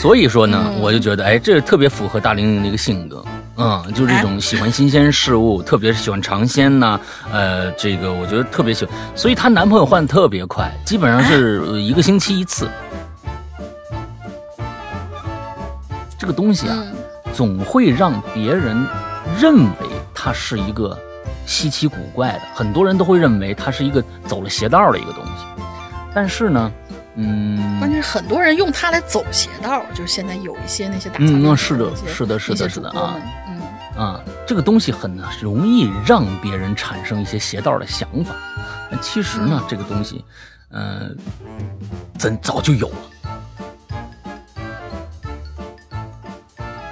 所以说呢，我就觉得，哎，这特别符合大玲玲的一个性格，嗯，就是这种喜欢新鲜事物，特别是喜欢尝鲜呐，呃，这个我觉得特别喜欢。所以她男朋友换的特别快，基本上是一个星期一次。这个东西啊，总会让别人认为它是一个稀奇古怪的，很多人都会认为它是一个走了邪道的一个东西。但是呢。嗯，关键是很多人用它来走邪道，就是现在有一些那些打嗯，那是的，是的，是的，是的啊，嗯啊，这个东西很容易让别人产生一些邪道的想法。其实呢，这个东西，嗯，咱早就有了。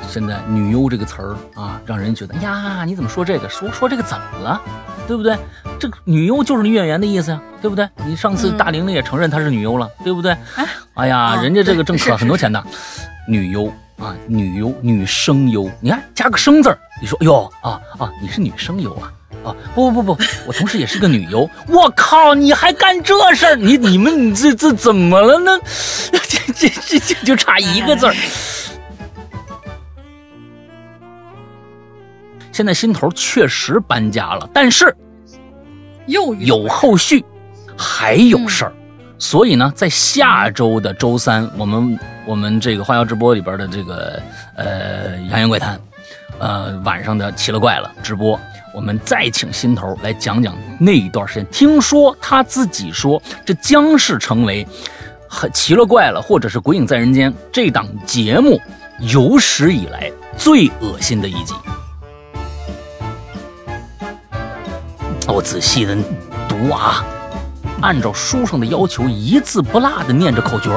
现在“女优”这个词儿啊，让人觉得呀，你怎么说这个？说说这个怎么了？对不对？这个女优就是女演员的意思呀，对不对？你上次大玲玲也承认她是女优了，对不对？哎呀，人家这个挣可很多钱的，女优啊，女优，女声优，你看加个声字儿，你说哟啊啊，你是女声优啊啊？不不不不，我同时也是个女优，我靠，你还干这事儿？你你们你这这怎么了呢？这这这这就差一个字儿。现在心头确实搬家了，但是又有后续，还有事儿，所以呢，在下周的周三，我们我们这个花椒直播里边的这个呃《扬言怪谈》，呃晚上的奇了怪了直播，我们再请心头来讲讲那一段时间。听说他自己说，这将是成为很奇了怪了，或者是《鬼影在人间》这档节目有史以来最恶心的一集。我仔细的读啊，按照书上的要求，一字不落的念着口诀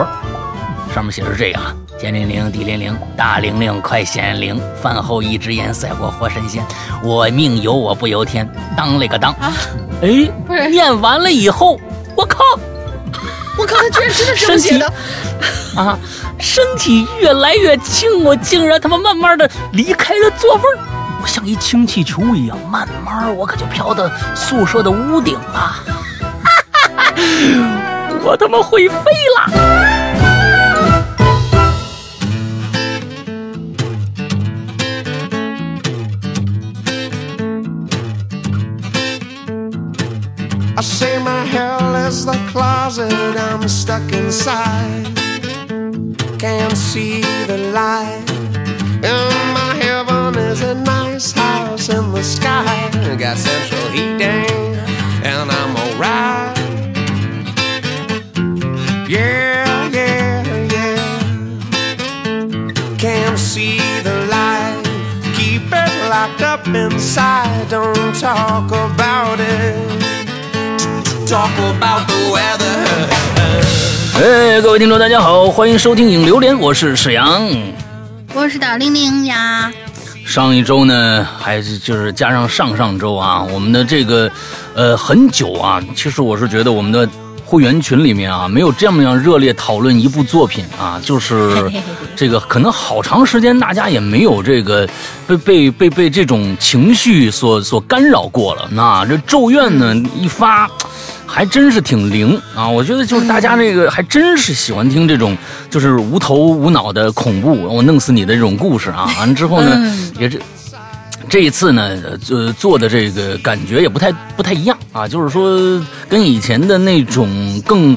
上面写着这样：天灵灵，地灵灵，大灵灵，快显灵！饭后一只眼，赛过活神仙。我命由我不由天，当了个当！哎，念完了以后，我靠！我靠，他居然真的是 写的啊！身体越来越轻，我竟然他妈慢慢的离开了座位我像一氢气球一样，慢慢我可就飘到宿舍的屋顶了。我他妈会飞了！I say my hell is the closet I'm stuck inside. Can't see the light. A nice house in the sky. Got central heating, and I'm alright. Yeah, yeah, yeah. Can't see the light. Keep it locked up inside. Don't talk about it. Talk about the weather. 哎，各位听众，大家好，欢迎收听《影榴莲》，我是史阳。我是大玲玲呀。上一周呢，还是就是加上上上周啊，我们的这个呃很久啊，其实我是觉得我们的会员群里面啊，没有这么样热烈讨论一部作品啊，就是 这个可能好长时间大家也没有这个被被被被这种情绪所所干扰过了。那这咒怨呢一发。还真是挺灵啊！我觉得就是大家这个还真是喜欢听这种就是无头无脑的恐怖，我弄死你的这种故事啊！完之后呢，也这这一次呢，呃，做的这个感觉也不太不太一样啊，就是说跟以前的那种更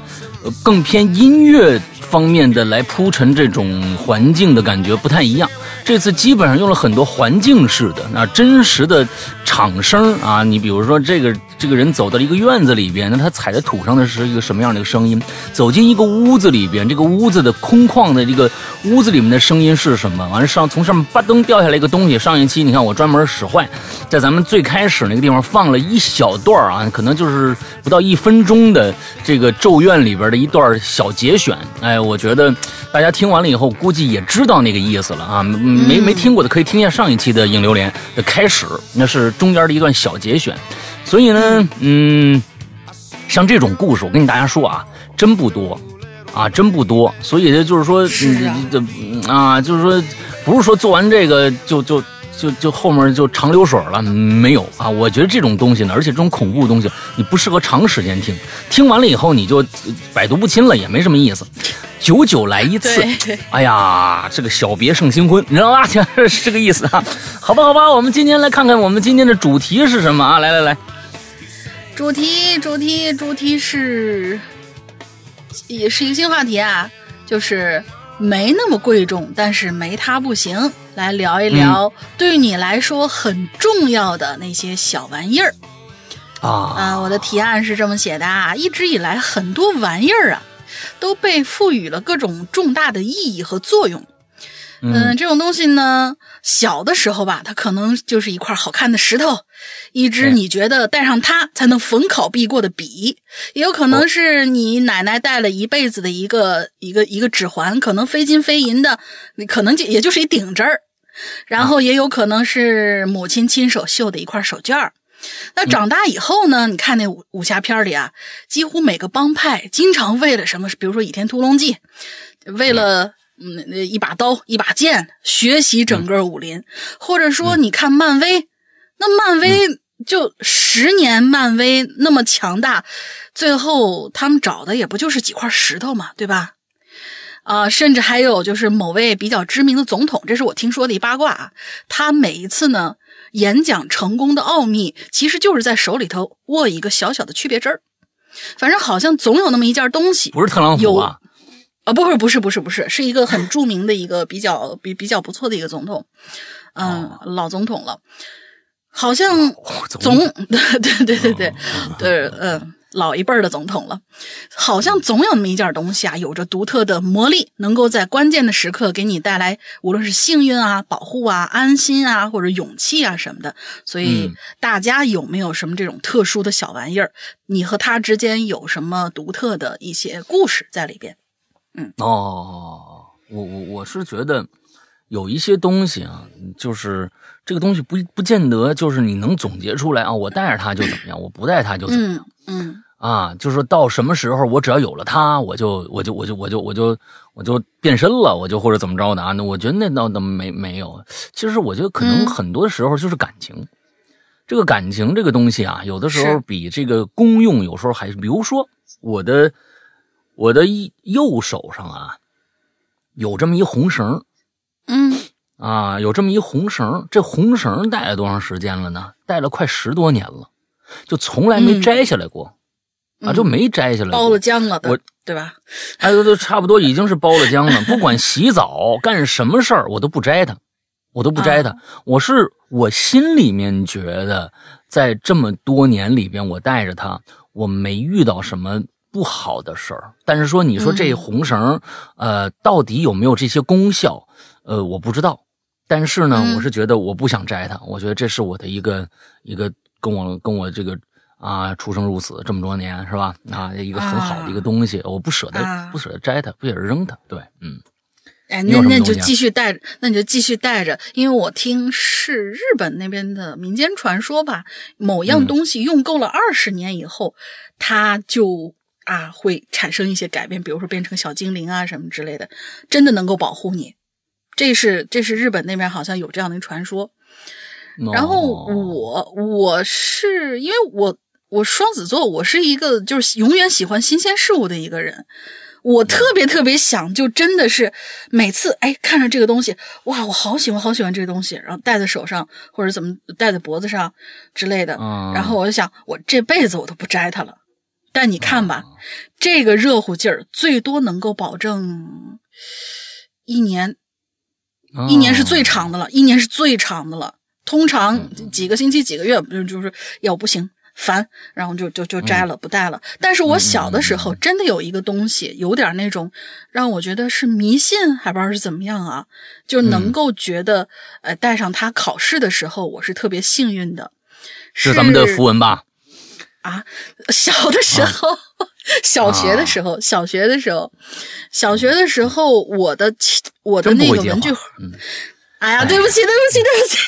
更偏音乐方面的来铺陈这种环境的感觉不太一样。这次基本上用了很多环境式的那真实的场声啊，你比如说这个。这个人走到了一个院子里边，那他踩在土上的是一个什么样的一个声音？走进一个屋子里边，这个屋子的空旷的这个屋子里面的声音是什么？完了上从上面吧噔掉下来一个东西。上一期你看我专门使坏，在咱们最开始那个地方放了一小段啊，可能就是不到一分钟的这个咒怨里边的一段小节选。哎，我觉得大家听完了以后，估计也知道那个意思了啊。没没听过的可以听一下上一期的影榴莲的开始，那是中间的一段小节选。所以呢，嗯，像这种故事，我跟你大家说啊，真不多，啊，真不多。所以呢，就是说，这啊，就是说，不是说做完这个就就就就后面就长流水了，没有啊。我觉得这种东西呢，而且这种恐怖的东西，你不适合长时间听，听完了以后你就百毒不侵了，也没什么意思。久久来一次。对，哎呀，这个小别胜新婚，你知道吧？是这个意思啊。好吧，好吧，我们今天来看看我们今天的主题是什么啊？来来来，主题主题主题是，也是一个新话题啊，就是没那么贵重，但是没它不行。来聊一聊对于你来说很重要的那些小玩意儿。啊啊，我的提案是这么写的啊，一直以来很多玩意儿啊都被赋予了各种重大的意义和作用。嗯，这种东西呢，小的时候吧，它可能就是一块好看的石头，一支你觉得带上它才能逢考必过的笔，也有可能是你奶奶戴了一辈子的一个一个一个指环，可能非金非银的，可能就也就是一顶针儿，然后也有可能是母亲亲手绣的一块手绢儿。那长大以后呢？你看那武武侠片里啊，几乎每个帮派经常为了什么，比如说《倚天屠龙记》，为了嗯一把刀、一把剑，学习整个武林，或者说你看漫威，那漫威就十年，漫威那么强大，最后他们找的也不就是几块石头嘛，对吧？啊，甚至还有就是某位比较知名的总统，这是我听说的一八卦啊，他每一次呢。演讲成功的奥秘，其实就是在手里头握一个小小的区别针儿。反正好像总有那么一件东西，不是特朗普啊？啊，不是，不是，不是，不是，是一个很著名的一个比较比比较不错的一个总统，嗯，老总统了，好像总，对对对对对 对，嗯。老一辈儿的总统了，好像总有那么一件东西啊，有着独特的魔力，能够在关键的时刻给你带来无论是幸运啊、保护啊、安心啊，或者勇气啊什么的。所以大家有没有什么这种特殊的小玩意儿？你和他之间有什么独特的一些故事在里边？嗯，哦，我我我是觉得有一些东西啊，就是这个东西不不见得就是你能总结出来啊，我带着它就怎么样，我不带它就怎么样。嗯啊，就是说到什么时候，我只要有了它，我就我就我就我就我就我就变身了，我就或者怎么着的啊？那我觉得那倒倒没没有。其实我觉得可能很多时候就是感情，这个感情这个东西啊，有的时候比这个功用有时候还，比如说我的我的右手上啊，有这么一红绳，嗯啊，有这么一红绳，这红绳戴了多长时间了呢？戴了快十多年了。就从来没摘下来过，啊，就没摘下来，包了浆了，我对吧？哎，都都差不多已经是包了浆了。不管洗澡干什么事儿，我都不摘它，我都不摘它。我是我心里面觉得，在这么多年里边，我带着它，我没遇到什么不好的事儿。但是说，你说这红绳，呃，到底有没有这些功效？呃，我不知道。但是呢，我是觉得我不想摘它，我觉得这是我的一个一个。跟我跟我这个啊出生入死这么多年是吧？啊，一个很好的一个东西，我不舍得不舍得摘它，不舍得扔它。对，嗯。哎，那那你就继续带着，那你就继续带着，因为我听是日本那边的民间传说吧，某样东西用够了二十年以后，它就啊会产生一些改变，比如说变成小精灵啊什么之类的，真的能够保护你。这是这是日本那边好像有这样的传说。然后我我是因为我我双子座，我是一个就是永远喜欢新鲜事物的一个人，我特别特别想就真的是每次哎看着这个东西哇，我好喜欢好喜欢这个东西，然后戴在手上或者怎么戴在脖子上之类的，然后我就想我这辈子我都不摘它了。但你看吧，这个热乎劲儿最多能够保证一年，一年是最长的了，一年是最长的了。通常几个星期、几个月，就就是要不行烦，然后就就就摘了，不戴了。但是我小的时候真的有一个东西，有点那种让我觉得是迷信，还不知道是怎么样啊，就能够觉得，呃，戴上它考试的时候，我是特别幸运的。是咱们的符文吧？啊，小的时候，小学的时候，小学的时候，小学的时候，我的我的那个文具盒。哎呀，对不起，对不起，对不起！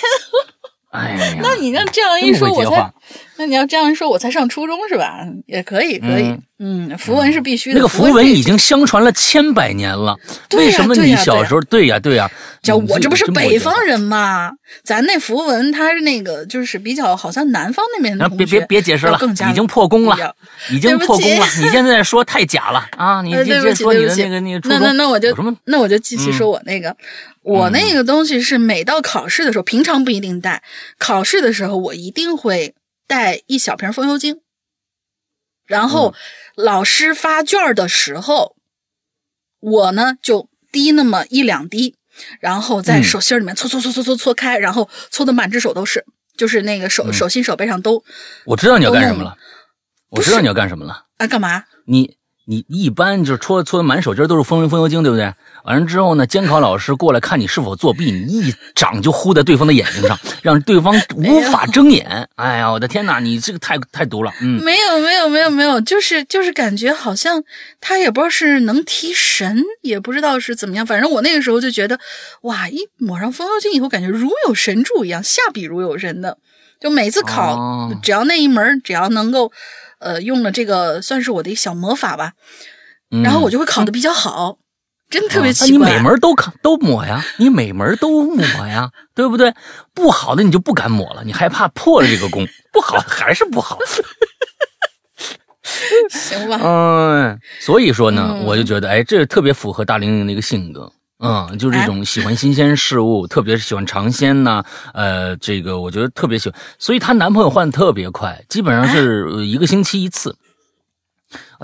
哎呀，那你让这样一说，我才那你要这样说，我才上初中是吧？也可以，可以。嗯，符文是必须的。那个符文已经相传了千百年了。为什么你小时候？对呀，对呀。叫我这不是北方人吗？咱那符文它是那个就是比较好像南方那边的别别别解释了，已经破功了，已经破功了。你现在说太假了 啊！你这这说你的那个那个那那那我就？那我就继续说我那个。我那个东西是每到考试的时候，平常不一定带，考试的时候我一定会带一小瓶风油精，然后老师发卷的时候，我呢就滴那么一两滴，然后在手心里面搓搓搓搓搓搓开，然后搓的满只手都是，就是那个手手心手背上都。我知道你要干什么了，我知道你要干什么了。啊，干嘛？你。你一般就是搓搓的满手心都是风风油精，对不对？完了之后呢，监考老师过来看你是否作弊，你一掌就呼在对方的眼睛上，让对方 无法睁眼。哎呀，我的天哪，你这个太太毒了。嗯，没有没有没有没有，就是就是感觉好像他也不知道是能提神，也不知道是怎么样。反正我那个时候就觉得，哇，一抹上风油精以后，感觉如有神助一样，下笔如有神的。就每次考，只要那一门，只要能够。呃，用了这个算是我的一小魔法吧，然后我就会考的比较好，真特别奇怪。你每门都考都抹呀，你每门都抹呀，对不对？不好的你就不敢抹了，你害怕破了这个功，不好还是不好。行吧。嗯，所以说呢，我就觉得，哎，这特别符合大玲玲的一个性格。嗯，就是这种喜欢新鲜事物，特别是喜欢尝鲜呐。呃，这个我觉得特别喜欢，所以她男朋友换的特别快，基本上是一个星期一次。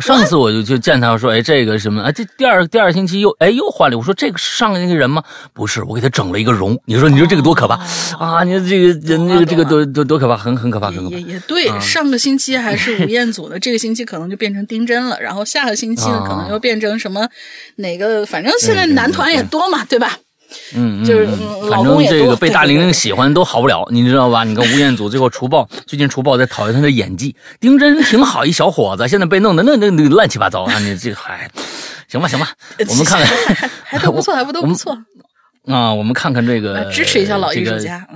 上次我就就见他说，哎，这个什么哎？这第二第二星期又哎又换了。我说这个是上个那个人吗？不是，我给他整了一个容。你说你说这个多可怕啊！你说这个人那个这个多多多可怕，很很可怕，很可怕。也也对，上个星期还是吴彦祖的，这个星期可能就变成丁真了，然后下个星期呢可能又变成什么哪个？反正现在男团也多嘛，对吧？嗯，就是反正这个被大玲玲喜欢都好不了，你知道吧？你看吴彦祖最后除暴，最近除暴在讨厌他的演技。丁真挺好一小伙子，现在被弄得那那那乱七八糟啊！你这还行吧行吧？我们看看，还都不错，还不都不错啊！我们看看这个，支持一下老艺术家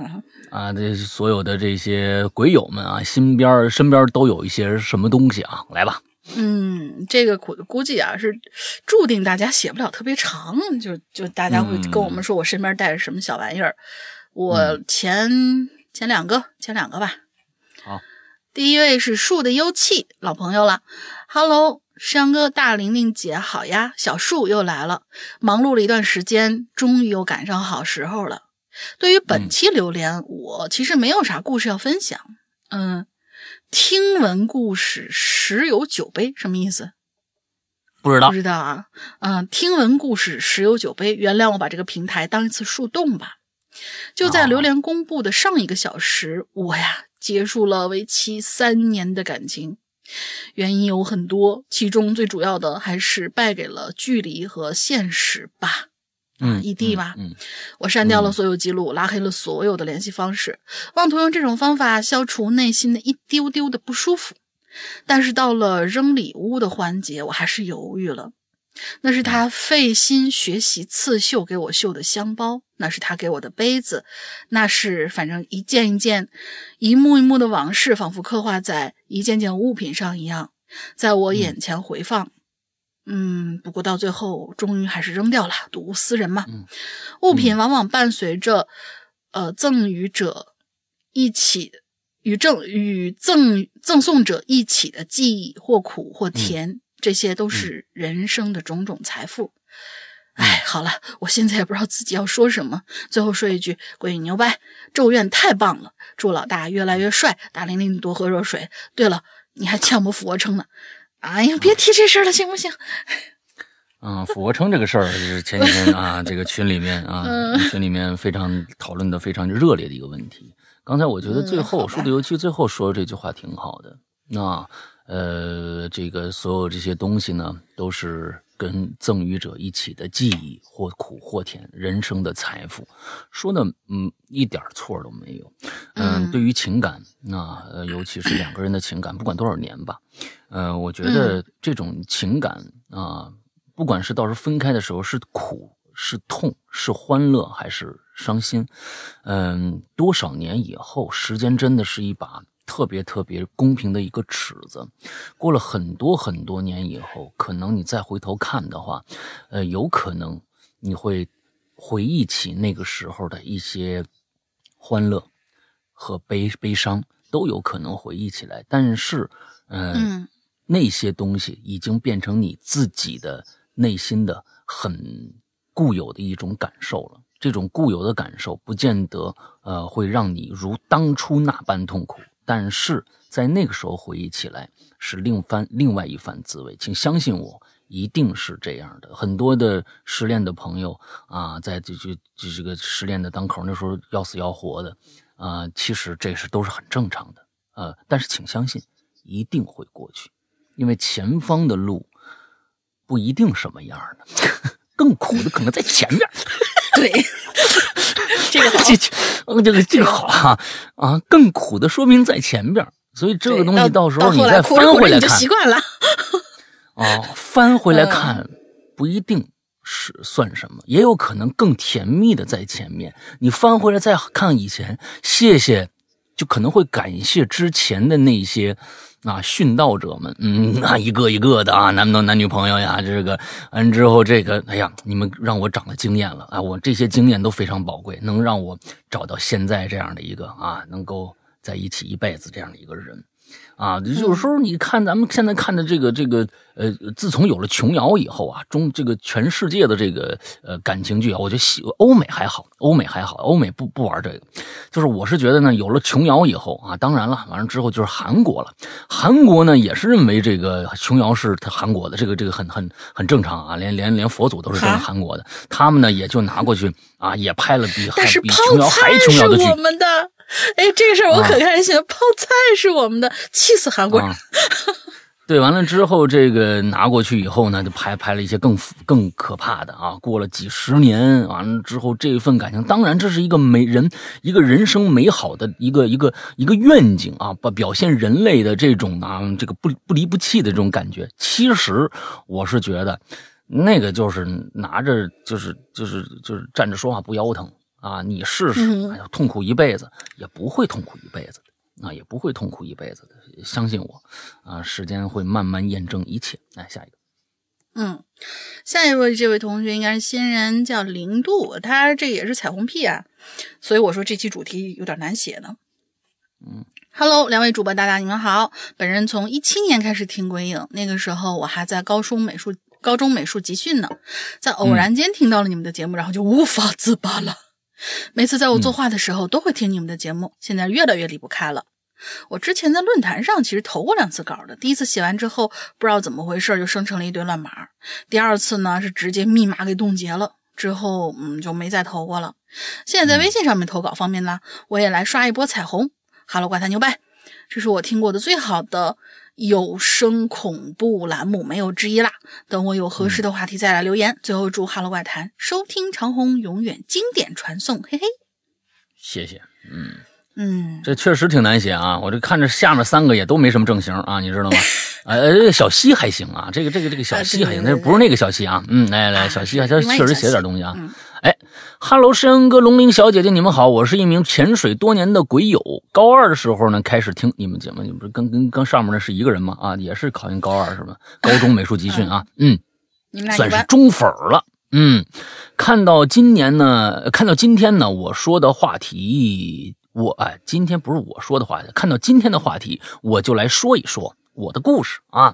啊！这所有的这些鬼友们啊，身边身边都有一些什么东西啊？来吧。嗯，这个估估计啊是注定大家写不了特别长，就就大家会跟我们说我身边带着什么小玩意儿。我前前两个，前两个吧。好，第一位是树的幽气，老朋友了。Hello，山哥大玲玲姐好呀，小树又来了。忙碌了一段时间，终于又赶上好时候了。对于本期榴莲，我其实没有啥故事要分享。嗯。听闻故事十有九悲，什么意思？不知道，不知道啊。嗯，听闻故事十有九悲，原谅我把这个平台当一次树洞吧。就在榴莲公布的上一个小时，我呀结束了为期三年的感情，原因有很多，其中最主要的还是败给了距离和现实吧。嗯，异地吧。嗯，我删掉了所有记录，拉黑了所有的联系方式，妄图用这种方法消除内心的一丢丢的不舒服。但是到了扔礼物的环节，我还是犹豫了。那是他费心学习刺绣给我绣的香包，那是他给我的杯子，那是反正一件一件、一幕一幕的往事，仿佛刻画在一件件物品上一样，在我眼前回放。嗯，不过到最后，终于还是扔掉了，睹物思人嘛。物品往往伴随着，呃，赠与者一起与赠与赠赠送者一起的记忆，或苦或甜，这些都是人生的种种财富。哎，好了，我现在也不知道自己要说什么，最后说一句：鬼影牛掰，咒怨太棒了，祝老大越来越帅，大玲玲多喝热水。对了，你还欠我俯卧撑呢。哎呀，别提这事了，行不行？嗯，俯卧撑这个事儿是前几天啊，这个群里面啊，群里面非常讨论的非常热烈的一个问题。刚才我觉得最后说的尤其最后说这句话挺好的。那呃，这个所有这些东西呢，都是跟赠予者一起的记忆，或苦或甜，人生的财富，说的嗯一点错都没有。嗯，对于情感，那呃，尤其是两个人的情感，不管多少年吧。呃，我觉得这种情感啊，不管是到时候分开的时候是苦是痛是欢乐还是伤心，嗯，多少年以后，时间真的是一把特别特别公平的一个尺子。过了很多很多年以后，可能你再回头看的话，呃，有可能你会回忆起那个时候的一些欢乐和悲悲伤，都有可能回忆起来。但是，呃、嗯那些东西已经变成你自己的内心的很固有的一种感受了。这种固有的感受，不见得呃会让你如当初那般痛苦，但是在那个时候回忆起来是另番另外一番滋味。请相信我，一定是这样的。很多的失恋的朋友啊，在这这这这个失恋的当口，那时候要死要活的啊，其实这是都是很正常的。呃，但是请相信，一定会过去。因为前方的路不一定什么样的，更苦的可能在前面。对，这个这这嗯这个这个好啊啊，更苦的说明在前边，所以这个东西到时候你再翻苦着苦着你就回来看习惯了。啊，翻回来嗯看不一定是算什么，也有可能更甜蜜的在前面。你翻回来再看以前，谢谢，就可能会感谢之前的那些啊殉道者们，嗯，那一个一个的啊，男朋男女朋友呀，这个完之后这个，哎呀，你们让我长了经验了啊，我这些经验都非常宝贵，能让我找到现在这样的一个啊，能够在一起一辈子这样的一个人。啊，有时候你看咱们现在看的这个这个呃，自从有了琼瑶以后啊，中这个全世界的这个呃感情剧啊，我觉得西欧美还好，欧美还好，欧美不不玩这个，就是我是觉得呢，有了琼瑶以后啊，当然了，完了之后就是韩国了，韩国呢也是认为这个琼瑶是他韩国的，这个这个很很很正常啊，连连连佛祖都是韩国的，他们呢也就拿过去啊，也拍了比比但是泡琼瑶还琼瑶的剧我们的，哎，这个事儿我啊可开心了。泡菜是我们的，气死韩国人。啊。对，完了之后，这个拿过去以后呢，就拍拍了一些更更可怕的啊。过了几十年，完了之后，这份感情，当然这是一个美人一个人生美好的一个一个一个愿景啊，把表现人类的这种啊这个不不离不弃的这种感觉。其实我是觉得，那个就是拿着就是就是就是站着说话不腰疼啊，你试试，嗯哎呀，痛苦一辈子也不会痛苦一辈子的。啊，也不会痛苦一辈子的，相信我，啊，时间会慢慢验证一切。来下一个，嗯，下一位这位同学应该是新人，叫零度，他这也是彩虹屁啊，所以我说这期主题有点难写呢。嗯，Hello，两位主播大大，你们好。本人从一七年开始听鬼影，那个时候我还在高中美术高中美术集训呢，在偶然间听到了你们的节目，然后就无法自拔了。每次在我作画的时候，都会听你们的节目，现在越来越离不开了。我之前在论坛上其实投过两次稿的，第一次写完之后，不知道怎么回事就生成了一堆乱码。第二次呢是直接密码给冻结了，之后嗯就没再投过了。现在在微信上面投稿方面呢，我也来刷一波彩虹。哈喽怪谈牛掰，这是我听过的最好的有声恐怖栏目，没有之一啦。等我有合适的话题再来留言。最后祝哈喽怪谈收听长虹永远经典传颂，嘿嘿。谢谢。嗯，嗯，这确实挺难写啊，我这看着下面三个也都没什么正形啊，你知道吗？呃，小西还行啊，这个这个这个小西还行，那不是那个小西啊。嗯，来来，啊小西还确实写点东西啊。嗯哎哈喽，山恩哥、龙鳞小姐姐，你们好，我是一名潜水多年的鬼友。高二的时候呢，开始听你们节目，你不是跟跟跟上面那是一个人吗？啊，也是考进高二是吧？高中美术集训啊，嗯。算是中粉儿了。嗯，看到今年呢，看到今天呢，我说的话题，我哎，今天不是我说的话题，看到今天的话题，我就来说一说我的故事啊。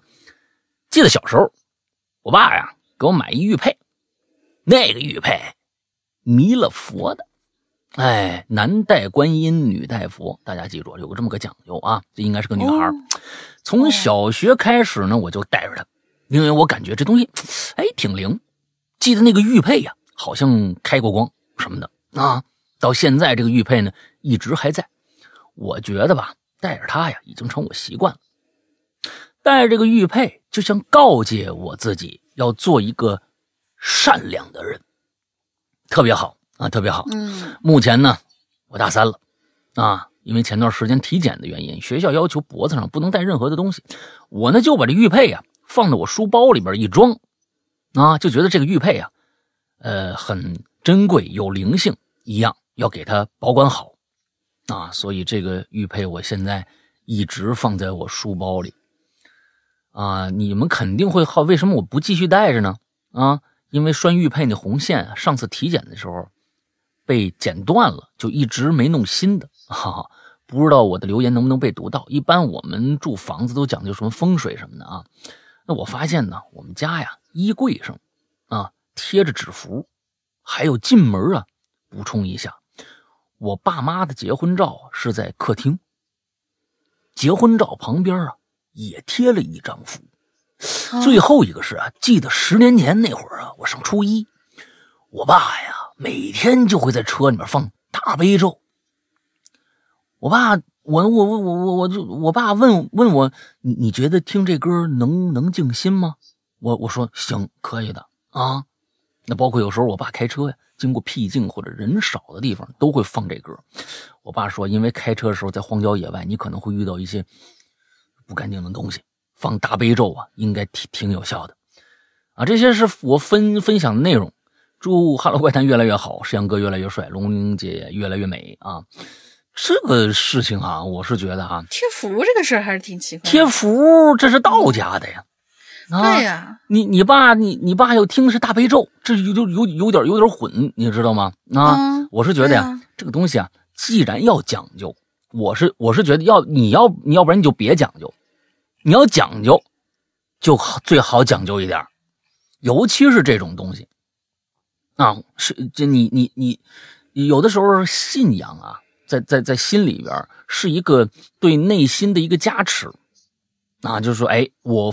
记得小时候，我爸呀给我买一玉佩，那个玉佩弥勒佛的，哎，男戴观音，女戴佛，大家记住有个这么个讲究啊，这应该是个女孩。哦从小学开始呢，我就带着她，因为我感觉这东西，哎，挺灵。记得那个玉佩呀，好像开过光什么的啊。到现在这个玉佩呢，一直还在。我觉得吧，带着它呀，已经成我习惯了。带着这个玉佩，就像告诫我自己要做一个善良的人，特别好啊，特别好。嗯目前呢，我大三了，啊，因为前段时间体检的原因，学校要求脖子上不能带任何的东西，我呢就把这玉佩呀、放到我书包里边一装，啊，就觉得这个玉佩呀、呃，很珍贵，有灵性一样，要给它保管好，啊，所以这个玉佩我现在一直放在我书包里。啊，你们肯定会好，为什么我不继续带着呢？啊，因为拴玉佩那红线，上次体检的时候被剪断了，就一直没弄新的。哈哈，不知道我的留言能不能被读到？一般我们住房子都讲究什么风水什么的啊。那我发现呢，我们家呀，衣柜上啊贴着纸符，还有进门啊，补充一下，我爸妈的结婚照是在客厅，结婚照旁边啊。也贴了一张符，最后一个是啊，记得十年前那会儿啊，我上初一，我爸呀每天就会在车里面放大悲咒。我爸，我我我我我我就我爸问问我，你你觉得听这歌能能静心吗？我我说行，可以的啊。那包括有时候我爸开车呀，经过僻静或者人少的地方，都会放这歌。我爸说，因为开车的时候在荒郊野外，你可能会遇到一些。不干净的东西，放大悲咒啊，应该挺挺有效的，啊，这些是我分分享的内容。祝《哈喽怪谈》越来越好，石阳哥越来越帅，龙玲姐越来越美啊！这个事情啊，我是觉得啊，贴符这个事儿还是挺奇怪。贴符这是道家的呀，对呀，你你爸你你爸要听的是大悲咒，这有有有有点有点混，你知道吗？啊，我是觉得呀，这个东西啊，既然要讲究，我是我是觉得要你要你要不然你就别讲究。你要讲究，就好最好讲究一点尤其是这种东西啊，是这你你你有的时候信仰啊，在在在心里边是一个对内心的一个加持啊，就是说，哎，我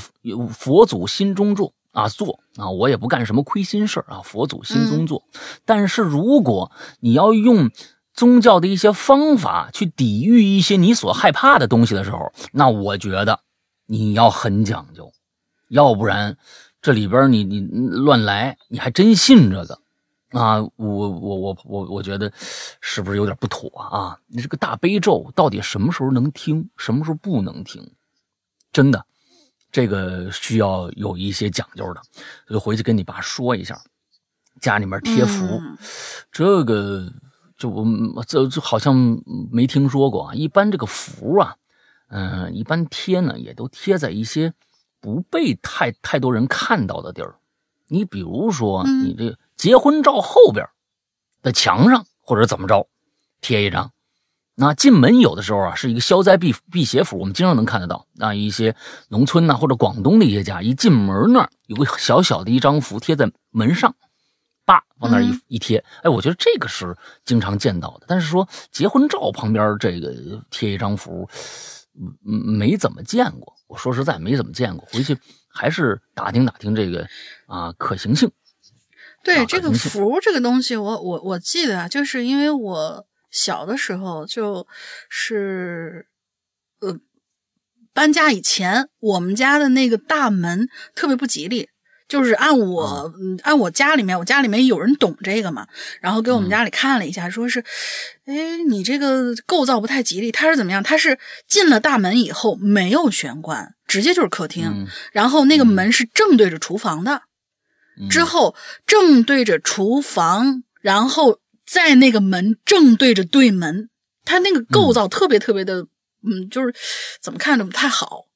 佛祖心中做啊做啊，我也不干什么亏心事啊，佛祖心中做。但是如果你要用宗教的一些方法去抵御一些你所害怕的东西的时候，那我觉得。你要很讲究，要不然这里边你你乱来，你还真信这个啊？我我我我我觉得是不是有点不妥啊？你这个大悲咒到底什么时候能听，什么时候不能听？真的，这个需要有一些讲究的，就回去跟你爸说一下，家里面贴符，这个就我这这好像没听说过啊。一般这个符啊。嗯，一般贴呢，也都贴在一些不被太太多人看到的地儿。你比如说，你这结婚照后边的墙上，或者怎么着，贴一张。那进门有的时候啊，是一个消灾避避邪符，我们经常能看得到。那一些农村呐，或者广东的一些家，一进门那儿有个小小的一张符贴在门上，叭往那一一贴。哎，我觉得这个是经常见到的。但是说结婚照旁边这个贴一张符。没怎么见过，我说实在没怎么见过，回去还是打听打听这个啊可行性。对这个符这个东西，我我我记得啊，就是因为我小的时候就是呃搬家以前，我们家的那个大门特别不吉利。就是按我，嗯按我家里面，我家里面有人懂这个嘛，然后给我们家里看了一下，说是，哎，你这个构造不太吉利。他是怎么样？他是进了大门以后没有玄关，直接就是客厅，然后那个门是正对着厨房的，之后正对着厨房，然后在那个门正对着对门，他那个构造特别特别的，嗯，就是怎么看都不太好。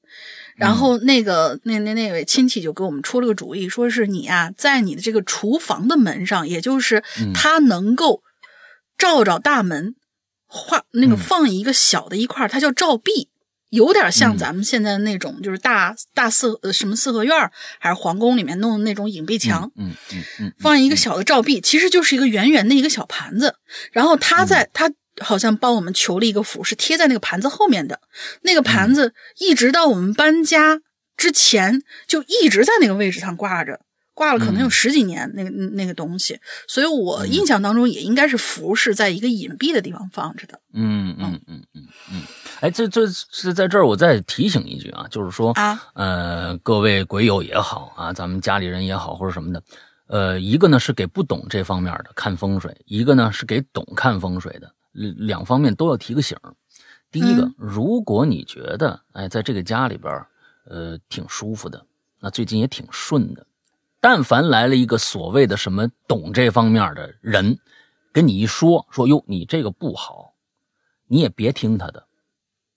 然后那个那那那位亲戚就给我们出了个主意，说是你啊，在你的这个厨房的门上，也就是它能够照着大门画那个放一个小的一块，它叫照壁，有点像咱们现在那种就是大大四呃什么四合院还是皇宫里面弄的那种影壁墙，嗯嗯嗯，放一个小的照壁，其实就是一个圆圆的一个小盘子，然后它在它。好像帮我们求了一个符，是贴在那个盘子后面的。那个盘子一直到我们搬家之前，就一直在那个位置上挂着，挂了可能有十几年。那个那个东西，所以我印象当中也应该是符是在一个隐蔽的地方放着的。嗯嗯嗯嗯嗯。哎，这这是在这儿，我再提醒一句啊，就是说啊，呃，各位鬼友也好啊，咱们家里人也好，或者什么的，呃，一个呢是给不懂这方面的看风水，一个呢是给懂看风水的。两方面都要提个醒第一个，如果你觉得哎，在这个家里边呃，挺舒服的，那最近也挺顺的。但凡来了一个所谓的什么懂这方面的人，跟你一说说哟，你这个不好，你也别听他的，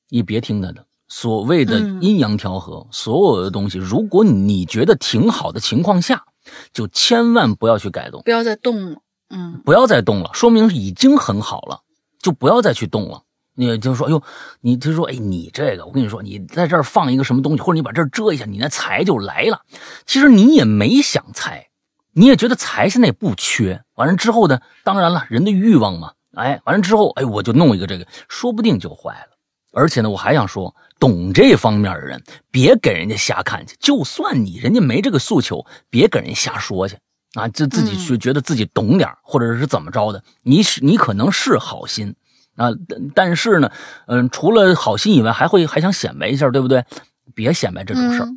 你别听他的。所谓的阴阳调和，所有的东西，如果你觉得挺好的情况下，就千万不要去改动，不要再动了。嗯，不要再动了，说明已经很好了，就不要再去动了。你就说，哎呦，你就说，哎，你这个，我跟你说，你在这儿放一个什么东西，或者你把这儿遮一下，你那财就来了。其实你也没想财，你也觉得财现在也不缺。完了之后呢，当然了，人的欲望嘛，哎，完了之后，哎，我就弄一个这个，说不定就坏了。而且呢，我还想说，懂这方面的人，别给人家瞎看去。就算你人家没这个诉求，别给人瞎说去啊，就自己去觉得自己懂点或者是怎么着的。你是你可能是好心。啊，但是呢，嗯，除了好心以外，还会还想显摆一下，对不对？别显摆这种事儿，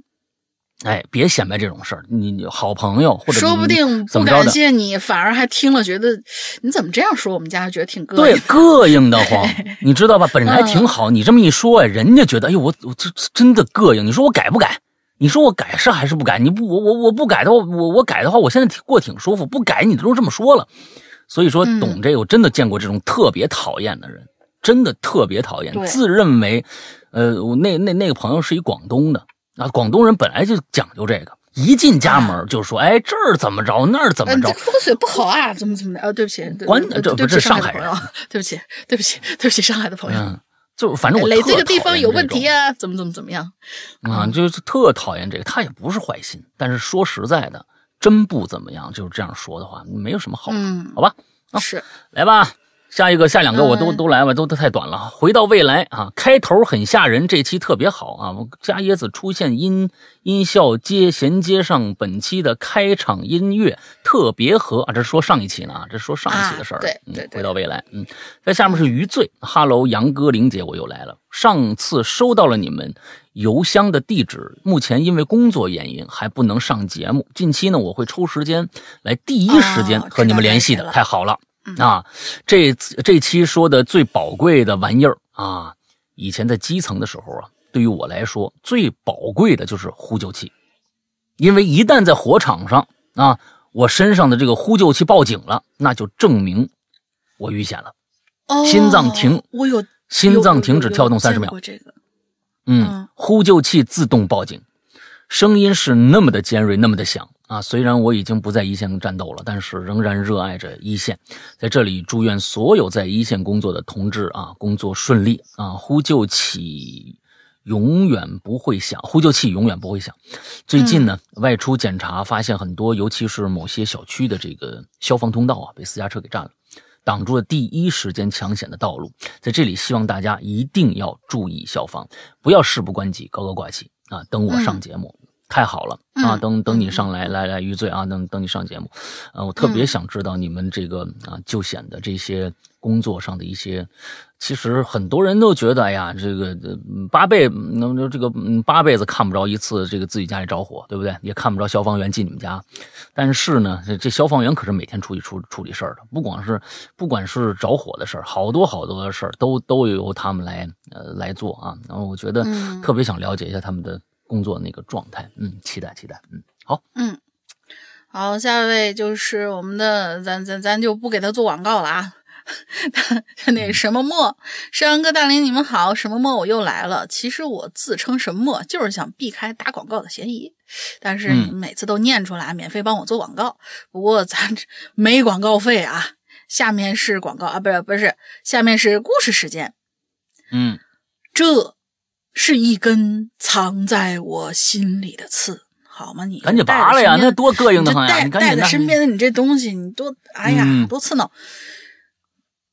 哎，别显摆这种事儿。你好朋友或者说不定不感谢你，反而还听了觉得你怎么这样说我们家，觉得挺膈应。对，膈应的慌，你知道吧？本来挺好，你这么一说，人家觉得，哎呦，我我这真的膈应。你说我改不改？你说我改是还是不改？你不，我我我不改的话，我我改的话，我现在挺过挺舒服。不改，你都这么说了。所以说，懂这个，我真的见过这种特别讨厌的人，真的特别讨厌，自认为，呃，我那那那个朋友是一广东的啊，广东人本来就讲究这个，一进家门就说，哎，这儿怎么着，那儿怎么着，风水不好啊，怎么怎么的，哦，对不起，关这不是上海人，对不起，对不起，对不起，上海的朋友，就反正我磊这个地方有问题啊，怎么怎么怎么样，啊，就是特讨厌这个，他也不是坏心，但是说实在的。真不怎么样，就是这样说的话，没有什么好，好吧？啊，是，来吧，下一个，下两个我都都来吧，都都太短了。回到未来啊，开头很吓人，这期特别好啊。加椰子出现音音效接衔接上本期的开场音乐，特别合啊。这是说上一期呢啊，这是说上一期的事儿。对对，回到未来，嗯，在下面是余罪，Hello，杨哥，玲姐，我又来了。上次收到了你们。邮箱的地址，目前因为工作原因还不能上节目。近期呢，我会抽时间来第一时间和你们联系的。太好了啊！这这期说的最宝贵的玩意儿啊，以前在基层的时候啊，对于我来说最宝贵的就是呼救器，因为一旦在火场上啊，我身上的这个呼救器报警了，那就证明我遇险了，心脏停，我有心脏停止跳动三十秒。这个。嗯，呼救器自动报警，声音是那么的尖锐，那么的响啊！虽然我已经不在一线战斗了，但是仍然热爱着一线。在这里，祝愿所有在一线工作的同志啊，工作顺利啊！呼救器永远不会响，呼救器永远不会响。最近呢，外出检查发现很多，尤其是某些小区的这个消防通道啊，被私家车给占了。挡住了第一时间抢险的道路，在这里希望大家一定要注意消防，不要事不关己高高挂起啊！等我上节目，太好了啊！等等你上来来来余罪啊！等等你上节目，呃，我特别想知道你们这个啊救险的这些工作上的一些。其实很多人都觉得，哎呀，这个八辈能这个八辈子看不着一次这个自己家里着火，对不对？也看不着消防员进你们家。但是呢，这消防员可是每天出去处处理事儿的，不光是不管是着火的事儿，好多好多的事儿都都由他们来呃来做啊。然后我觉得特别想了解一下他们的工作那个状态，嗯，期待期待，嗯，好，嗯，好，下一位就是我们的，咱咱咱就不给他做广告了啊。那什么墨，山羊哥大林，你们好，什么墨我又来了。其实我自称什么墨，就是想避开打广告的嫌疑。但是你们每次都念出来，免费帮我做广告。不过咱没广告费啊。下面是广告啊，不是不是，下面是故事时间。嗯，这是一根藏在我心里的刺，好吗？你赶紧拔了呀，那多膈应的很呀！你带在身边的你这东西，你多哎呀，多刺挠。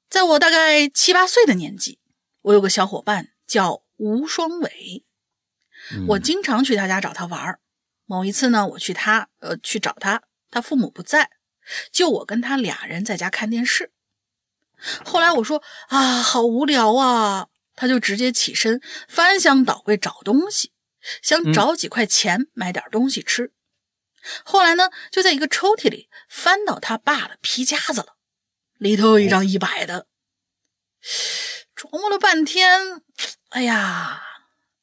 在我大概七八岁的年纪，我有个小伙伴叫吴双伟，我经常去他家找他玩某一次呢，我去他呃去找他，他父母不在，就我跟他俩人在家看电视。后来我说啊，好无聊啊，他就直接起身翻箱倒柜找东西，想找几块钱买点东西吃。后来呢，就在一个抽屉里翻到他爸的皮夹子了。里头有一张一百的，琢磨了半天，哎呀，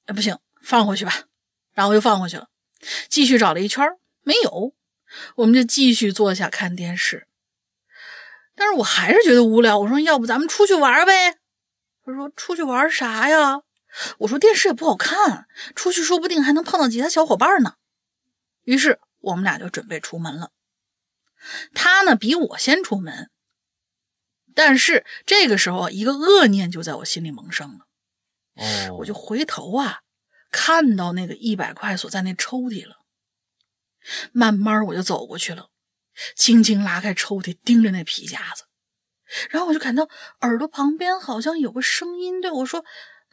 哎不行，放回去吧，然后又放回去了，继续找了一圈没有，我们就继续坐下看电视。但是我还是觉得无聊，我说要不咱们出去玩呗？他说出去玩啥呀？我说电视也不好看，出去说不定还能碰到其他小伙伴呢。于是我们俩就准备出门了。他呢比我先出门，但是这个时候一个恶念就在我心里萌生了。哦，我就回头啊，看到那个一百块锁在那抽屉了。慢慢我就走过去了，轻轻拉开抽屉，盯着那皮夹子，然后我就感到耳朵旁边好像有个声音对我说。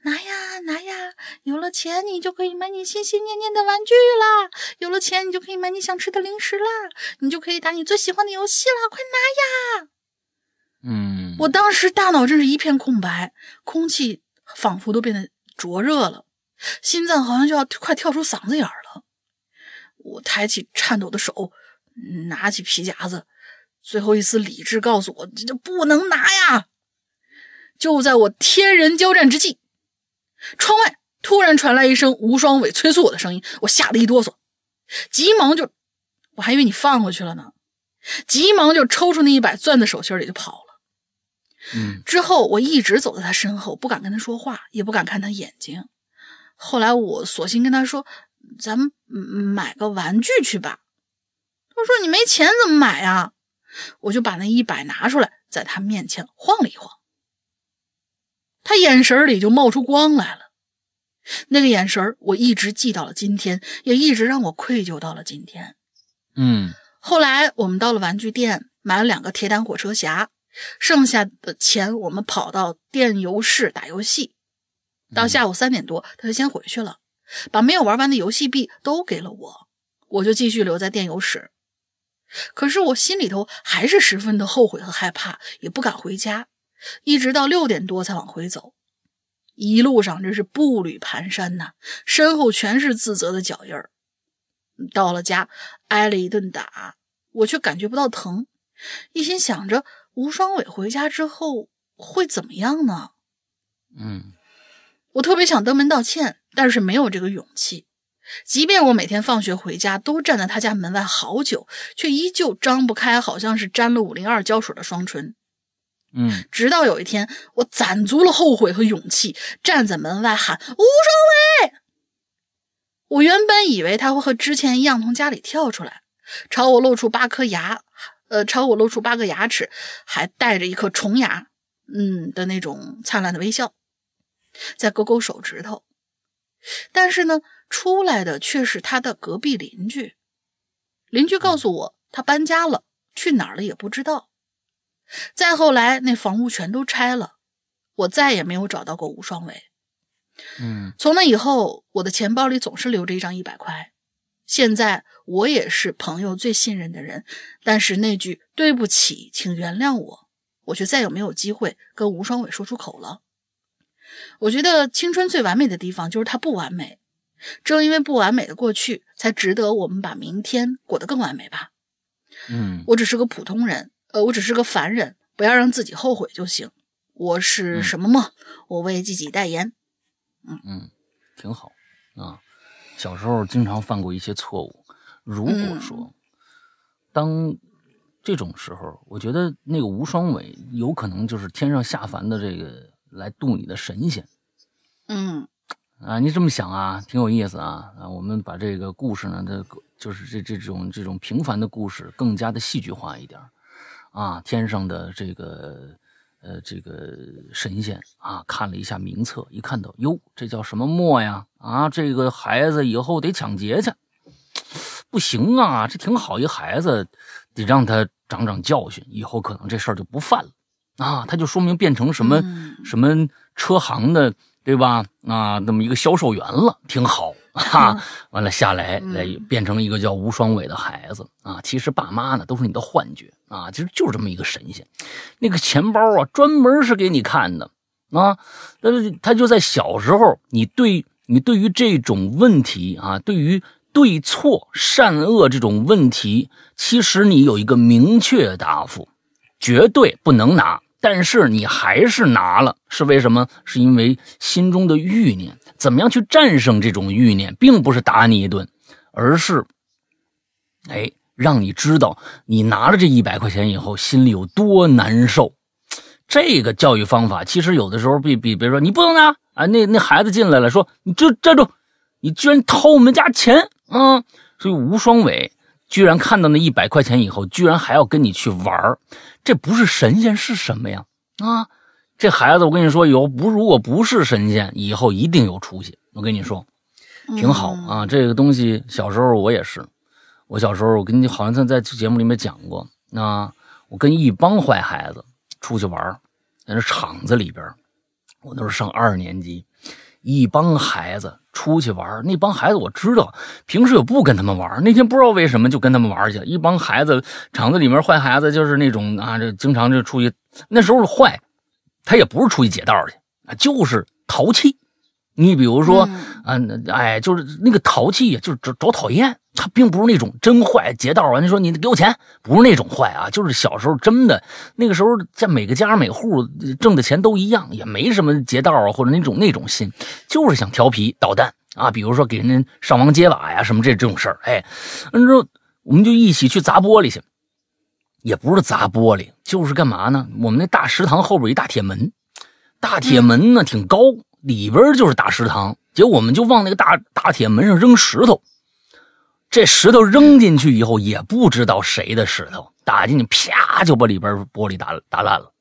拿呀拿呀！有了钱，你就可以买你心心念念的玩具啦；有了钱，你就可以买你想吃的零食啦；你就可以打你最喜欢的游戏啦！快拿呀！嗯，我当时大脑真是一片空白，空气仿佛都变得灼热了，心脏好像就要快跳出嗓子眼儿了。我抬起颤抖的手，拿起皮夹子，最后一丝理智告诉我：这就不能拿呀！就在我天人交战之际。窗外突然传来一声吴双伟催促我的声音，我吓得一哆嗦，急忙就，我还以为你放过去了呢，急忙就抽出那一百，攥在手心里就跑了。嗯，之后我一直走在他身后，不敢跟他说话，也不敢看他眼睛。后来我索性跟他说：“咱们买个玩具去吧。”他说：“你没钱怎么买呀？”我就把那一百拿出来，在他面前晃了一晃。他眼神里就冒出光来了，那个眼神我一直记到了今天，也一直让我愧疚到了今天。嗯，后来我们到了玩具店，买了两个铁胆火车侠，剩下的钱我们跑到电游室打游戏。到下午三点多，他就先回去了，把没有玩完的游戏币都给了我，我就继续留在电游室。可是我心里头还是十分的后悔和害怕，也不敢回家。一直到六点多才往回走，一路上真是步履蹒跚呐，身后全是自责的脚印儿。到了家，挨了一顿打，我却感觉不到疼，一心想着吴双伟回家之后会怎么样呢？嗯，我特别想登门道歉，但是没有这个勇气。即便我每天放学回家都站在他家门外好久，却依旧张不开，好像是沾了五零二胶水的双唇。嗯，直到有一天，我攒足了后悔和勇气，站在门外喊吴双伟。我原本以为他会和之前一样从家里跳出来，朝我露出八颗牙，呃，朝我露出八个牙齿，还带着一颗虫牙，嗯的那种灿烂的微笑，在勾勾手指头。但是呢，出来的却是他的隔壁邻居。邻居告诉我，他搬家了，去哪儿了也不知道。再后来，那房屋全都拆了，我再也没有找到过吴双伟。嗯，从那以后，我的钱包里总是留着一张一百块。现在我也是朋友最信任的人，但是那句“对不起，请原谅我”，我却再也没有机会跟吴双伟说出口了。我觉得青春最完美的地方就是它不完美，正因为不完美的过去，才值得我们把明天过得更完美吧。嗯，我只是个普通人。呃，我只是个凡人，不要让自己后悔就行。我是什么梦？我为自己代言。嗯嗯，挺好啊。小时候经常犯过一些错误。如果说当这种时候，我觉得那个吴双伟有可能就是天上下凡的这个来渡你的神仙。嗯啊，你这么想啊，挺有意思啊啊。我们把这个故事呢，这就是这这种这种平凡的故事更加的戏剧化一点。啊，天上的这个，呃，这个神仙啊，看了一下名册，一看到，哟，这叫什么墨呀？啊，这个孩子以后得抢劫去，不行啊，这挺好一孩子，得让他长长教训，以后可能这事儿就不犯了。啊，他就说明变成什么什么车行的，对吧？啊，那么一个销售员了，挺好。哈，完了下来来变成一个叫吴双伟的孩子啊！其实爸妈呢都是你的幻觉啊！其实就是这么一个神仙，那个钱包啊专门是给你看的啊！但是他就在小时候，你对你对于这种问题啊，对于对错善恶这种问题，其实你有一个明确答复，绝对不能拿。但是你还是拿了，是为什么？是因为心中的欲念。怎么样去战胜这种欲念，并不是打你一顿，而是，哎，让你知道你拿了这一百块钱以后心里有多难受。这个教育方法其实有的时候比比，比如说你不能拿啊，那那孩子进来了，说你这站住，你居然偷我们家钱啊！所以吴双伟居然看到那一百块钱以后，居然还要跟你去玩这不是神仙是什么呀？啊，这孩子我跟你说，有不如果不是神仙，以后一定有出息。我跟你说，挺好啊，这个东西小时候我也是。我小时候，我跟你好像在在节目里面讲过啊，我跟一帮坏孩子出去玩，在那厂子里边，我那时候上二年级，一帮孩子出去玩，那帮孩子我知道，平时也不跟他们玩，那天不知道为什么就跟他们玩去了。一帮孩子，厂子里面坏孩子就是那种啊，这经常就出去，那时候坏，他也不是出去劫道去啊，就是淘气。你比如说，嗯，哎，就是那个淘气呀，就是找找讨厌。他并不是那种真坏劫道啊！你说你给我钱，不是那种坏啊，就是小时候真的那个时候，在每个家每户挣的钱都一样，也没什么劫道啊或者那种那种心，就是想调皮捣蛋啊。比如说给人家上房揭瓦呀什么这这种事儿，哎，那之后我们就一起去砸玻璃去，也不是砸玻璃，就是干嘛呢？我们那大食堂后边一大铁门，大铁门呢挺高，里边就是大食堂，结果我们就往那个大大铁门上扔石头。这石头扔进去以后，也不知道谁的石头打进去，啪就把里边玻璃打打烂了。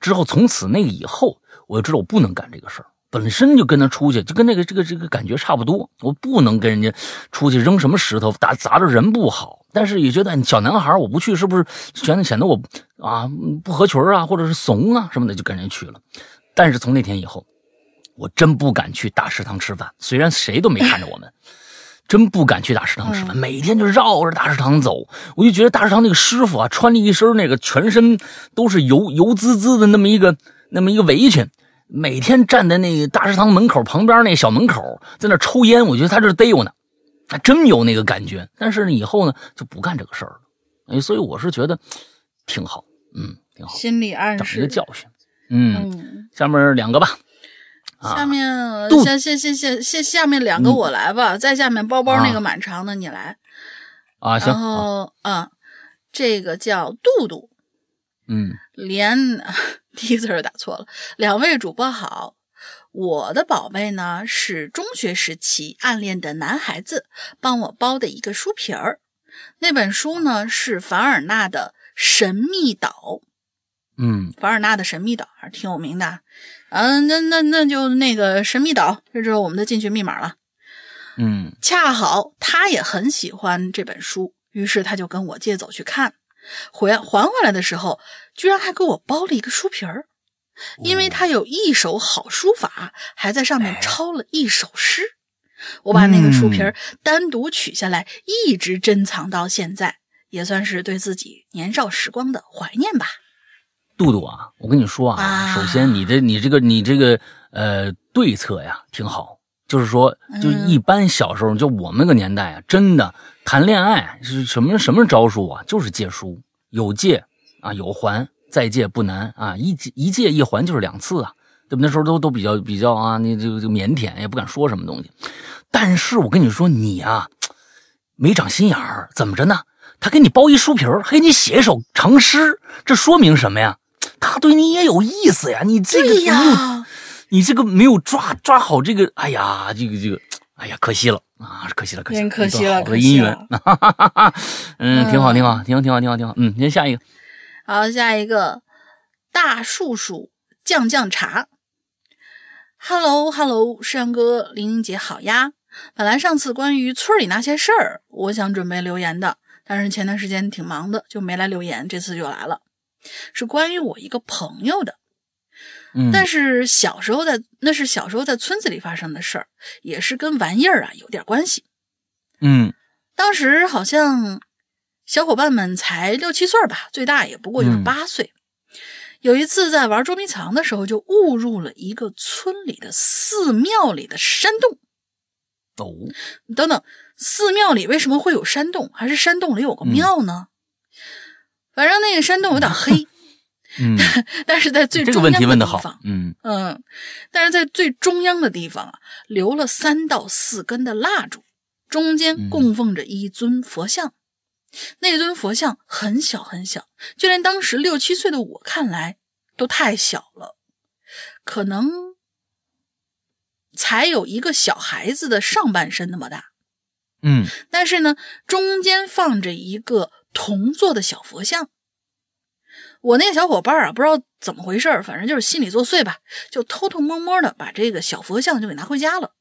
之后从此那以后，我就知道我不能干这个事儿。本身就跟他出去，就跟那个这个这个感觉差不多。我不能跟人家出去扔什么石头，打砸着人不好。但是也觉得小男孩，我不去是不是显得显得我啊不合群啊，或者是怂啊什么的，就跟人去了。但是从那天以后，我真不敢去大食堂吃饭，虽然谁都没看着我们。真不敢去大食堂吃饭，每天就绕着大食堂走。我就觉得大食堂那个师傅啊，穿了一身那个全身都是油油滋滋的那么一个那么一个围裙，每天站在那个大食堂门口旁边那小门口，在那抽烟。我觉得他这逮我呢，还真有那个感觉。但是以后呢，就不干这个事儿了。哎，所以我是觉得挺好，嗯，挺好。心理暗示，长一个教训。嗯，下面两个吧。下面下下下下下下面两个我来吧，再下面包包那个蛮长的你来啊，然后啊，这个叫杜杜，嗯，连 第一个字打错了。两位主播好，我的宝贝呢是中学时期暗恋的男孩子帮我包的一个书皮儿，那本书呢是凡尔纳的《神秘岛》，嗯，凡尔纳的《神秘岛》还是挺有名的。嗯，那那那就那个神秘岛，这就是我们的进去密码了。嗯，恰好他也很喜欢这本书，于是他就跟我借走去看。回还回来的时候，居然还给我包了一个书皮儿，因为他有一手好书法，还在上面抄了一首诗。我把那个书皮儿单独取下来，一直珍藏到现在，也算是对自己年少时光的怀念吧。杜杜啊，我跟你说啊，首先你的你这个你这个呃对策呀挺好，就是说就一般小时候就我们那个年代啊，真的谈恋爱是什么什么招数啊，就是借书，有借啊有还，再借不难啊，一借一借一还就是两次啊，对吧？那时候都都比较比较啊，你这个就腼腆也不敢说什么东西。但是我跟你说，你啊没长心眼儿，怎么着呢？他给你包一书皮儿，还给你写一首长诗，这说明什么呀？他对你也有意思呀，你这个没有，你这个没有抓抓好这个，哎呀，这个这个，哎呀，可惜了啊，可惜了，可惜了，可惜了，好的姻缘，嗯，挺好，挺好，挺好，挺好，挺好，挺好，嗯，先下一个，好，下一个大树树酱酱茶，Hello，Hello，世阳哥，玲玲姐好呀。本来上次关于村里那些事儿，我想准备留言的，但是前段时间挺忙的，就没来留言，这次就来了。是关于我一个朋友的，嗯，但是小时候在那是小时候在村子里发生的事儿，也是跟玩意儿啊有点关系，嗯，当时好像小伙伴们才六七岁吧，最大也不过就是八岁。有一次在玩捉迷藏的时候，就误入了一个村里的寺庙里的山洞。哦，等等，寺庙里为什么会有山洞？还是山洞里有个庙呢？反正那个山洞有点黑，嗯，但是在最这个问题问的好，嗯。嗯，但是在最中央的地方啊，留了三到四根的蜡烛，中间供奉着一尊佛像，那尊佛像很小很小，就连当时六七岁的我看来都太小了，可能才有一个小孩子的上半身那么大，嗯。但是呢，中间放着一个铜做的小佛像。我那个小伙伴啊，不知道怎么回事儿，反正就是心理作祟吧，就偷偷摸摸的把这个小佛像就给拿回家了。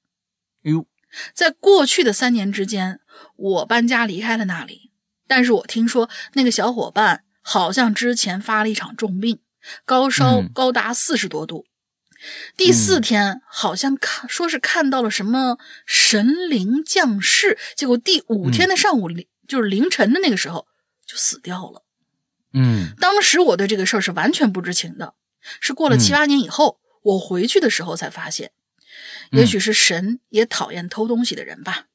哎呦，在过去的三年之间，我搬家离开了那里，但是我听说那个小伙伴好像之前发了一场重病，高烧嗯高达四十多度。第四天好像看说是看到了什么神灵降世，结果第五天的上午凌、就是凌晨的那个时候就死掉了。嗯当时我对这个事儿是完全不知情的，是过了嗯七八年以后，我回去的时候才发现，嗯也许是神也讨厌偷东西的人吧。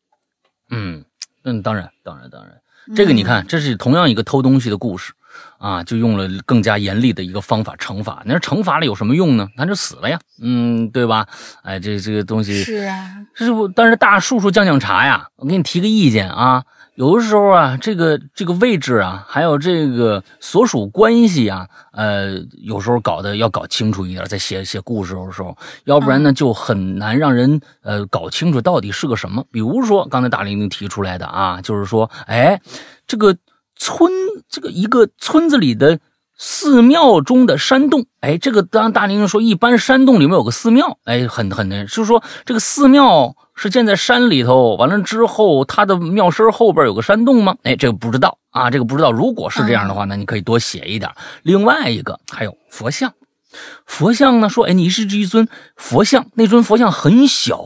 嗯嗯，当然当然当然，这个你看，这是同样一个偷东西的故事啊，就用了更加严厉的一个方法惩罚。那惩罚了有什么用呢？那就死了呀，嗯，对吧？哎，这这个东西是啊，是不，但是大叔叔降降茶呀，我给你提个意见啊。有的时候啊，这个这个位置啊，还有这个所属关系啊，呃，有时候搞得要搞清楚一点，在写写故事的时候，要不然呢就很难让人呃搞清楚到底是个什么。比如说刚才大玲玲提出来的啊，就是说，哎，这个村这个一个村子里的寺庙中的山洞，哎，这个当大玲玲说，一般山洞里面有个寺庙，哎，很很难，就是说这个寺庙是建在山里头，完了之后它的庙身后边有个山洞吗？哎，这个不知道啊，这个不知道。如果是这样的话那，你可以多写一点。另外一个还有佛像，佛像呢说，哎，你是这一尊佛像，那尊佛像很小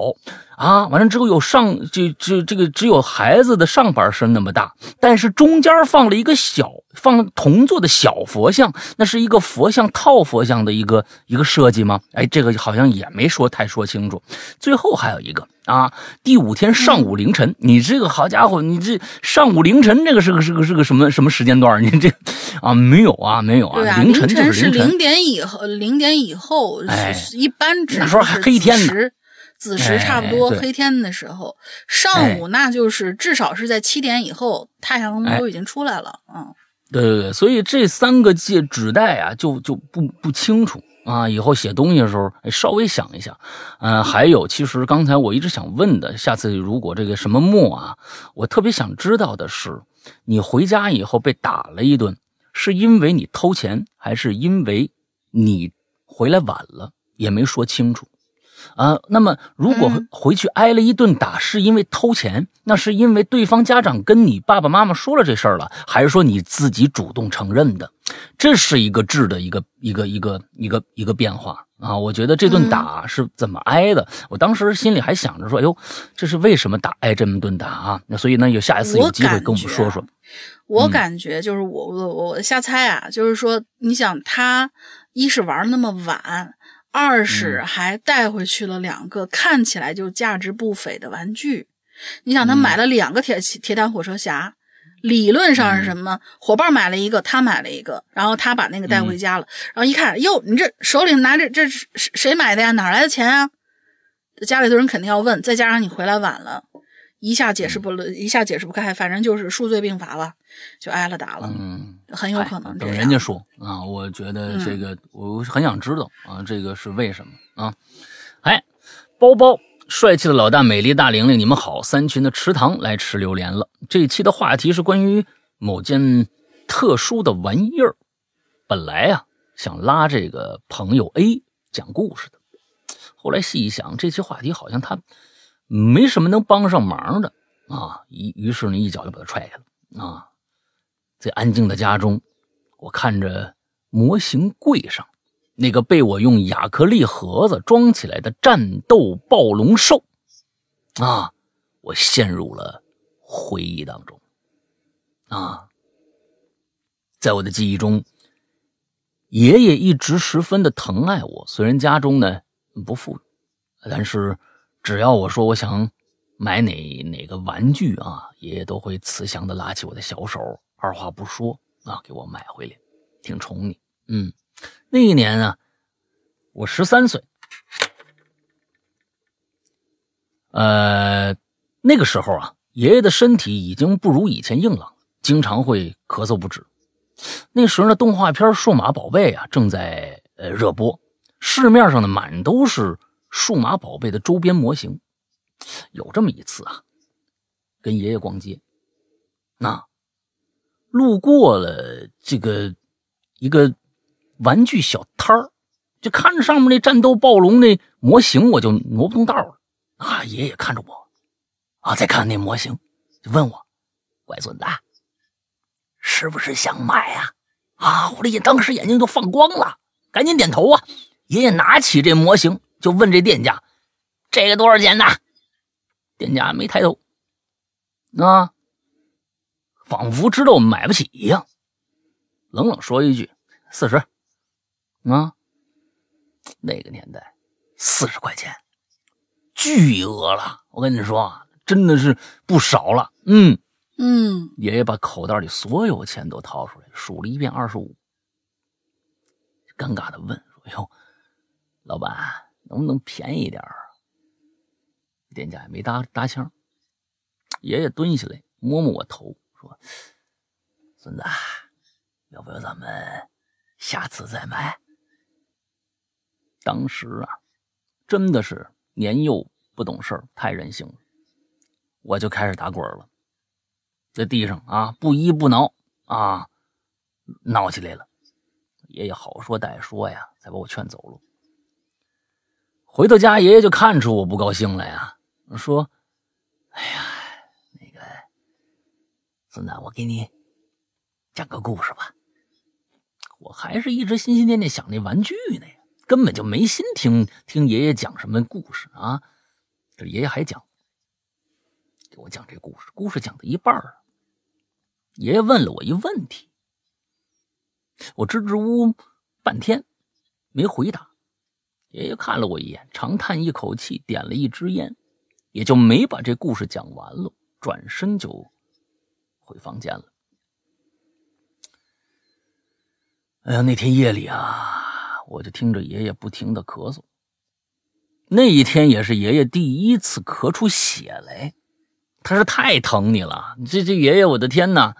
啊，完了之后有上这这这个只有孩子的上半身那么大，但是中间放了一个小放铜做的小佛像，那是一个佛像套佛像的一个一个设计吗？哎，这个好像也没说太说清楚。最后还有一个啊，第五天上午凌晨，你这个好家伙，你这上午凌晨这个是个是个是个什么什么时间段？你这啊没有啊没有啊，凌晨就是是凌晨。零点以后，零点以后，哎是一般指那时候还黑天呢子时差不多黑天的时候，上午那就是至少是在七点以后，太阳哎都已经出来了。嗯，对对对，所以这三个界指代啊，就就不不清楚啊。以后写东西的时候，哎，稍微想一想。嗯、还有，其实刚才我一直想问的，下次如果这个什么墨啊，我特别想知道的是，你回家以后被打了一顿，是因为你偷钱，还是因为你回来晚了？也没说清楚。啊，那么如果嗯回去挨了一顿打，是因为偷钱，那是因为对方家长跟你爸爸妈妈说了这事儿了，还是说你自己主动承认的？这是一个质的一个一个一个一个一个变化啊！我觉得这顿打是怎么挨的？我当时心里还想着说，哎呦，这是为什么打挨这么顿打啊？那所以呢，有下一次有机会跟我们说说啊。我嗯感觉就是我我我瞎猜啊，就是说，你想他一是玩那么晚，二是嗯还带回去了两个看起来就价值不菲的玩具。你想，他嗯买了两个铁铁胆火车侠，理论上是什么？伙伴买了一个，他买了一个，然后他把那个带回家了，然后一看，哟，你这手里拿着这是谁谁买的呀？哪来的钱啊？家里头人肯定要问，再加上你回来晚了。一下解释不了，一下解释不开，反正就是数罪并罚了，就挨了打了，嗯，很有可能这等。人家说啊，我觉得这个、我很想知道啊，这个是为什么啊？哎，包包帅气的老大，美丽大玲玲，你们好！三群的池塘来吃榴莲了。这一期的话题是关于某件特殊的玩意儿。本来啊、想拉这个朋友 A 讲故事的，后来细一想，这期话题好像他没什么能帮上忙的啊，于于是呢，一脚就把他踹开了啊。在安静的家中，我看着模型柜上那个被我用亚克力盒子装起来的战斗暴龙兽，啊，我陷入了回忆当中。啊，在我的记忆中，爷爷一直十分的疼爱我，虽然家中呢不富裕，但是只要我说我想买哪哪个玩具啊，爷爷都会慈祥的拉起我的小手，二话不说啊，给我买回来，挺宠你。嗯，那一年啊，我十三岁，呃，那个时候啊，爷爷的身体已经不如以前硬朗，经常会咳嗽不止。那时候呢，动画片《数码宝贝》啊正在呃热播，市面上呢满都是数码宝贝的周边模型。有这么一次啊，跟爷爷逛街，那路过了这个一个玩具小摊儿，就看着上面那战斗暴龙那模型，我就挪不动道了。啊，爷爷看着我，啊，再看那模型，就问我：“乖孙子，是不是想买呀？”啊，我这眼当时眼睛都放光了，赶紧点头啊。爷爷拿起这模型，就问这店家：“这个多少钱呢？”店家没抬头，啊，仿佛知道我们买不起一样，冷冷说一句：“四十。”啊，那个年代四十块钱，巨额了。我跟你说，真的是不少了。嗯嗯，爷爷把口袋里所有钱都掏出来，数了一遍二十五，尴尬的问：“说哟，老板，能不能便宜一点？”店家也没搭搭腔，爷爷蹲下来摸摸我头，说：“孙子，要不要咱们下次再买？”当时啊，真的是年幼不懂事太任性了，我就开始打滚了，在地上啊不依不挠啊，闹起来了。爷爷好说歹说呀，才把我劝走了。回到家，爷爷就看出我不高兴了呀。说：“哎呀，那个孙子，我给你讲个故事吧。我还是一直心心念念想那玩具呢，根本就没心听听爷爷讲什么故事啊。这爷爷还讲，给我讲这故事。故事讲到一半爷爷问了我一问题，我支支吾吾半天没回答。爷爷看了我一眼，长叹一口气，点了一支烟。”也就没把这故事讲完了，转身就回房间了。哎呀，那天夜里啊，我就听着爷爷不停的咳嗽。那一天也是爷爷第一次咳出血来，他是太疼你了。这这爷爷，我的天哪！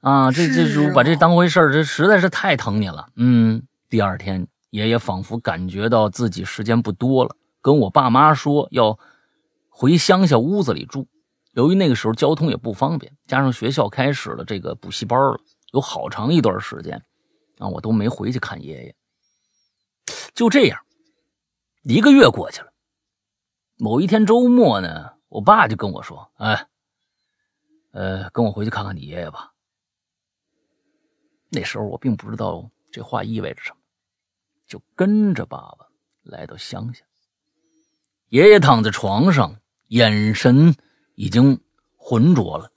啊，这这把这当回事这实在是太疼你了。嗯，第二天爷爷仿佛感觉到自己时间不多了，跟我爸妈说要。回乡下屋子里住，由于那个时候交通也不方便，加上学校开始了这个补习班了，有好长一段时间，啊，我都没回去看爷爷。就这样，一个月过去了。某一天周末呢，我爸就跟我说：“哎，呃，跟我回去看看你爷爷吧。”那时候我并不知道这话意味着什么，就跟着爸爸来到乡下。爷爷躺在床上。眼神已经浑浊了，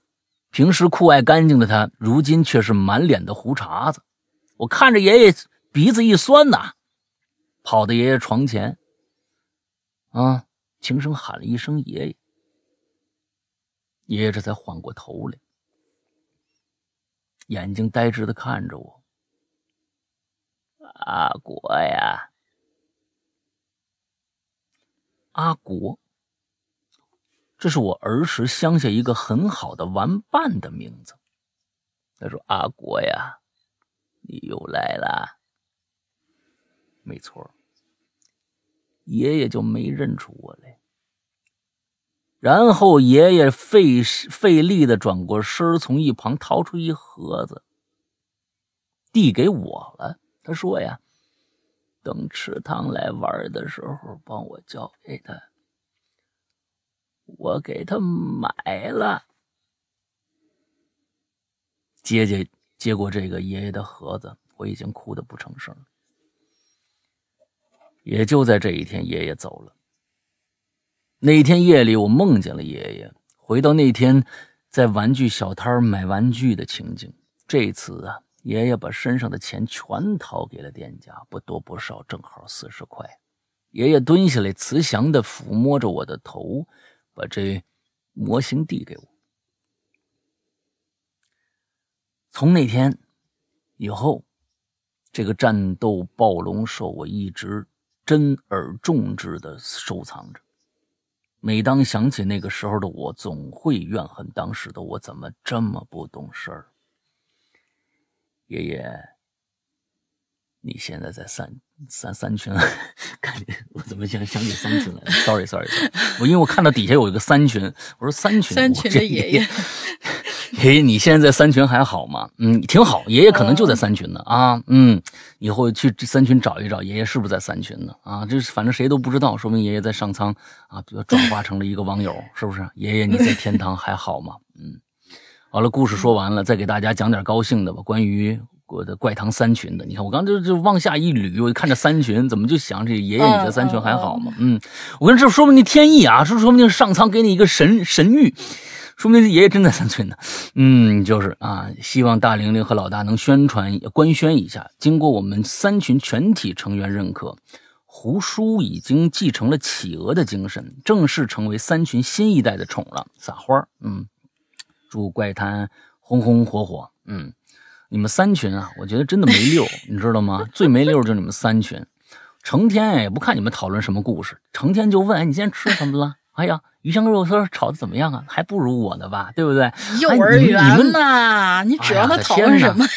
平时酷爱干净的他，如今却是满脸的胡茬子。我看着爷爷鼻子一酸呐，跑到爷爷床前，啊，轻声喊了一声“爷爷”。爷爷这才缓过头来，眼睛呆滞的看着我：“阿国呀，阿国。”这是我儿时乡下一个很好的玩伴的名字。他说：“阿国呀，你又来了。”没错，爷爷就没认出我来。然后爷爷费费力的转过身，从一旁掏出一盒子，递给我了。他说：“呀，等池塘来玩的时候，帮我交给他。”我给他买了。接接接过这个爷爷的盒子，我已经哭得不成声。也就在这一天，爷爷走了。那天夜里，我梦见了爷爷，回到那天在玩具小摊买玩具的情景。这次啊，爷爷把身上的钱全掏给了店家，不多不少，正好四十块。爷爷蹲下来，慈祥的抚摸着我的头。把这模型递给我。从那天以后，这个战斗暴龙兽我一直珍而重之的收藏着。每当想起那个时候的我，总会怨恨当时的我怎么这么不懂事儿。爷爷，你现在在三三三群，感觉我怎么想想起三群来了？Sorry Sorry，我因为我看到底下有一个三群，我说三群，三群的爷爷，爷爷你现在在三群还好吗？嗯，挺好，爷爷可能就在三群呢啊，嗯，以后去三群找一找，爷爷是不是在三群呢？啊，这反正谁都不知道，说明爷爷在上苍啊，转化成了一个网友，是不是？爷爷你在天堂还好吗？嗯，好了，故事说完了，再给大家讲点高兴的吧，关于。我的怪堂三群的，你看我刚就就往下一捋，我看着三群，怎么就想这爷爷你的三群还好吗？嗯，我跟这说不定天意啊，说说不定上苍给你一个神神谕，说明爷爷真在三群呢。嗯，就是啊，希望大玲玲和老大能宣传官宣一下，经过我们三群全体成员认可，胡叔已经继承了企鹅的精神，正式成为三群新一代的宠了。撒花嗯，祝怪谈红红火火，嗯。你们三群啊，我觉得真的没溜，你知道吗？最没溜就是你们三群，成天也不看你们讨论什么故事，成天就问：哎，你今天吃什么了？哎呀，鱼香肉丝炒的怎么样啊？还不如我的吧，对不对？幼儿园嘛，你指望他讨论什么？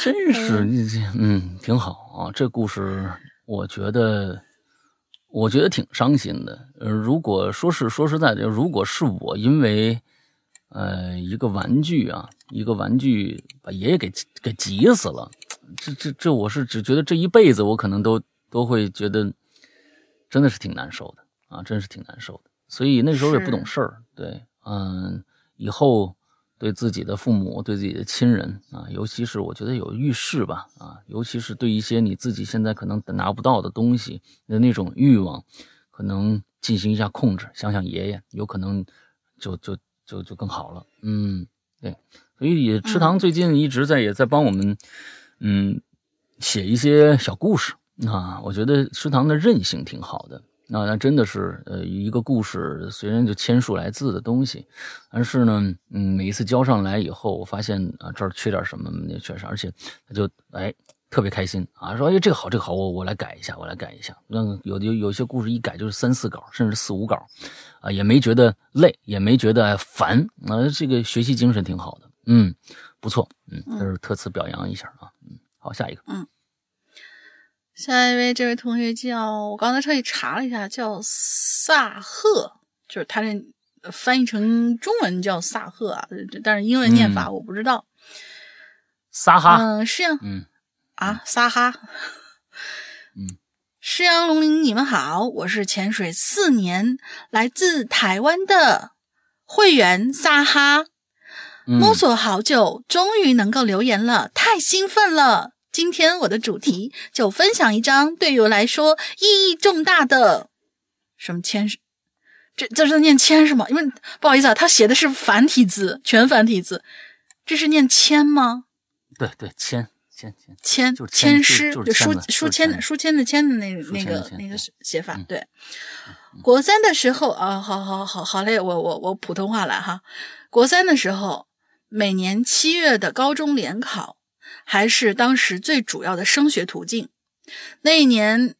真是你这嗯，挺好啊。这故事我觉得，我觉得挺伤心的。呃，如果说是说实在的，如果是我因为。呃，一个玩具啊，一个玩具把爷爷给给急死了，这这这，我是只觉得这一辈子我可能都都会觉得，真的是挺难受的啊，真是挺难受的。所以那时候也不懂事儿，对，嗯，以后对自己的父母、对自己的亲人啊，尤其是我觉得有遇事吧，啊，尤其是对一些你自己现在可能拿不到的东西的那种欲望，可能进行一下控制。想想爷爷，有可能就就。就就更好了，嗯，对，所以池塘最近一直在也在帮我们，嗯，写一些小故事啊。我觉得池塘的韧性挺好的，那那真的是呃一个故事，虽然就千数来字的东西，但是呢，嗯，每一次交上来以后，我发现啊这儿缺点什么，那缺啥，而且他就哎特别开心啊，说哎这个好这个好，我我来改一下，我来改一下。那有的有些故事一改就是三四稿，甚至四五稿。啊，也没觉得累，也没觉得烦，啊，这个学习精神挺好的，嗯，不错，嗯，这是特此表扬一下啊，嗯，好，下一个，嗯，下一位这位同学叫我刚才特意查了一下，叫萨赫，就是他这翻译成中文叫萨赫啊，但是英文念法我不知道，撒哈，嗯，是呀，嗯，啊，撒哈。嗯。诗阳龙鳞，你们好，我是潜水四年，来自台湾的会员撒哈，摸索好久，终于能够留言了，太兴奋了！今天我的主题就分享一张对于我来说意义重大的什么签是，这这是念签是吗？因为不好意思啊，他写的是繁体字，全繁体字，这是念签吗？对对，签。签签诗，就书书签的书签的签的那那个那个写法。对，国三的时候啊，好好好好嘞，我我我普通话来哈。国三的时候，每年七月的高中联考还是当时最主要的升学途径。那一年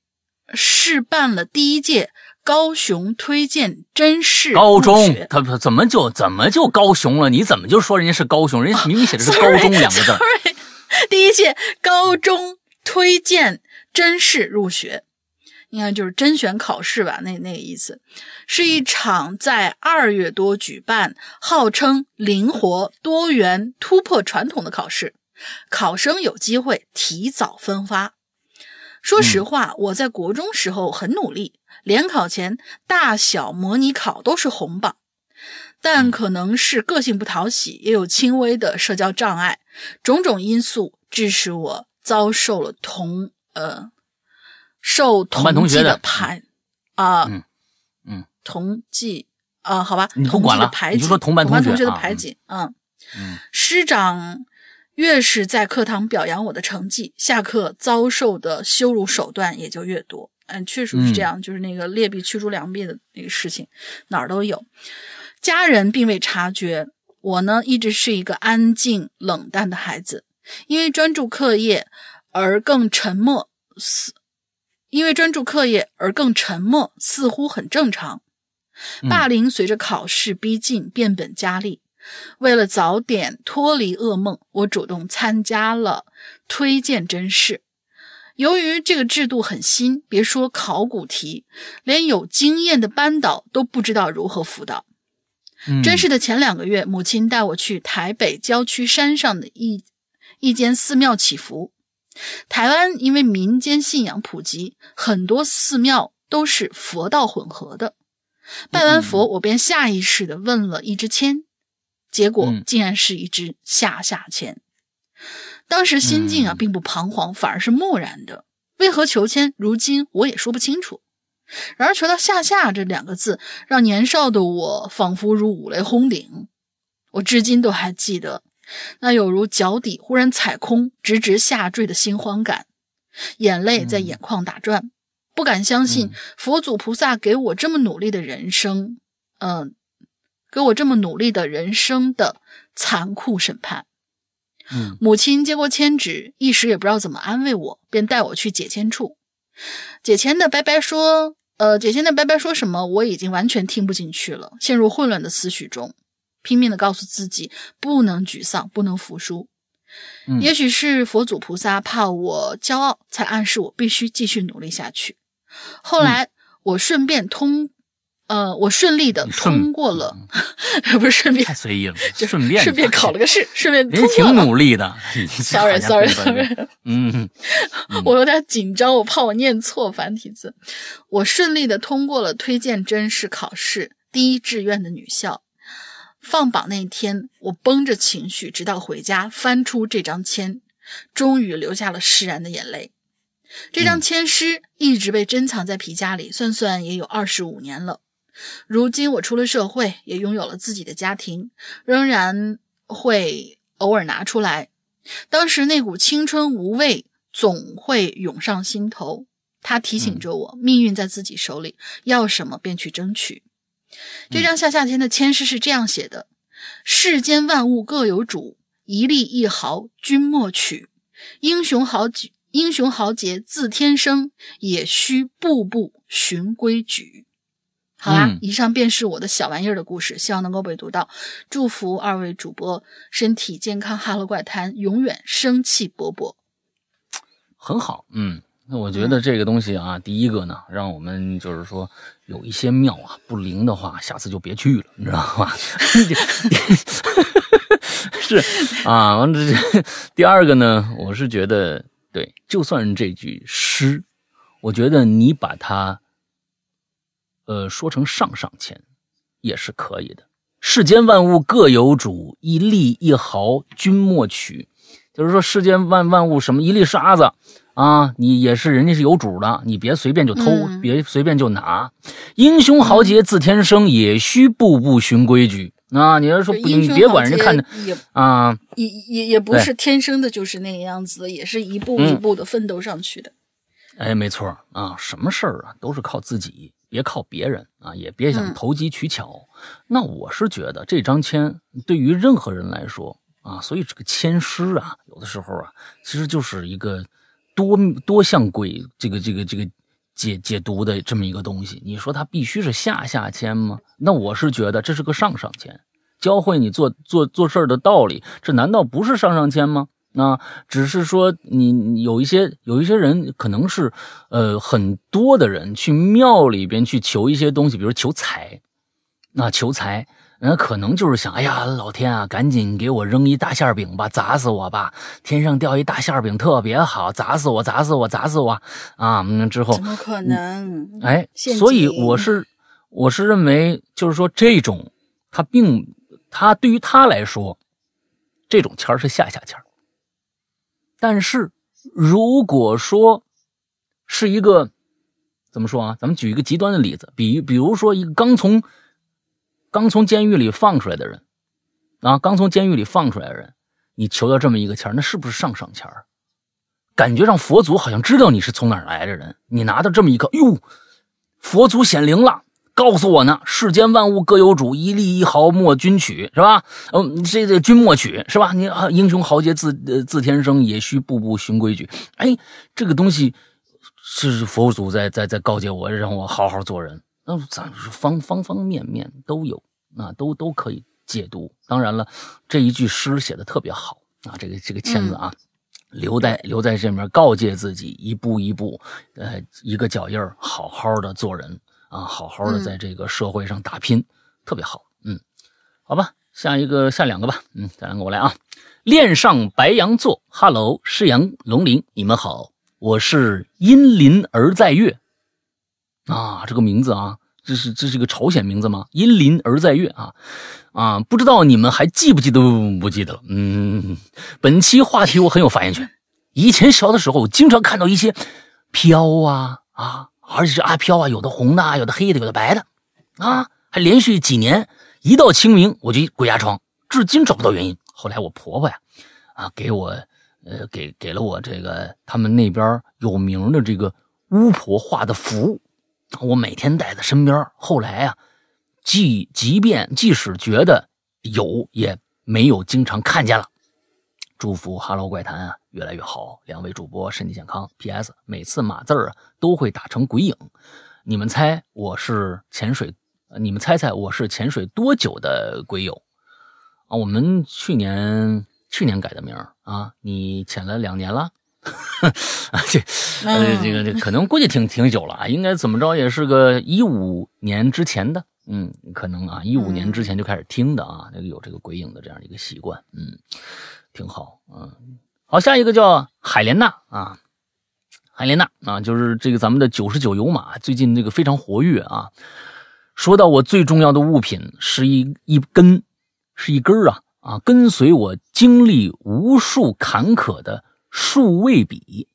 试办了第一届高雄推荐真试高中，他怎么就怎么就高雄了？你怎么就说人家是高雄？人家明明写的是高中两个字。第一届高中推荐甄试入学，应该就是甄选考试吧？那那个意思，是一场在二月多举办，号称灵活多元、突破传统的考试。考生有机会提早分发。说实话，我在国中时候很努力，联考前大小模拟考都是红榜。但可能是个性不讨喜，也有轻微的社交障碍，种种因素致使我遭受了同呃受同级的排啊，嗯嗯，同济啊，好吧，你不管了，你就说同班同学的排挤，嗯嗯，师长越是在课堂表扬我的成绩，下课遭受的羞辱手段也就越多，嗯，确实是这样，就是那个劣币驱逐良币的那个事情哪儿都有。家人并未察觉，我呢一直是一个安静冷淡的孩子，因为专注课业而更沉默，似因为专注课业而更沉默，似乎很正常。霸凌随着考试逼近变本加厉，为了早点脱离噩梦，我主动参加了推荐甄试。由于这个制度很新，别说考古题，连有经验的班导都不知道如何辅导。甄试的前两个月，母亲带我去台北郊区山上的一一间寺庙祈福。台湾因为民间信仰普及，很多寺庙都是佛道混合的。拜完佛，我便下意识地问了一支签，结果竟然是一支下下签。当时心境啊，并不彷徨，反而是漠然的。为何求签？如今我也说不清楚。然而求到下下这两个字，让年少的我仿佛如五雷轰顶。我至今都还记得，那有如脚底忽然踩空，直直下坠的心慌感，眼泪在眼眶打转。不敢相信佛祖菩萨给我这么努力的人生，嗯，给我这么努力的人生的残酷审判。嗯，母亲接过签纸，一时也不知道怎么安慰我，便带我去解签处。解签的白白说，呃，解签的白白说什么，我已经完全听不进去了，陷入混乱的思绪中，拼命的告诉自己不能沮丧，不能服输。也许是佛祖菩萨怕我骄傲，才暗示我必须继续努力下去。后来我顺便通，呃，我顺利的通过了，不是顺便太随意了，就顺便顺便考了个试，顺便人挺努力的。Sorry Sorry Sorry，嗯，我有点紧张，我怕我念错繁体字。我顺利的通过了推荐甄试考试，第一志愿的女校。放榜那天，我绷着情绪，直到回家翻出这张签，终于流下了释然的眼泪。这张签诗一直被珍藏在皮夹里，算算也有二十五年了。如今我出了社会，也拥有了自己的家庭，仍然会偶尔拿出来。当时那股青春无畏总会涌上心头，它提醒着我，命运在自己手里，要什么便去争取。这张夏夏天的签诗是这样写的：“世间万物各有主，一粒一毫君莫取。英雄豪杰，英雄豪杰自天生，也需步步循规矩。”好啦，嗯以上便是我的小玩意儿的故事，希望能够被读到。祝福二位主播身体健康，哈喽怪谈永远生气勃勃。很好，嗯。那我觉得这个东西啊，第一个呢，让我们就是说有一些庙啊不灵的话，下次就别去了，你知道吗？是啊，完了这第二个呢，我是觉得对，就算这句诗，我觉得你把它呃说成上上签也是可以的。世间万物各有主，一粒一毫君莫取。就是说，世间万万物什么一粒沙子啊，你也是人家是有主的，你别随便就偷，嗯别随便就拿。英雄豪杰自天生，也需步步循规矩啊。你要说你别管人家看着啊，也也也不是天生的就是那个样子，也是一步嗯一步的奋斗上去的。哎，没错啊，什么事儿啊都是靠自己，别靠别人啊，也别想嗯投机取巧。那我是觉得这张签对于任何人来说啊，所以这个签师啊，有的时候啊，其实就是一个多多项轨这个这个这个解解读的这么一个东西。你说他必须是下下签吗？那我是觉得这是个上上签，教会你做做做事的道理，这难道不是上上签吗？啊，只是说你你有一些有一些人可能是，呃，很多的人去庙里边去求一些东西，比如求财，那求财，那可能就是想，哎呀，老天啊，赶紧给我扔一大馅饼吧，砸死我吧！天上掉一大馅饼特别好，砸死我，砸死我，砸死我啊！嗯，之后怎么可能？哎，所以我是我是认为，就是说这种他并他对于他来说，这种签儿是下下签儿。但是如果说是一个怎么说啊？咱们举一个极端的例子，比比如说一个刚从刚从监狱里放出来的人啊，刚从监狱里放出来的人，你求到这么一个签儿，那是不是上上签儿？感觉让佛祖好像知道你是从哪儿来的人，你拿到这么一个，哟，佛祖显灵了，告诉我呢，世间万物各有主，一粒一毫莫君取，是吧？嗯，这这君莫取，是吧？你啊，英雄豪杰自呃自天生，也需步步循规矩。哎，这个东西是佛祖在在在告诫我，让我好好做人。那咱方方方面面都有，啊，都都可以解读。当然了，这一句诗写的特别好啊，这个这个签子啊，留在留在这面，告诫自己一步一步，呃，一个脚印儿，好好的做人啊，好好的在这个社会上打拼，特别好。嗯，好吧，下一个下两个吧。嗯，下两个我来啊。恋上白羊座，Hello，诗阳龙鳞，你们好，我是阴林而在月啊，这个名字啊，这是这是个朝鲜名字吗？阴林而在月啊啊，不知道你们还记不记得？不记得了。嗯，本期话题我很有发言权。以前小的时候，我经常看到一些飘啊啊，而且这阿飘啊，有的红的，有的黑的，有的白的啊，还连续几年，一到清明我就鬼压床，至今找不到原因。后来我婆婆呀，啊，给我，呃，给给了我这个他们那边有名的这个巫婆画的符，我每天带在身边。后来呀，即即便即使觉得有，也没有经常看见了。祝福《哈喽怪谈》啊越来越好，两位主播身体健康。P.S. 每次码字儿都会打成鬼影，你们猜我是潜水？你们猜猜我是潜水多久的鬼友？啊，我们去年去年改的名啊，你潜了两年了，啊这呃这个这可能估计挺挺久了啊，应该怎么着也是个一五年之前的，嗯，可能啊一五年之前就开始听的啊，那个有这个鬼影的这样一个习惯，嗯，挺好，嗯，好，下一个叫海莲娜啊，海莲娜啊，就是这个咱们的九十九油马，最近这个非常活跃啊，说到我最重要的物品是一一根。是一根啊啊，跟随我经历无数坎坷的数位笔。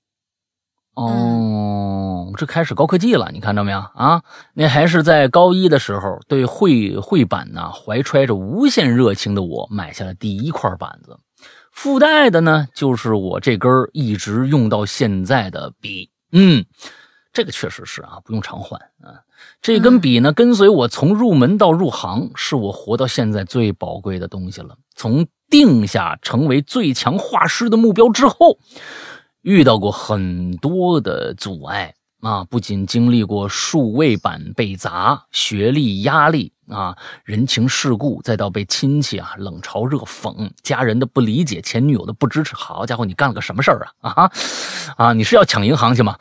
哦，这开始高科技了，你看到没有啊？那还是在高一的时候，对绘绘板呢怀揣着无限热情的我，买下了第一块板子，附带的呢就是我这根一直用到现在的笔。嗯，这个确实是啊，不用常换啊。这根笔呢，跟随我从入门到入行，是我活到现在最宝贵的东西了。从定下成为最强画师的目标之后，遇到过很多的阻碍啊，不仅经历过数位板被砸、学历压力。啊，人情世故，再到被亲戚啊冷嘲热讽，家人的不理解，前女友的不支持，好家伙，你干了个什么事儿啊？啊啊！你是要抢银行去吗？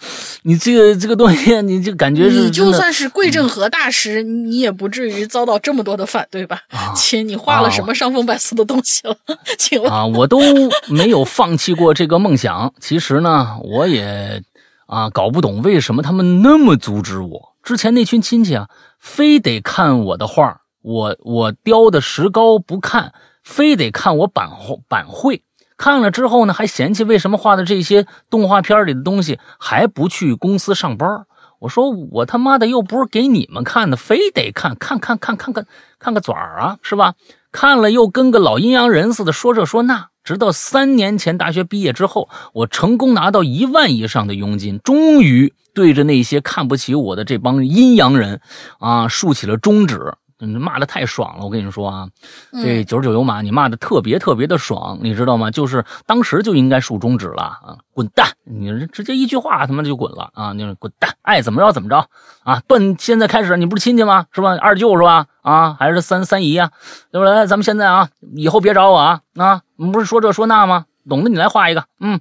你这个这个东西，你就感觉是你就算是贵正和大师，你也不至于遭到这么多的反对吧？亲，你画了什么伤风败俗的东西了？请问啊，我都没有放弃过这个梦想。其实呢，我也啊搞不懂为什么他们那么阻止我。之前那群亲戚啊。非得看我的画，我我雕的石膏不看，非得看我版版绘。看了之后呢，还嫌弃为什么画的这些动画片里的东西还不去公司上班。我说我他妈的又不是给你们看的，非得看看看看看看看个爪儿啊，是吧？看了又跟个老阴阳人似的说这说那。直到三年前大学毕业之后，我成功拿到一万以上的佣金，终于对着那些看不起我的这帮阴阳人，啊，竖起了中指。骂的太爽了，我跟你说啊，这九十九油马你骂的特别特别的爽，你知道吗？就是当时就应该竖中指了啊，滚蛋！你直接一句话他妈就滚了啊，就是滚蛋，爱怎么着怎么着啊！断，现在开始你不是亲戚吗？是吧？二舅是吧？啊，还是三三姨啊？对不对？咱们现在啊，以后别找我啊啊！你不是说这说那吗？懂的你来画一个，嗯，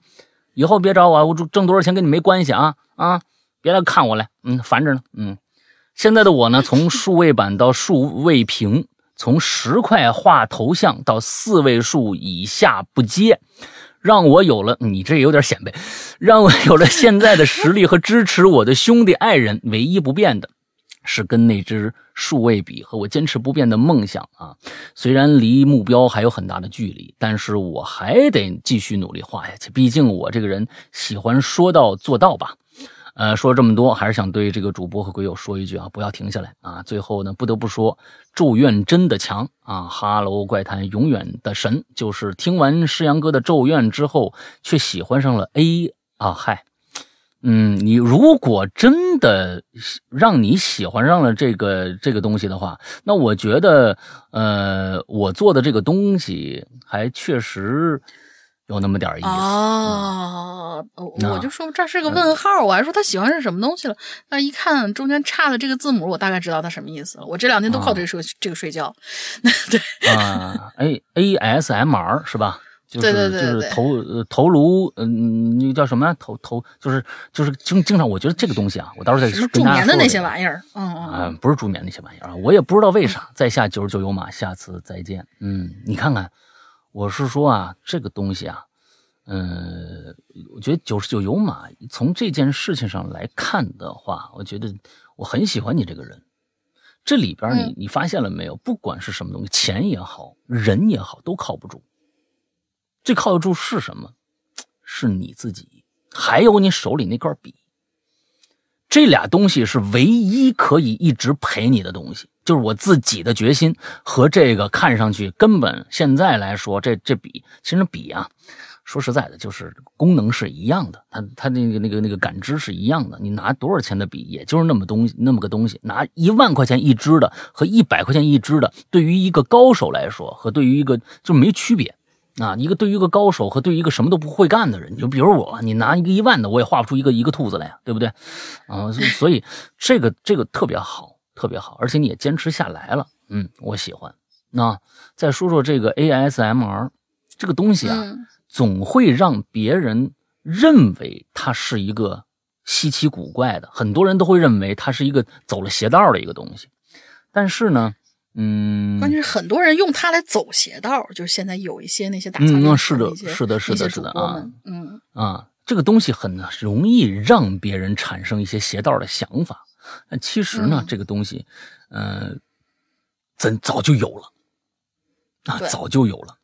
以后别找我，我挣多少钱跟你没关系啊啊！别来看我来，嗯，烦着呢，嗯。现在的我呢，从数位板到数位屏，从十块画头像到四位数以下不接，让我有了你这有点显摆，让我有了现在的实力和支持我的兄弟爱人。唯一不变的，是跟那支数位笔和我坚持不变的梦想啊。虽然离目标还有很大的距离，但是我还得继续努力画下去。毕竟我这个人喜欢说到做到吧。呃，说这么多，还是想对这个主播和鬼友说一句啊，不要停下来啊！最后呢，不得不说，咒怨真的强啊！哈喽怪谈永远的神，就是听完诗阳哥的咒怨之后，却喜欢上了 A 啊！嗨，嗯，你如果真的让你喜欢上了这个这个东西的话，那我觉得，呃，我做的这个东西还确实。有那么点意思哦，了，我我就说这是个问号，我还说他喜欢是什么东西了。但一看中间差的这个字母，我大概知道他什么意思了。我这两天都靠这个睡这个睡觉。对啊，A A S M R 是吧？就是就是头头颅，嗯，那个叫什么？头头就是就是经经常，我觉得这个东西啊，我到时候再跟大家说。助眠的那些玩意儿，嗯嗯，不是助眠那些玩意儿啊，我也不知道为啥。在下九十九有马，下次再见。嗯，你看看，我是说啊，这个东西啊，嗯，我觉得九十九有马，从这件事情上来看的话，我觉得我很喜欢你这个人。这里边你你发现了没有？不管是什么东西，钱也好，人也好，都靠不住。最靠得住是什么？是你自己，还有你手里那块笔。这俩东西是唯一可以一直陪你的东西，就是我自己的决心和这个看上去根本现在来说，这这笔其实笔啊，说实在的，就是功能是一样的，它它那个那个那个感知是一样的。你拿多少钱的笔，也就是那么东西那么个东西。拿一万块钱一支的和一百块钱一支的，对于一个高手来说，和对于一个就没区别。啊，一个对于一个高手和对于一个什么都不会干的人，你就比如我，你拿一个一万的，我也画不出一个一个兔子来呀，对不对？啊，所以这个这个特别好，特别好，而且你也坚持下来了，嗯，我喜欢。那再说说这个 ASMR 这个东西啊，总会让别人认为它是一个稀奇古怪的，很多人都会认为它是一个走了邪道的一个东西，但是呢。嗯，关键是很多人用它来走邪道，就是现在有一些那些打嗯，是的，是的，是的，是的啊，嗯啊，这个东西很容易让别人产生一些邪道的想法。但其实呢，这个东西，嗯，咱早就有了啊，早就有了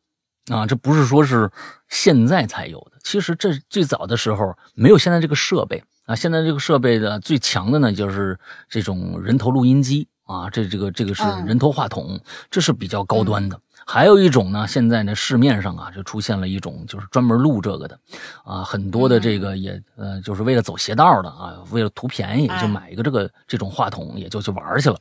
啊，这不是说是现在才有的。其实这最早的时候没有现在这个设备啊，现在这个设备的最强的呢，就是这种人头录音机。啊，这这个这个是人头话筒，这是比较高端的。还有一种呢，现在呢市面上啊就出现了一种，就是专门录这个的，啊，很多的这个也呃就是为了走邪道的啊，为了图便宜就买一个这个这种话筒，也就去玩去了。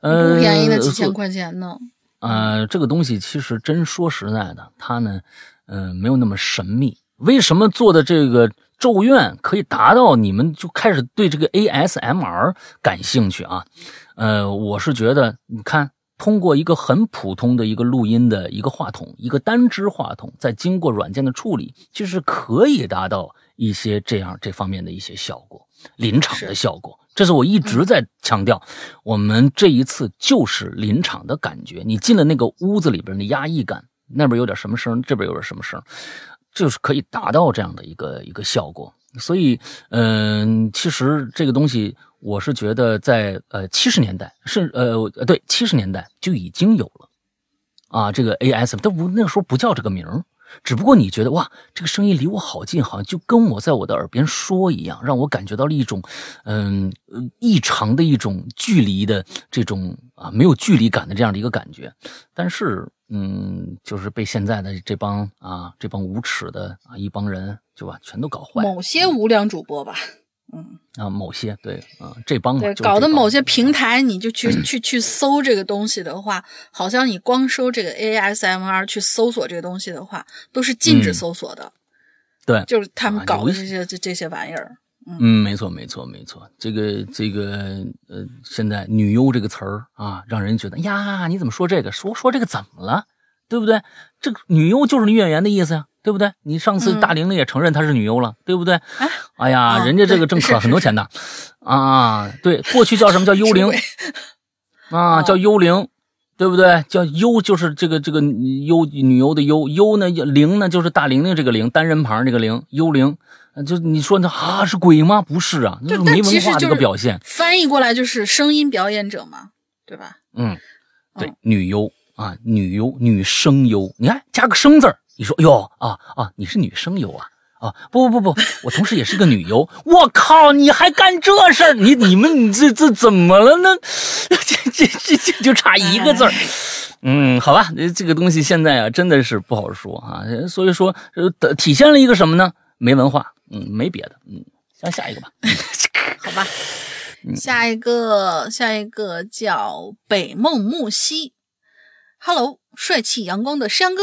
呃，便宜的几千块钱呢。呃，这个东西其实真说实在的，它呢，嗯，没有那么神秘。为什么做的这个？咒怨可以达到你们就开始对这个 ASMR 感兴趣啊？呃，我是觉得，你看，通过一个很普通的一个录音的一个话筒，一个单支话筒，再经过软件的处理，其实可以达到一些这样这方面的一些效果，临场的效果。这是我一直在强调，我们这一次就是临场的感觉。你进了那个屋子里边的压抑感，那边有点什么声，这边有点什么声。就是可以达到这样的一个一个效果，所以，嗯，其实这个东西，我是觉得在呃七十年代，是呃对七十年代就已经有了，啊，这个 AS 都不那个时候不叫这个名。只不过你觉得哇，这个声音离我好近，好像就跟我在我的耳边说一样，让我感觉到了一种，嗯，异常的一种距离的这种啊，没有距离感的这样的一个感觉。但是，嗯，就是被现在的这帮啊，这帮无耻的啊一帮人，就吧，全都搞坏。某些无良主播吧。嗯啊，某些对啊，这帮对搞的某些平台，你就去去去搜这个东西的话，好像你光搜这个 ASMR 去搜索这个东西的话，都是禁止搜索的。对，就是他们搞的这些这这些玩意儿。嗯，没错没错没错，这个这个呃，现在“女优”这个词儿啊，让人觉得呀，你怎么说这个？说说这个怎么了？对不对？这个“女优”就是女演员的意思呀。对不对？你上次大玲玲也承认她是女优了，对不对？哎呀，人家这个挣可很多钱的啊！对，过去叫什么叫幽灵啊？叫幽灵，对不对？叫幽就是这个这个幽女优的幽幽呢，灵呢就是大玲玲这个灵单人旁这个灵幽灵，就你说那啊是鬼吗？不是啊，那是没文化的一个表现。翻译过来就是声音表演者嘛，对吧？嗯，对，女优啊，女优女声优，你看加个声字儿。你说哟啊啊，你是女生游啊啊不不不不，我同时也是个女优。我靠，你还干这事儿？你你们你这这怎么了呢？这这这这就差一个字儿。嗯，好吧，这个东西现在啊真的是不好说啊。所以说呃体现了一个什么呢？没文化。嗯，没别的。嗯，先下一个吧。好吧，下一个下一个叫北梦木兮。Hello，帅气阳光的山哥。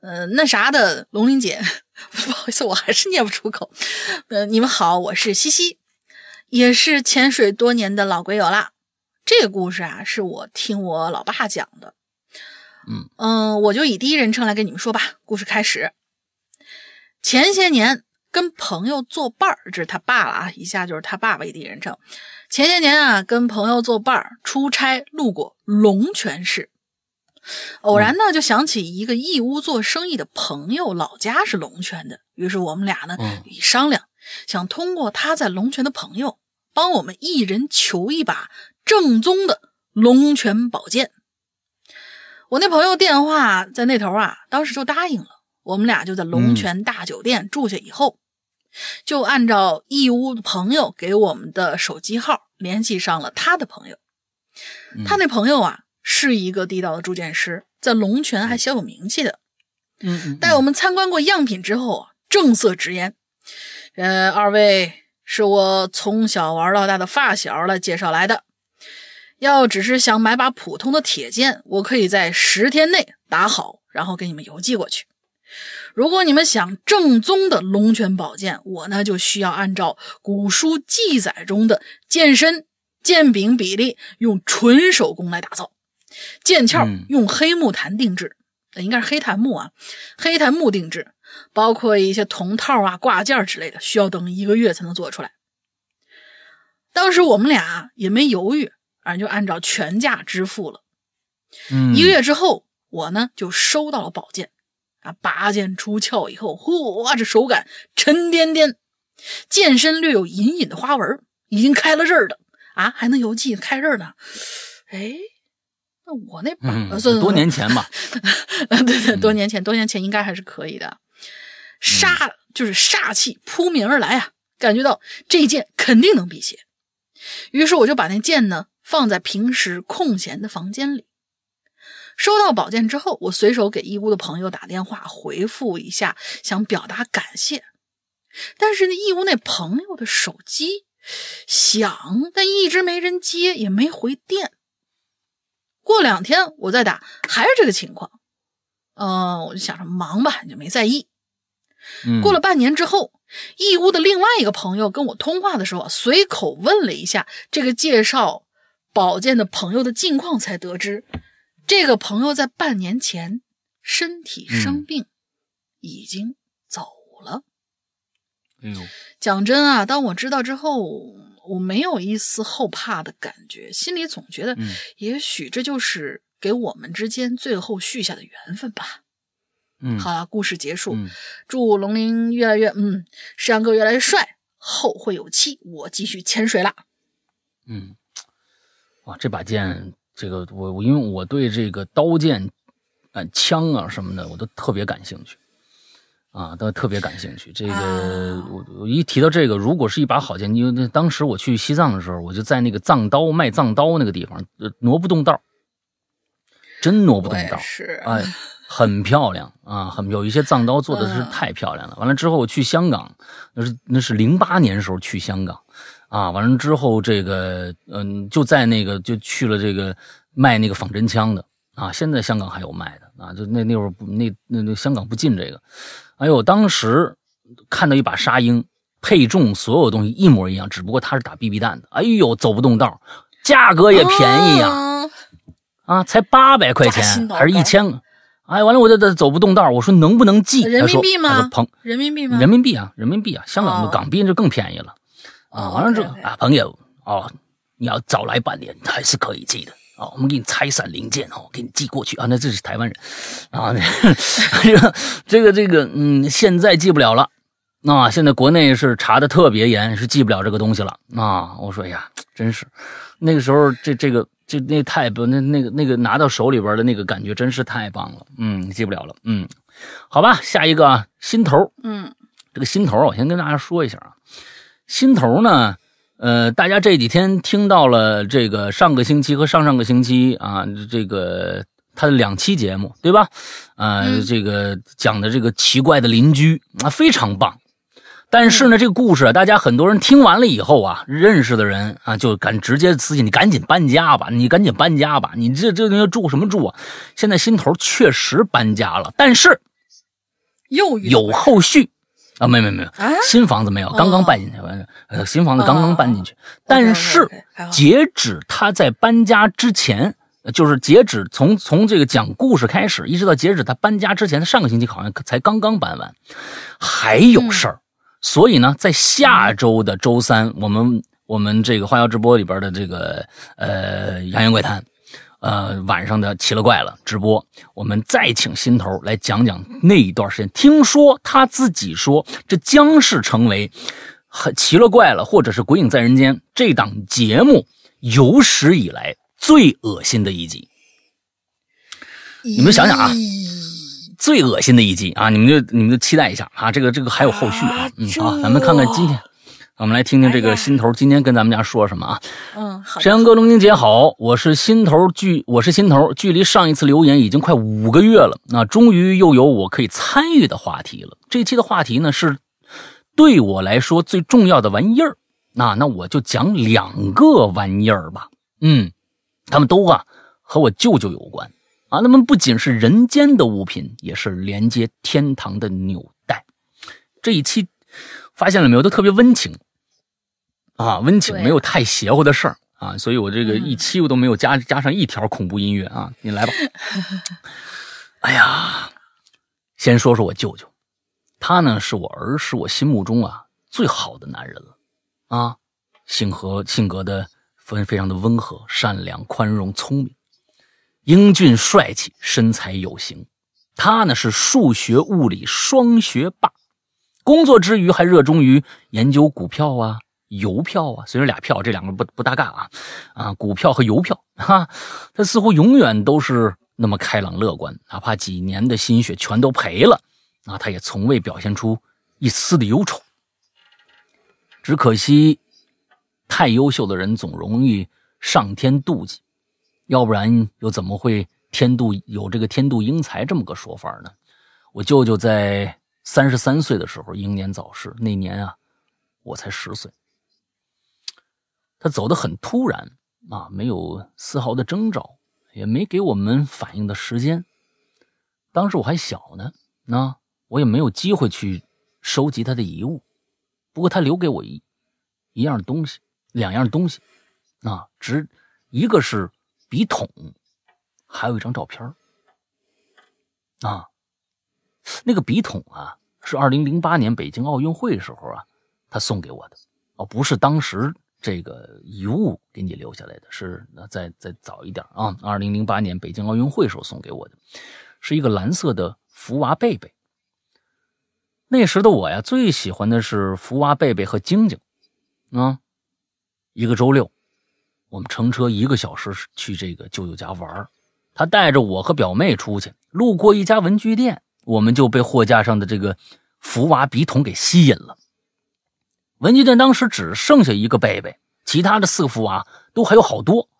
呃，那啥的龙鳞姐，不好意思，我还是念不出口。呃，你们好，我是西西，也是潜水多年的老鬼友啦。这个故事啊，是我听我老爸讲的。嗯嗯，我就以第一人称来跟你们说吧。故事开始，前些年跟朋友作伴儿，这是他爸了啊，以下就是他爸爸以第一人称。前些年啊，跟朋友作伴儿出差，路过龙泉市。偶然呢，就想起一个义乌做生意的朋友，老家是龙泉的。于是我们俩呢一商量，想通过他在龙泉的朋友，帮我们一人求一把正宗的龙泉宝剑。我那朋友电话在那头啊，当时就答应了。我们俩就在龙泉大酒店住下以后，就按照义乌的朋友给我们的手机号联系上了他的朋友。他那朋友啊。是一个地道的铸剑师，在龙泉还小有名气的。嗯，带我们参观过样品之后啊，正色直言：“呃，二位是我从小玩到大的发小来介绍来的。要只是想买把普通的铁剑，我可以在十天内打好，然后给你们邮寄过去。如果你们想正宗的龙泉宝剑，我呢就需要按照古书记载中的剑身、剑柄比例，用纯手工来打造。”剑鞘用黑木檀定制，应该是黑檀木啊，黑檀木定制，包括一些铜套啊、挂件之类的，需要等一个月才能做出来。当时我们俩也没犹豫，反正就按照全价支付了。嗯，一个月之后，我呢就收到了宝剑啊，拔剑出鞘以后，嚯，这手感沉甸甸，剑身略有隐隐的花纹，已经开了刃的啊，还能邮寄开刃呢，哎。我那把算多年前吧，对对，多年前，多年前应该还是可以的。煞就是煞气扑面而来啊，感觉到这剑肯定能辟邪。于是我就把那剑呢放在平时空闲的房间里。收到宝剑之后，我随手给义乌的朋友打电话回复一下，想表达感谢。但是那义乌那朋友的手机响，但一直没人接，也没回电。过两天我再打，还是这个情况。嗯，我就想着忙吧，就没在意。过了半年之后，义乌的另外一个朋友跟我通话的时候，随口问了一下这个介绍保健的朋友的近况，才得知这个朋友在半年前身体生病，已经走了。哎呦，讲真啊，当我知道之后。我没有一丝后怕的感觉，心里总觉得，也许这就是给我们之间最后续下的缘分吧。嗯，好了，故事结束。祝龙鳞越来越，嗯，石阳哥越来越帅，后会有期。我继续潜水啦。嗯，哇，这把剑，这个我我因为我对这个刀剑、啊枪啊什么的，我都特别感兴趣。啊，都特别感兴趣。这个，我我一提到这个，如果是一把好剑，因为那当时我去西藏的时候，我就在那个藏刀卖藏刀那个地方，呃，挪不动道，真挪不动道。是，哎，很漂亮啊，很有一些藏刀做的是太漂亮了。完了之后，我去香港，那是那是零八年时候去香港，啊，完了之后这个，嗯，就在那个就去了这个卖那个仿真枪的啊，现在香港还有卖的啊，就那那会儿不那那那香港不进这个。哎呦，当时看到一把沙鹰，配重所有东西一模一样，只不过它是打 BB 弹的。哎呦，走不动道，价格也便宜呀，啊，才八百块钱还是一千？哎，完了我这这走不动道，我说能不能寄？人民币吗？朋人民币吗？人民币啊，人民币啊，香港的港币就更便宜了。啊，完了之后啊，朋友啊，你要早来半年还是可以寄的。哦，我们给你拆散零件哦，给你寄过去啊。那这是台湾人啊，这个这个这个，嗯，现在寄不了了。啊，现在国内是查的特别严，是寄不了这个东西了。啊，我说呀，真是那个时候这这个这那太不那那个那个拿到手里边的那个感觉真是太棒了。嗯，寄不了了。嗯，好吧，下一个心头。嗯，这个心头我先跟大家说一下啊，心头呢。呃，大家这几天听到了这个上个星期和上上个星期啊，这个他的两期节目，对吧？呃，这个讲的这个奇怪的邻居啊，非常棒。但是呢，这个故事大家很多人听完了以后啊，认识的人啊，就敢直接私信你赶紧搬家吧，你赶紧搬家吧，你这这要住什么住啊？现在心头确实搬家了，但是又有后续啊？没没没有啊，新房子没有，刚刚搬进去，完、呃，新房子刚刚搬进去，但是截止他在搬家之前，就是截止从从这个讲故事开始，一直到截止他搬家之前，他上个星期好像才刚刚搬完，还有事儿，所以呢，在下周的周三，我们我们这个花椒直播里边的这个呃《洋洋怪谈》。呃，晚上的奇了怪了直播，我们再请新头来讲讲那一段时间。听说他自己说，这将是成为很奇了怪了，或者是《鬼影在人间》这档节目有史以来最恶心的一集。你们想想啊，最恶心的一集啊！你们就你们就期待一下啊！这个这个还有后续啊！嗯，好，咱们看看今天。我们来听听这个心头今天跟咱们家说什么啊？嗯，好。山羊哥、龙晶姐好，我是心头，距我是心头，距离上一次留言已经快五个月了，那终于又有我可以参与的话题了。这期的话题呢是对我来说最重要的玩意儿，那那我就讲两个玩意儿吧。嗯，他们都啊和我舅舅有关啊，那么不仅是人间的物品，也是连接天堂的纽带。这一期发现了没有，都特别温情。啊，温情没有太邪乎的事儿啊，所以我这个一期我都没有加加上一条恐怖音乐啊，你来吧。哎呀，先说说我舅舅，他呢是我儿时我心目中啊最好的男人了啊，性格性格的非非常的温和、善良、宽容、聪明，英俊帅气，身材有型。他呢是数学物理双学霸，工作之余还热衷于研究股票啊。邮票啊，虽然俩票，这两个不不搭嘎啊，啊，股票和邮票，哈，他似乎永远都是那么开朗乐观，哪怕几年的心血全都赔了，啊，他也从未表现出一丝的忧愁。只可惜，太优秀的人总容易上天妒忌，要不然又怎么会天妒有这个天妒英才这么个说法呢？我舅舅在三十三岁的时候英年早逝，那年啊，我才十岁。他走得很突然啊，没有丝毫的征兆，也没给我们反应的时间。当时我还小呢，那我也没有机会去收集他的遗物。不过他留给我一一样东西，两样东西，啊，只一个是笔筒，还有一张照片啊，那个笔筒啊，是二零零八年北京奥运会时候啊，他送给我的，哦，不是当时。这个遗物给你留下来的是，那再再早一点啊，二零零八年北京奥运会时候送给我的，是一个蓝色的福娃贝贝。那时的我呀，最喜欢的是福娃贝贝和晶晶。啊，一个周六，我们乘车一个小时去这个舅舅家玩他带着我和表妹出去，路过一家文具店，我们就被货架上的这个福娃笔筒给吸引了。文具店当时只剩下一个贝贝，其他的四幅啊都还有好多。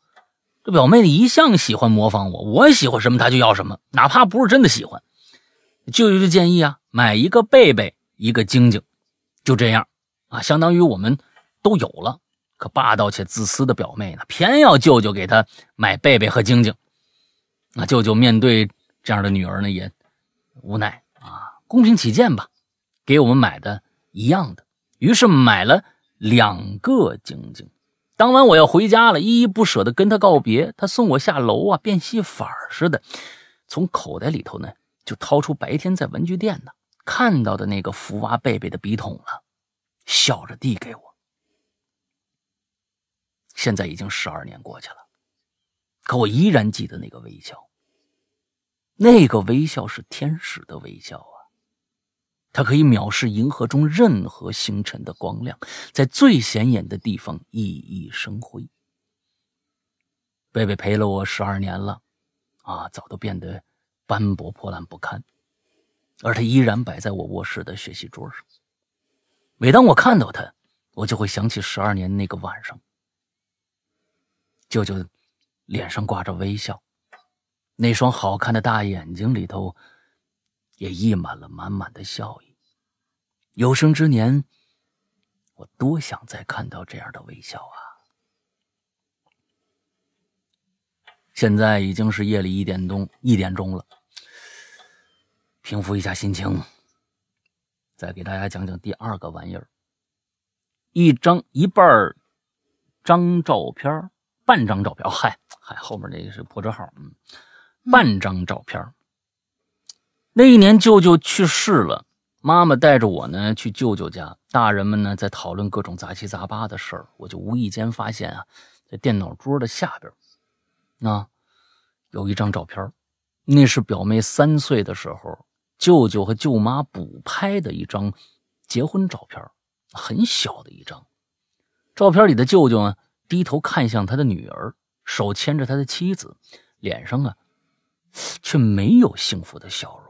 这表妹一向喜欢模仿我，我喜欢什么她就要什么，哪怕不是真的喜欢。舅舅就建议啊，买一个贝贝，一个晶晶，就这样啊，相当于我们都有了。可霸道且自私的表妹呢，偏要舅舅给她买贝贝和晶晶。那舅舅面对这样的女儿呢，也无奈啊，公平起见吧，给我们买的一样的。于是买了两个晶晶。当晚我要回家了，依依不舍地跟他告别。他送我下楼啊，变戏法似的，从口袋里头呢就掏出白天在文具店呢看到的那个福娃贝贝的笔筒了，笑着递给我。现在已经十二年过去了，可我依然记得那个微笑。那个微笑是天使的微笑。它可以藐视银河中任何星辰的光亮，在最显眼的地方熠熠生辉。贝贝陪了我十二年了，啊，早都变得斑驳破烂不堪，而它依然摆在我卧室的学习桌上。每当我看到它，我就会想起十二年那个晚上，舅舅脸上挂着微笑，那双好看的大眼睛里头。也溢满了满满的笑意。有生之年，我多想再看到这样的微笑啊！现在已经是夜里一点钟，一点钟了。平复一下心情，再给大家讲讲第二个玩意儿，一张一半张照片，半张照片。哦，嗨嗨，后面那个是破折号，嗯，半张照片。那一年舅舅去世了，妈妈带着我呢去舅舅家，大人们呢在讨论各种杂七杂八的事儿，我就无意间发现啊，在电脑桌的下边，啊，有一张照片，那是表妹三岁的时候，舅舅和舅妈补拍的一张结婚照片，很小的一张。照片里的舅舅啊，低头看向他的女儿，手牵着他的妻子，脸上啊，却没有幸福的笑容。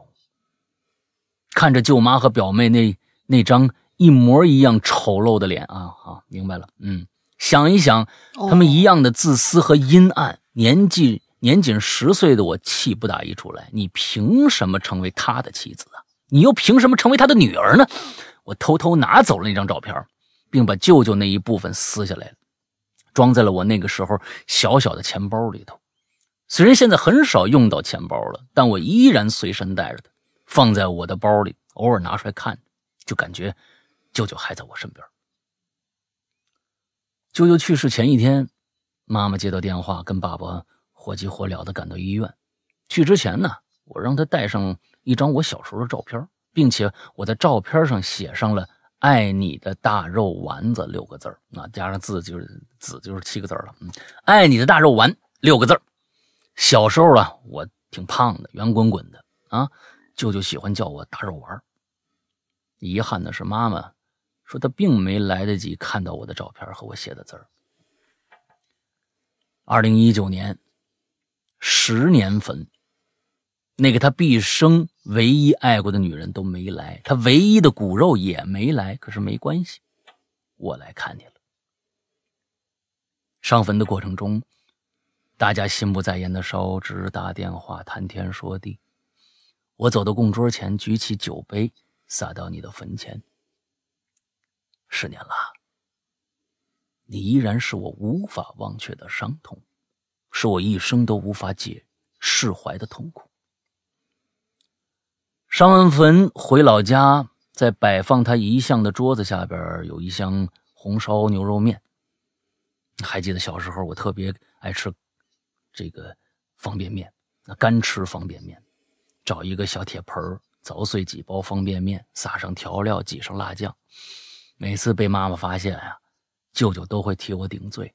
看着舅妈和表妹那那张一模一样丑陋的脸啊好，明白了，嗯，想一想，他们一样的自私和阴暗。年纪年仅十岁的我气不打一处来，你凭什么成为他的妻子啊？你又凭什么成为他的女儿呢？我偷偷拿走了那张照片，并把舅舅那一部分撕下来，装在了我那个时候小小的钱包里头。虽然现在很少用到钱包了，但我依然随身带着它。放在我的包里，偶尔拿出来看，就感觉舅舅还在我身边。舅舅去世前一天，妈妈接到电话，跟爸爸火急火燎的赶到医院。去之前呢，我让他带上一张我小时候的照片，并且我在照片上写上了“爱你的大肉丸子”六个字那加上字就是字就是七个字了。嗯，爱你的大肉丸六个字小时候啊，我挺胖的，圆滚滚的啊。舅舅喜欢叫我大肉丸。遗憾的是，妈妈说她并没来得及看到我的照片和我写的字儿。二零一九年，十年坟，那个他毕生唯一爱过的女人都没来，他唯一的骨肉也没来。可是没关系，我来看你了。上坟的过程中，大家心不在焉的烧纸、打电话、谈天说地。我走到供桌前，举起酒杯，洒到你的坟前。十年了，你依然是我无法忘却的伤痛，是我一生都无法解释怀的痛苦。上完坟回老家，在摆放他遗像的桌子下边有一箱红烧牛肉面。还记得小时候，我特别爱吃这个方便面，那干吃方便面。找一个小铁盆凿碎几包方便面，撒上调料，挤上辣酱。每次被妈妈发现呀，舅舅都会替我顶罪。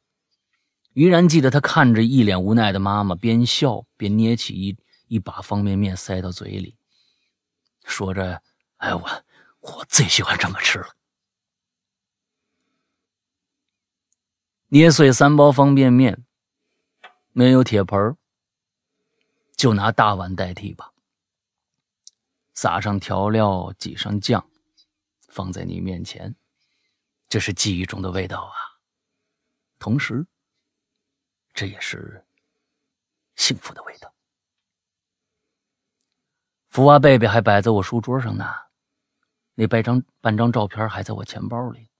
依然记得他看着一脸无奈的妈妈，边笑边捏起一一把方便面塞到嘴里，说着：“哎，我我最喜欢这么吃了。”捏碎三包方便面，没有铁盆就拿大碗代替吧。撒上调料，挤上酱，放在你面前，这是记忆中的味道啊。同时，这也是幸福的味道。福娃贝贝还摆在我书桌上呢，那半张半张照片还在我钱包里。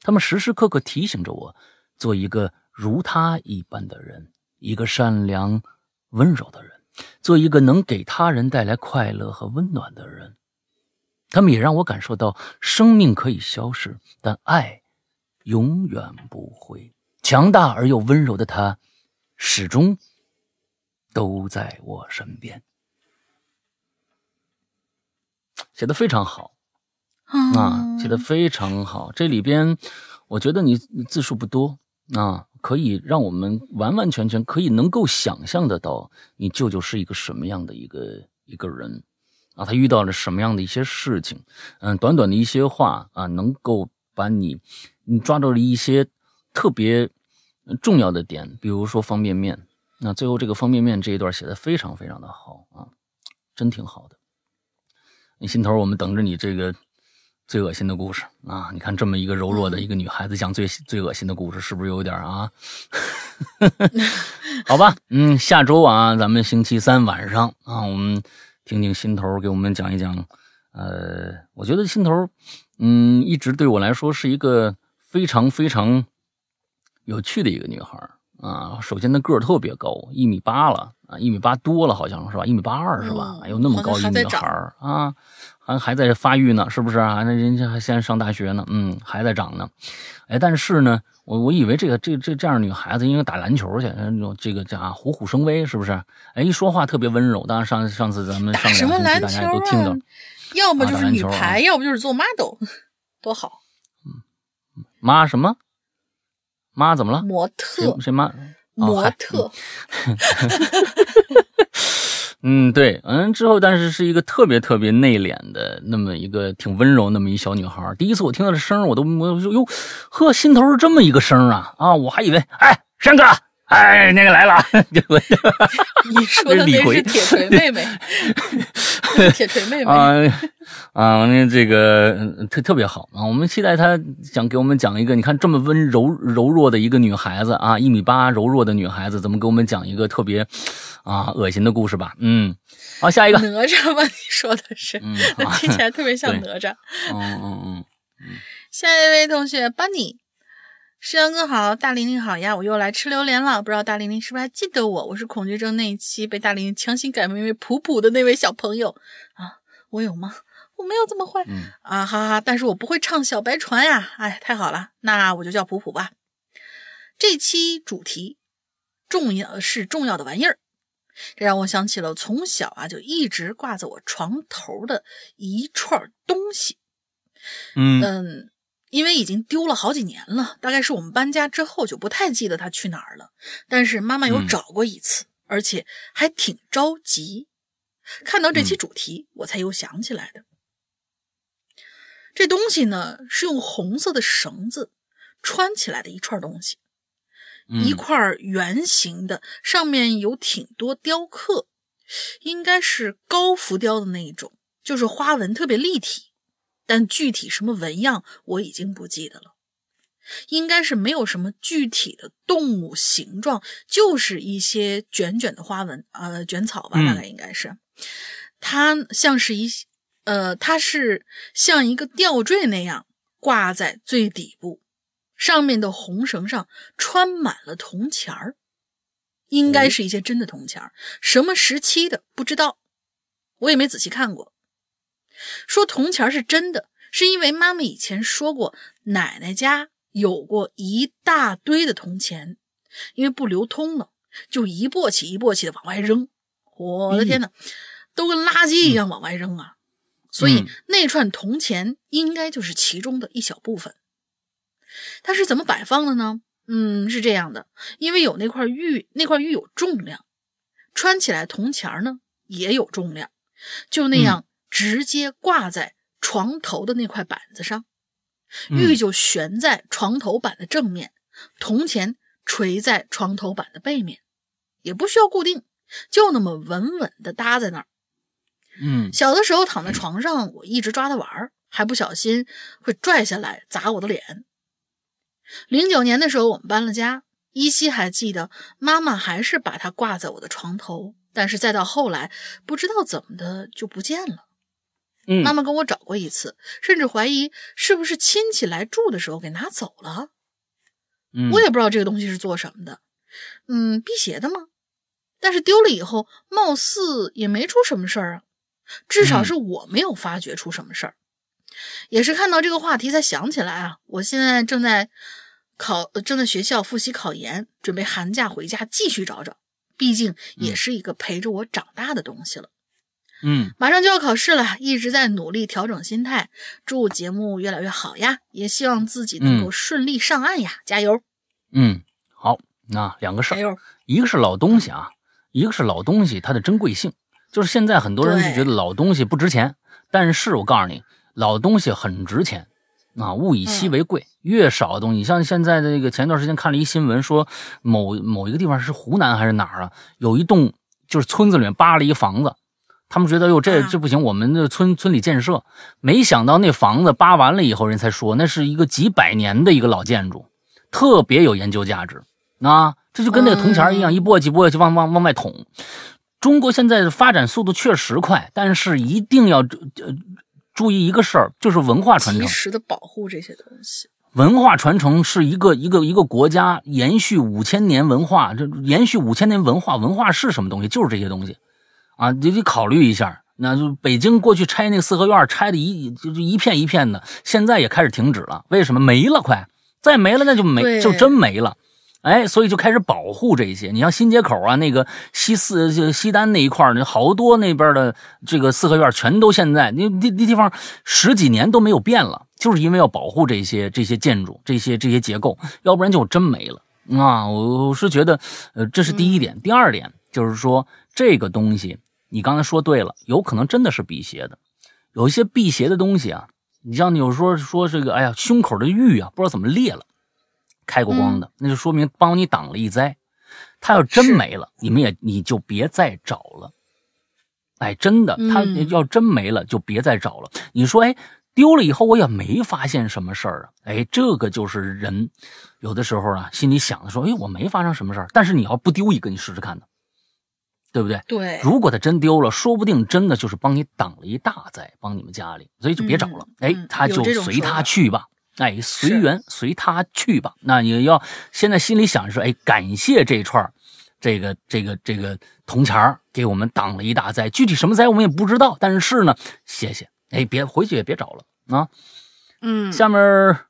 他们时时刻刻提醒着我，做一个如他一般的人，一个善良温柔的人。做一个能给他人带来快乐和温暖的人，他们也让我感受到生命可以消逝，但爱永远不会。强大而又温柔的他，始终都在我身边。写的非常好啊，写的非常好。这里边，我觉得你字数不多啊。可以让我们完完全全可以能够想象得到，你舅舅是一个什么样的一个一个人，啊，他遇到了什么样的一些事情，嗯，短短的一些话啊，能够把你，你抓住了一些特别重要的点，比如说方便面，那最后这个方便面这一段写的非常非常的好啊，真挺好的。你心头，我们等着你这个。最恶心的故事啊！你看这么一个柔弱的一个女孩子讲最最恶心的故事，是不是有点啊？好吧，嗯，下周啊，咱们星期三晚上啊，我们听听心头给我们讲一讲。呃，我觉得心头，嗯，一直对我来说是一个非常非常有趣的一个女孩啊。首先，她个儿特别高，一米八了啊，一米八多了，好像是吧？一米八二是吧？哎呦，那么高一女孩啊！还还在发育呢，是不是啊？那人家还现在上大学呢，嗯，还在长呢。哎，但是呢，我我以为这个这这这样女孩子应该打篮球去，这个叫虎虎生威，是不是？哎，一说话特别温柔。当然上上次咱们上什么篮大家都听到，要么就是女排，要不就是做 model，多好。嗯，妈什么？妈怎么了？模特？谁妈？模特。嗯，对，嗯，之后，但是是一个特别特别内敛的那么一个挺温柔那么一小女孩。第一次我听到这声，我都我就哟，呵，心头是这么一个声啊啊！我还以为，哎，山哥，哎，那个来了，你说的那是铁锤妹妹，铁锤妹妹啊啊，那这个特特别好啊！我们期待她想给我们讲一个，你看这么温柔柔弱的一个女孩子啊，一米八柔弱的女孩子，怎么给我们讲一个特别。啊，恶心的故事吧，嗯，好，下一个哪吒吧？你说的是，听起来特别像哪吒。嗯嗯嗯嗯。下一位同学，Bunny，世阳哥好，大玲玲好呀，我又来吃榴莲了。不知道大玲玲是不是还记得我？我是恐惧症那一期被大玲玲强行改名为普普的那位小朋友啊，我有吗？我没有这么坏啊，哈哈，但是我不会唱小白船呀。哎，太好了，那我就叫普普吧。这期主题重要是重要的玩意儿。这让我想起了从小啊就一直挂在我床头的一串东西，嗯嗯，因为已经丢了好几年了，大概是我们搬家之后就不太记得它去哪儿了。但是妈妈有找过一次，而且还挺着急。看到这期主题，我才又想起来的。这东西呢是用红色的绳子穿起来的一串东西。一块圆形的，上面有挺多雕刻，应该是高浮雕的那一种，就是花纹特别立体，但具体什么纹样我已经不记得了。应该是没有什么具体的动物形状，就是一些卷卷的花纹，呃，卷草吧，大概应该是。它像是一，呃，它是像一个吊坠那样挂在最底部。上面的红绳上穿满了铜钱儿，应该是一些真的铜钱儿。什么时期的不知道，我也没仔细看过。说铜钱儿是真的，是因为妈妈以前说过，奶奶家有过一大堆的铜钱，因为不流通了，就一簸箕一簸箕的往外扔。我的天哪，都跟垃圾一样往外扔啊！所以那串铜钱应该就是其中的一小部分。它是怎么摆放的呢？嗯，是这样的，因为有那块玉，那块玉有重量，穿起来铜钱呢也有重量，就那样直接挂在床头的那块板子上，玉就悬在床头板的正面，铜钱垂在床头板的背面，也不需要固定，就那么稳稳的搭在那儿。嗯，小的时候躺在床上，我一直抓它玩，还不小心会拽下来砸我的脸。零九年的时候，我们搬了家，依稀还记得妈妈还是把它挂在我的床头，但是再到后来，不知道怎么的就不见了。嗯，妈妈跟我找过一次，甚至怀疑是不是亲戚来住的时候给拿走了。嗯，我也不知道这个东西是做什么的，嗯，辟邪的吗？但是丢了以后，貌似也没出什么事儿啊，至少是我没有发觉出什么事儿。也是看到这个话题才想起来啊，我现在正在。考正在学校复习考研，准备寒假回家继续找找，毕竟也是一个陪着我长大的东西了。嗯，马上就要考试了，一直在努力调整心态。祝节目越来越好呀，也希望自己能够顺利上岸呀，加油！嗯，好，那两个事儿，一个是老东西啊，一个是老东西它的珍贵性。就是现在很多人就觉得老东西不值钱，但是我告诉你，老东西很值钱。啊，物以稀为贵，越少的东西，像现在的那个，前段时间看了一新闻，说某某一个地方是湖南还是哪儿啊，有一栋就是村子里面扒了一房子，他们觉得哟这这不行，我们的村村里建设，没想到那房子扒完了以后，人才说那是一个几百年的一个老建筑，特别有研究价值。啊，这就跟那个铜钱一样，一簸箕簸箕往往往外捅。中国现在的发展速度确实快，但是一定要呃。注意一个事儿，就是文化传承，及时的保护这些东西。文化传承是一个一个一个国家延续五千年文化，这延续五千年文化，文化是什么东西？就是这些东西啊！你得考虑一下，那就北京过去拆那个四合院，拆的一就就一片一片的，现在也开始停止了。为什么没了？快再没了，那就没就真没了。哎，所以就开始保护这些。你像新街口啊，那个西四、西单那一块那好多那边的这个四合院，全都现在那那那地方十几年都没有变了，就是因为要保护这些这些建筑、这些这些结构，要不然就真没了啊！我我是觉得，呃，这是第一点。第二点就是说，这个东西你刚才说对了，有可能真的是辟邪的。有一些辟邪的东西啊，你像你有时候说这个，哎呀，胸口的玉啊，不知道怎么裂了。开过光的，那就说明帮你挡了一灾。他要真没了，你们也你就别再找了。哎，真的，他要真没了，就别再找了。你说，哎，丢了以后我也没发现什么事儿啊。哎，这个就是人有的时候啊，心里想的说，哎，我没发生什么事儿。但是你要不丢一个，你试试看呢，对不对？对。如果他真丢了，说不定真的就是帮你挡了一大灾，帮你们家里，所以就别找了。哎，他就随他去吧。哎，随缘，随他去吧。那你要现在心里想是，哎，感谢这串这个这个这个铜钱给我们挡了一大灾。具体什么灾我们也不知道，但是呢，谢谢。哎，别回去也别找了啊。嗯，下面。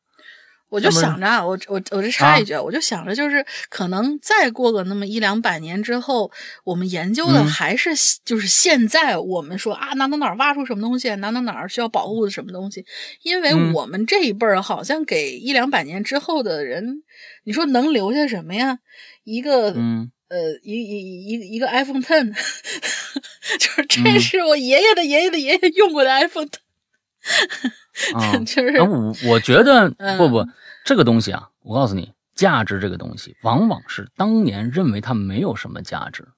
我就想着，我我我这插一句，我就想着，就是可能再过个那么一两百年之后，我们研究的还是就是现在我们说啊哪哪哪挖出什么东西，哪哪哪需要保护的什么东西，因为我们这一辈儿好像给一两百年之后的人，你说能留下什么呀？一个呃一一一一个 iPhone Ten，就是这是我爷爷的爷爷的爷爷用过的 iPhone Ten。就是，我我觉得不不，这个东西啊，我告诉你，价值这个东西，往往是当年认为它没有什么价值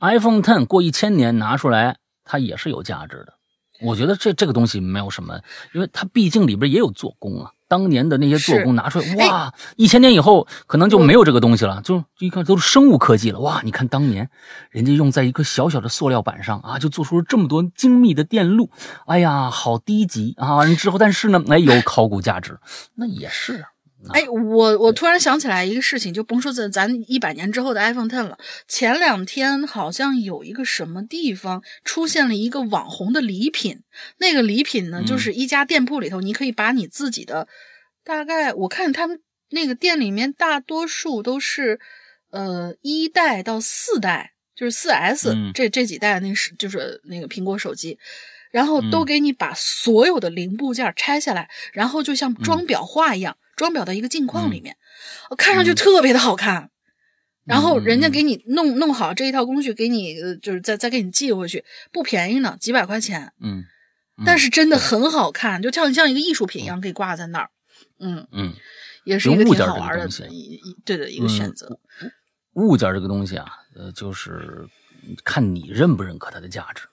，iPhone Ten 过一千年拿出来，它也是有价值的。我觉得这这个东西没有什么，因为它毕竟里边也有做工啊。当年的那些做工拿出来，哇，一千年以后可能就没有这个东西了，就一看都是生物科技了。哇，你看当年人家用在一个小小的塑料板上啊，就做出了这么多精密的电路。哎呀，好低级啊！完了之后，但是呢，哎，有考古价值，那也是。哎，我我突然想起来一个事情，就甭说咱咱一百年之后的 iPhone Ten 了。前两天好像有一个什么地方出现了一个网红的礼品，那个礼品呢，就是一家店铺里头，你可以把你自己的，大概我看他们那个店里面大多数都是，呃，一代到四代，就是四 S 这这几代那是就是那个苹果手机，然后都给你把所有的零部件拆下来，然后就像装裱画一样。装裱到一个镜框里面，我看上去特别的好看。然后人家给你弄弄好这一套工序，给你就是再再给你寄回去，不便宜呢，几百块钱。嗯，但是真的很好看，就像像一个艺术品一样，可以挂在那儿。嗯嗯，也是一个挺好玩的一一对的一个选择。物件这个东西啊，呃，就是看你认不认可它的价值。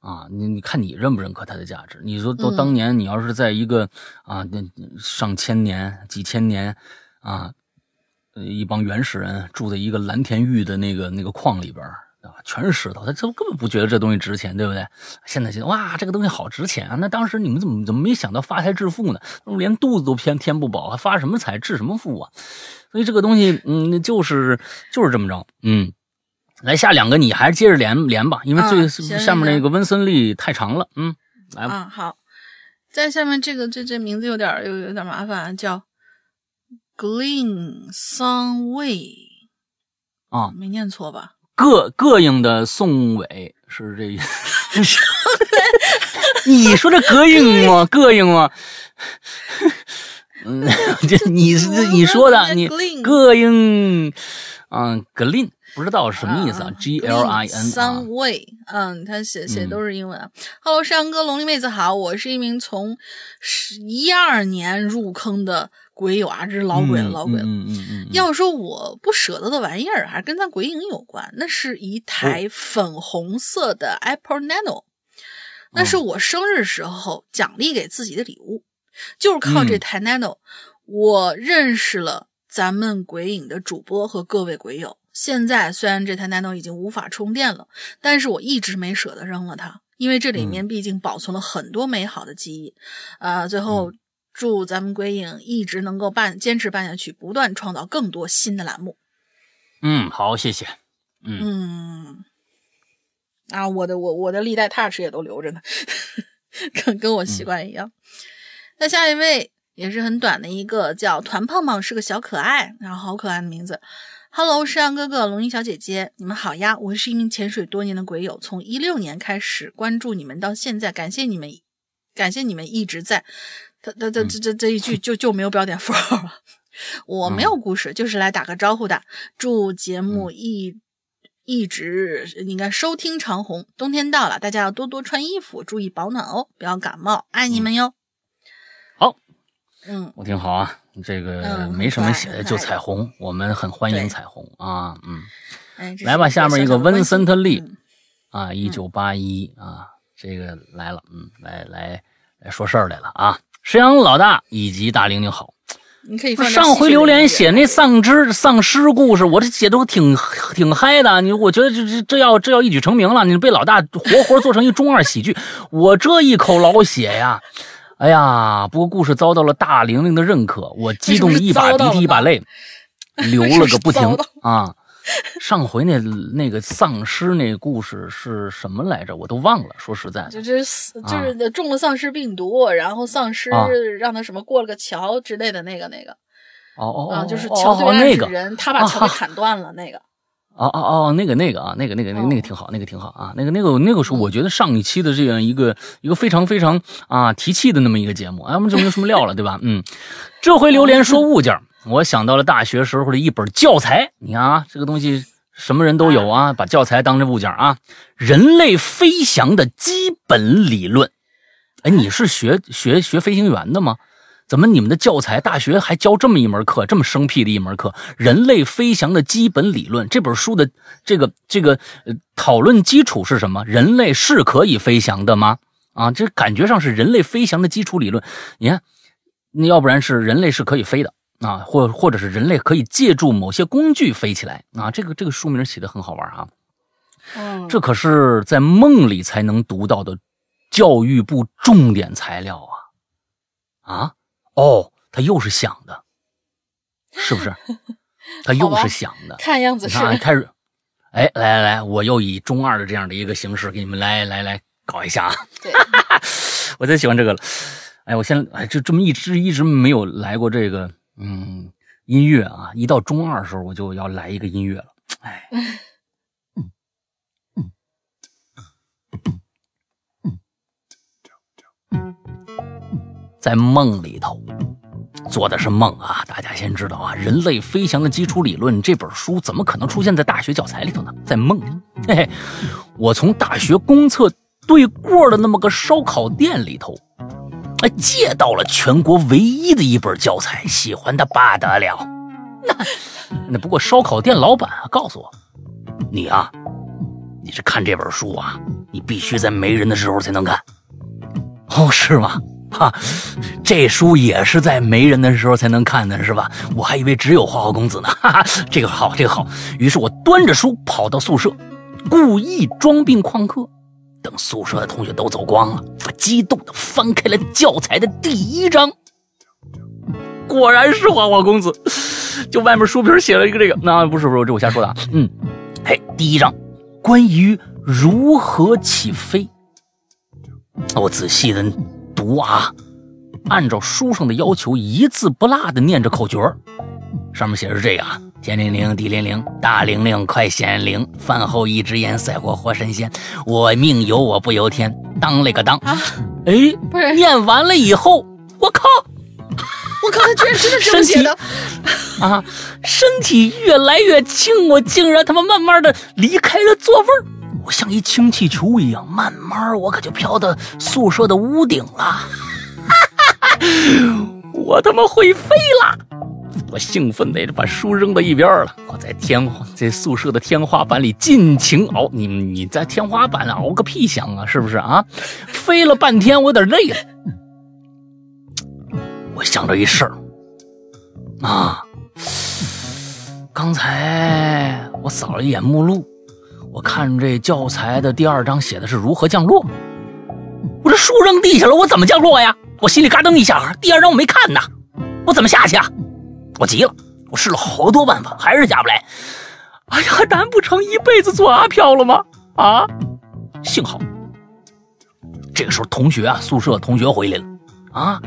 啊，你你看你认不认可它的价值？你说都当年你要是在一个啊，那上千年、几千年啊，一帮原始人住在一个蓝田玉的那个那个矿里边啊，全是石头，他这根本不觉得这东西值钱，对不对？现在觉得哇，这个东西好值钱啊！那当时你们怎么怎么没想到发财致富呢？连肚子都填填不饱，还发什么财致什么富啊？所以这个东西，嗯，就是就是这么着，嗯。来下两个，你还是接着连连吧，因为最下面那个温森利太长了。嗯，来吧。好，在下面这个这这名字有点有有点麻烦，叫 Glen Songway 啊，没念错吧？膈膈应的宋伟是这意思。你说这膈应吗？膈应吗？嗯，这你是你说的，你膈应嗯，Glen。不知道什么意思啊？G L I N Some way，嗯，他写写都是英文啊。Hello，山羊哥，龙鳞妹子好，我是一名从一二年入坑的鬼友啊，这是老鬼了，老鬼了。嗯嗯嗯。要说我不舍得的玩意儿，还是跟咱鬼影有关。那是一台粉红色的 Apple Nano，那是我生日时候奖励给自己的礼物。就是靠这台 Nano，我认识了咱们鬼影的主播和各位鬼友。现在虽然这台 Nano 已经无法充电了，但是我一直没舍得扔了它，因为这里面毕竟保存了很多美好的记忆。啊，最后祝咱们鬼影一直能够办坚持办下去，不断创造更多新的栏目。嗯，好，谢谢。嗯，啊，我的我我的历代 touch 也都留着呢，跟跟我习惯一样。那下一位也是很短的一个，叫团胖胖，是个小可爱，然后好可爱的名字。Hello，山羊哥哥，龙吟小姐姐，你们好呀！我是一名潜水多年的鬼友，从一六年开始关注你们到现在，感谢你们，感谢你们一直在。他他他这这这一句就就没有标点符号了。我没有故事，就是来打个招呼的。祝节目一一直应该收听长虹。冬天到了，大家要多多穿衣服，注意保暖哦，不要感冒。爱你们哟。好，嗯，我挺好啊。这个没什么写的，就彩虹，我们很欢迎彩虹啊。嗯，来吧，下面一个温森特利啊，一九八一啊，这个来了，嗯，来来来说事儿来了啊。石阳老大以及大玲玲好。你可以上回榴莲写那丧尸丧尸故事，我这写都挺挺嗨的。你我觉得这这这要这要一举成名了，你被老大活活做成一中二喜剧。我这一口老血呀，哎呀！不过故事遭到了大玲玲的认可，我激动的一把鼻涕一把泪，流了个不停啊。上回那那个丧尸那故事是什么来着？我都忘了。说实在的，就是就是中了丧尸病毒，然后丧尸让他什么过了个桥之类的那个那个。哦哦，就是桥对岸是人，他把桥给砍断了那个。哦哦哦，那个那个啊，那个那个那个那个挺好，那个挺好啊。那个那个那个是我觉得上一期的这样一个一个非常非常啊提气的那么一个节目。哎，我们就没有什么料了，对吧？嗯，这回榴莲说物件。我想到了大学时候的一本教材，你看啊，这个东西什么人都有啊，把教材当成物件啊。人类飞翔的基本理论，哎，你是学学学飞行员的吗？怎么你们的教材大学还教这么一门课，这么生僻的一门课？人类飞翔的基本理论这本书的这个这个呃讨论基础是什么？人类是可以飞翔的吗？啊，这感觉上是人类飞翔的基础理论。你看，那要不然是人类是可以飞的。啊，或或者是人类可以借助某些工具飞起来啊，这个这个书名起的很好玩啊，嗯，这可是在梦里才能读到的教育部重点材料啊，啊，哦，他又是想的，是不是？他又是想的，看样子是开始，哎，来来来，我又以中二的这样的一个形式给你们来来来搞一下啊，我最喜欢这个了，哎，我现在哎，就这么一直一直没有来过这个。嗯，音乐啊，一到中二的时候，我就要来一个音乐了。哎，在梦里头做的是梦啊！大家先知道啊，《人类飞翔的基础理论》这本书怎么可能出现在大学教材里头呢？在梦里，嘿嘿，我从大学公厕对过的那么个烧烤店里头。哎，借到了全国唯一的一本教材，喜欢的不得了。那那不过烧烤店老板告诉我，你啊，你是看这本书啊，你必须在没人的时候才能看。哦，是吗？哈，这书也是在没人的时候才能看的，是吧？我还以为只有花花公子呢。哈哈，这个好，这个好。于是我端着书跑到宿舍，故意装病旷课。等宿舍的同学都走光了，我激动地翻开了教材的第一章，果然是花花公子，就外面书皮写了一个这个，那不是不是这我瞎说的啊，嗯，嘿，第一章关于如何起飞，我仔细的读啊，按照书上的要求一字不落的念着口诀上面写着这个啊。天灵灵，地灵灵，大灵灵，快显灵！饭后一支烟，赛过活神仙。我命由我不由天，当了个当！啊，哎，不是，念完了以后，我靠，我靠，他居然真的这么写的啊！身体越来越轻，我竟然他妈慢慢的离开了座位像一氢气球一样，慢慢我可就飘到宿舍的屋顶了。哈哈哈，我他妈会飞了！我兴奋的把书扔到一边了。我在天在宿舍的天花板里尽情熬。你你在天花板熬个屁响啊！是不是啊？飞了半天，我有点累了。我想着一事儿啊，刚才我扫了一眼目录，我看这教材的第二章写的是如何降落。我这书扔地下了，我怎么降落呀？我心里嘎噔一下，第二章我没看呢，我怎么下去啊？我急了，我试了好多办法，还是下不来。哎呀，难不成一辈子做阿飘了吗？啊！幸好，这个时候同学啊，宿舍同学回来了啊，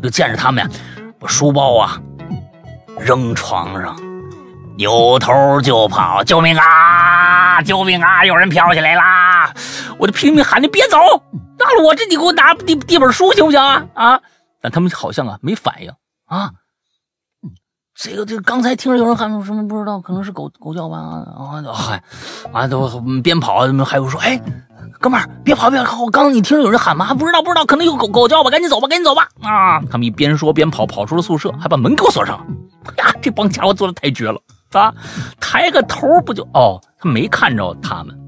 就见着他们呀，把书包啊扔床上，扭头就跑，救命啊！救命啊！有人飘起来啦！我就拼命喊你别走，到了我这你给我拿递递本书行不行啊？啊！但他们好像啊没反应啊。这个这个刚才听着有人喊什么不知道，可能是狗狗叫吧啊！嗨，啊都边跑还有说哎，哥们儿别跑别跑！刚刚你听着有人喊吗？不知道不知道，可能有狗狗叫吧，赶紧走吧赶紧走吧！啊！他们一边说边跑，跑出了宿舍，还把门给我锁上了。呀，这帮家伙做的太绝了啊！抬个头不就哦？他没看着他们。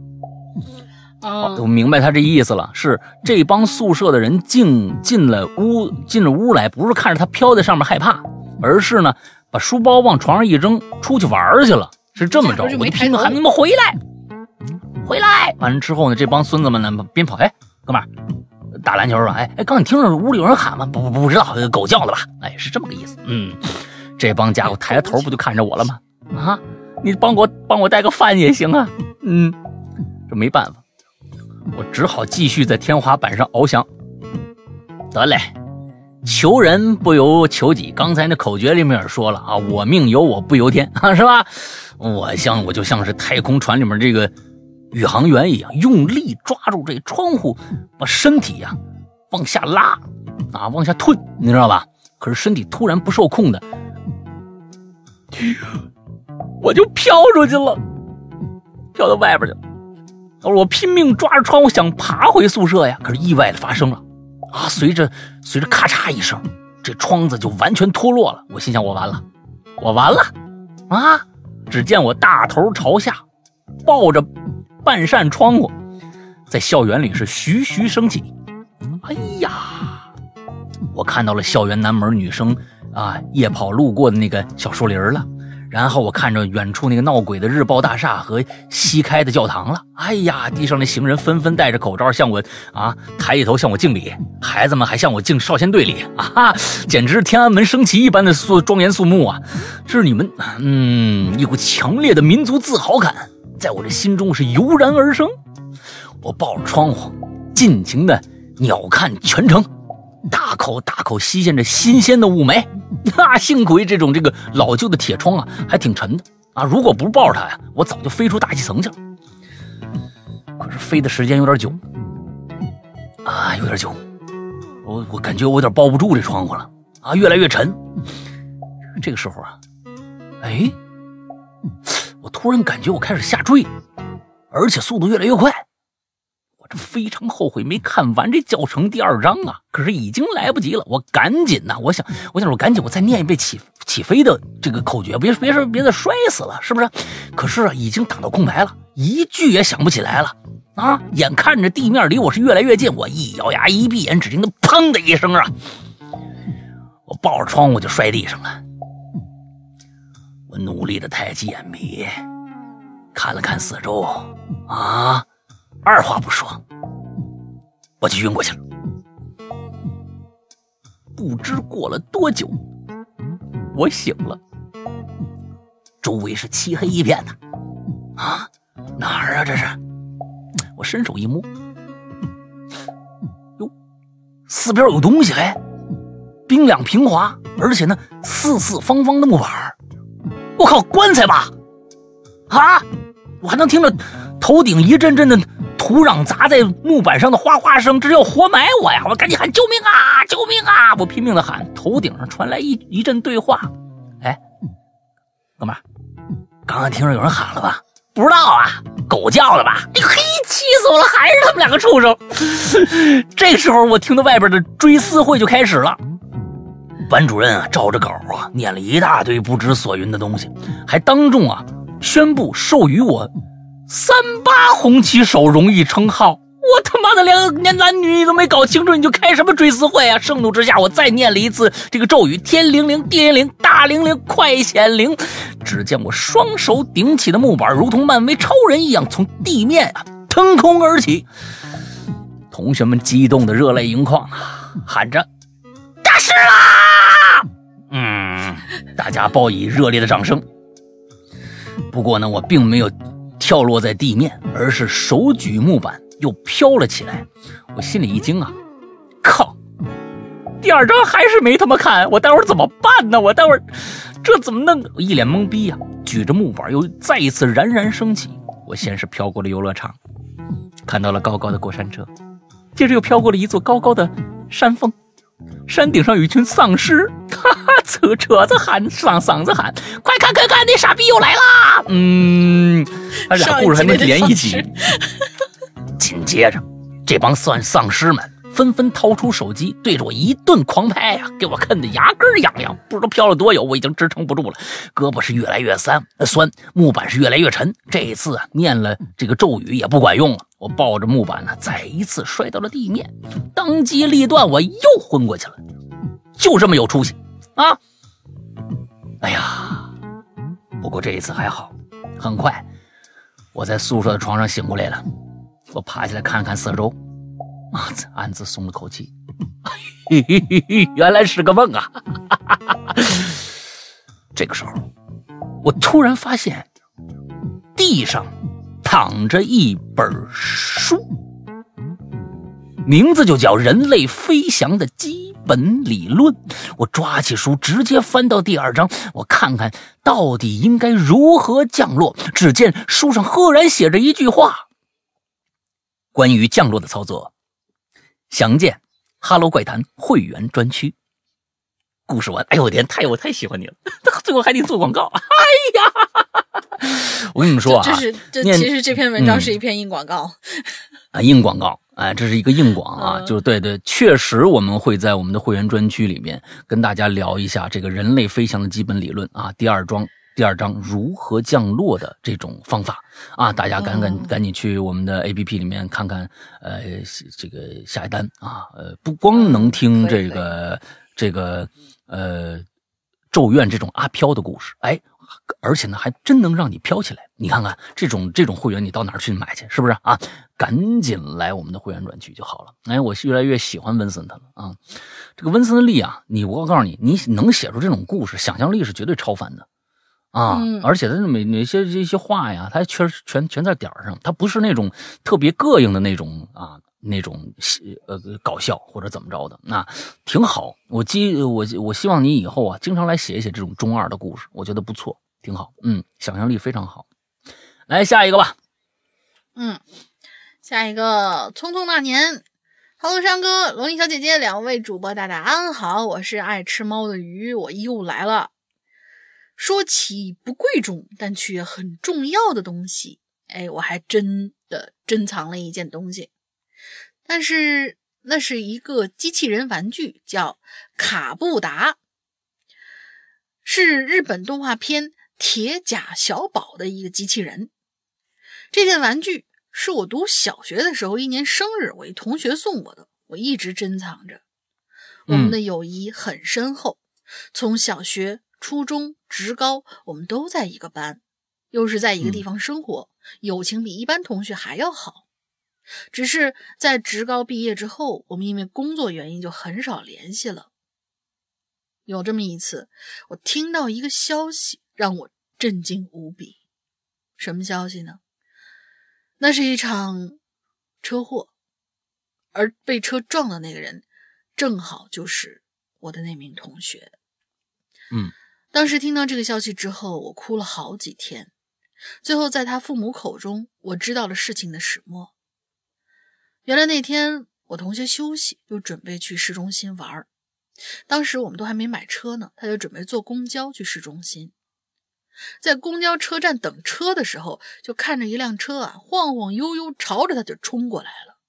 哦，我明白他这意思了，是这帮宿舍的人进进了屋进了屋来，不是看着他飘在上面害怕，而是呢。把书包往床上一扔，出去玩去了，是这么着。我就拼命喊你们回来，回来！完了之后呢，这帮孙子们呢，边跑，哎，哥们儿，打篮球是吧？哎哎，刚你听着屋里有人喊吗？不不不知道，狗叫的吧？哎，是这么个意思。嗯，这帮家伙抬着头不就看着我了吗？啊，你帮我帮我带个饭也行啊。嗯，这没办法，我只好继续在天花板上翱翔。得嘞。求人不由求己，刚才那口诀里面也说了啊，我命由我不由天啊，是吧？我像我就像是太空船里面这个宇航员一样，用力抓住这窗户，把身体呀往下拉啊，往下退，你知道吧？可是身体突然不受控的，我就飘出去了，飘到外边去了。我拼命抓着窗户想爬回宿舍呀，可是意外的发生了。啊！随着随着咔嚓一声，这窗子就完全脱落了。我心想：我完了，我完了！啊！只见我大头朝下，抱着半扇窗户，在校园里是徐徐升起。哎呀！我看到了校园南门女生啊夜跑路过的那个小树林了。然后我看着远处那个闹鬼的日报大厦和西开的教堂了。哎呀，地上那行人纷纷戴着口罩向我啊抬起头向我敬礼，孩子们还向我敬少先队礼啊，简直是天安门升旗一般的肃庄严肃穆啊！这是你们，嗯，一股强烈的民族自豪感在我这心中是油然而生。我抱着窗户，尽情的鸟瞰全城。大口大口吸进这新鲜的雾霾，那幸亏这种这个老旧的铁窗啊，还挺沉的啊！如果不抱着它呀，我早就飞出大气层去了。可是飞的时间有点久啊，有点久，我我感觉我有点抱不住这窗户了啊，越来越沉。这个时候啊，哎，我突然感觉我开始下坠，而且速度越来越快。非常后悔没看完这教程第二章啊！可是已经来不及了，我赶紧呐！我想，我想，我赶紧，我再念一遍起起飞的这个口诀，别别说别再摔死了，是不是？可是啊，已经打到空白了，一句也想不起来了啊！眼看着地面离我是越来越近，我一咬牙一闭眼，只听到砰的一声啊！我抱着窗户就摔地上了。我努力的抬起眼皮，看了看四周，啊！二话不说，我就晕过去了。不知过了多久，我醒了，周围是漆黑一片的。啊，哪儿啊？这是？我伸手一摸，哟，四边有东西，哎，冰凉平滑，而且呢，四四方方的木板我靠，棺材吧？啊，我还能听着头顶一阵阵的。土壤砸在木板上的哗哗声，这是要活埋我呀！我赶紧喊救命啊！救命啊！我拼命的喊，头顶上传来一一阵对话：“哎，哥们，刚刚听着有人喊了吧？不知道啊，狗叫的吧？哎嘿，气死我了！还是他们两个畜生！这时候我听到外边的追思会就开始了，班主任啊照着稿啊念了一大堆不知所云的东西，还当众啊宣布授予我。”三八红旗手荣誉称号，我他妈的连连男女都没搞清楚，你就开什么追思会啊！盛怒之下，我再念了一次这个咒语：天灵灵，地灵灵，大灵灵，快显灵！只见我双手顶起的木板，如同漫威超人一样，从地面啊腾空而起。同学们激动的热泪盈眶啊，喊着：“大师啦！”嗯，大家报以热烈的掌声。不过呢，我并没有。跳落在地面，而是手举木板，又飘了起来，我心里一惊啊，靠！第二张还是没他妈看，我待会儿怎么办呢？我待会儿这怎么弄？我一脸懵逼呀，举着木板又再一次冉冉升起。我先是飘过了游乐场，看到了高高的过山车，接着又飘过了一座高高的山峰，山顶上有一群丧尸，哈哈，扯扯着喊，嗓嗓子喊，快看快看，那傻逼又来啦！嗯，他俩故事还能连一起。紧接着，这帮丧丧尸们。纷纷掏出手机，对着我一顿狂拍呀，给我看的牙根痒痒。不知道飘了多久，我已经支撑不住了，胳膊是越来越酸，酸，木板是越来越沉。这一次啊，念了这个咒语也不管用了，我抱着木板呢，再一次摔到了地面，当机立断，我又昏过去了。就这么有出息啊！哎呀，不过这一次还好，很快我在宿舍的床上醒过来了，我爬起来看了看四周。啊！暗自松了口气，原来是个梦啊！这个时候，我突然发现地上躺着一本书，名字就叫《人类飞翔的基本理论》。我抓起书，直接翻到第二章，我看看到底应该如何降落。只见书上赫然写着一句话：关于降落的操作。详见《哈喽怪谈》会员专区。故事完，哎呦我天，太我太喜欢你了，最后还得做广告，哎呀！我跟你们说啊，这是这其实这篇文章是一篇硬广告啊，硬广告，哎，这是一个硬广啊，就对对，确实我们会在我们的会员专区里面跟大家聊一下这个人类飞翔的基本理论啊，第二章。第二章如何降落的这种方法啊，大家赶赶赶紧去我们的 A P P 里面看看，呃，这个下一单啊，呃，不光能听这个这个呃咒怨这种阿飘的故事，哎，而且呢还真能让你飘起来。你看看这种这种会员，你到哪儿去买去？是不是啊？赶紧来我们的会员专区就好了。哎，我越来越喜欢温森特了啊！这个温森利啊，你我告诉你，你能写出这种故事，想象力是绝对超凡的。啊，而且他每哪些这些话呀，他确实全全在点儿上，他不是那种特别膈应的那种啊，那种呃搞笑或者怎么着的，那挺好。我希我我希望你以后啊，经常来写一写这种中二的故事，我觉得不错，挺好。嗯，想象力非常好。来下一个吧。嗯，下一个匆匆那年，Hello 山哥、龙丽小姐姐两位主播大大安好，我是爱吃猫的鱼，我又来了。说起不贵重但却很重要的东西，哎，我还真的珍藏了一件东西，但是那是一个机器人玩具，叫卡布达，是日本动画片《铁甲小宝》的一个机器人。这件玩具是我读小学的时候一年生日，我一同学送我的，我一直珍藏着。我们的友谊很深厚，从小学。初中、职高，我们都在一个班，又是在一个地方生活，友情比一般同学还要好。只是在职高毕业之后，我们因为工作原因就很少联系了。有这么一次，我听到一个消息，让我震惊无比。什么消息呢？那是一场车祸，而被车撞的那个人，正好就是我的那名同学。嗯。当时听到这个消息之后，我哭了好几天。最后，在他父母口中，我知道了事情的始末。原来那天我同学休息，就准备去市中心玩儿当时我们都还没买车呢，他就准备坐公交去市中心。在公交车站等车的时候，就看着一辆车啊晃晃悠悠朝着他就冲过来了。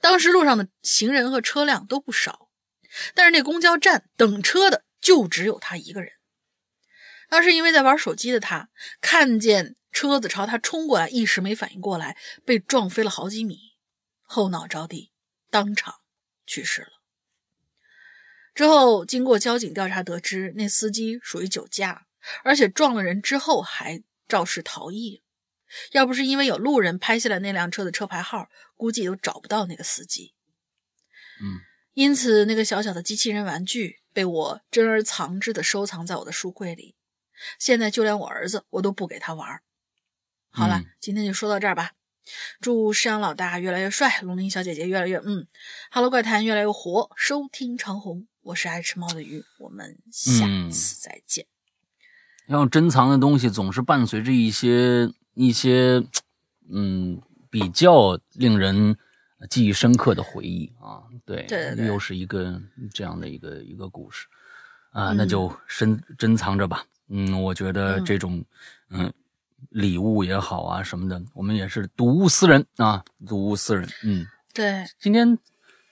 当时路上的行人和车辆都不少，但是那公交站等车的。就只有他一个人。当时因为在玩手机的他，看见车子朝他冲过来，一时没反应过来，被撞飞了好几米，后脑着地，当场去世了。之后经过交警调查得知，那司机属于酒驾，而且撞了人之后还肇事逃逸。要不是因为有路人拍下了那辆车的车牌号，估计都找不到那个司机。嗯，因此那个小小的机器人玩具。被我珍而藏之的收藏在我的书柜里，现在就连我儿子我都不给他玩。好了，今天就说到这儿吧。祝山老大越来越帅，龙鳞小姐姐越来越嗯，Hello 怪谈越来越火，收听长虹，我是爱吃猫的鱼，我们下次再见。要珍藏的东西总是伴随着一些一些嗯比较令人记忆深刻的回忆啊，对，又是一个这样的一个一个故事啊，那就深珍藏着吧。嗯，我觉得这种嗯。礼物也好啊，什么的，我们也是睹物思人啊，睹物思人。嗯，对。今天，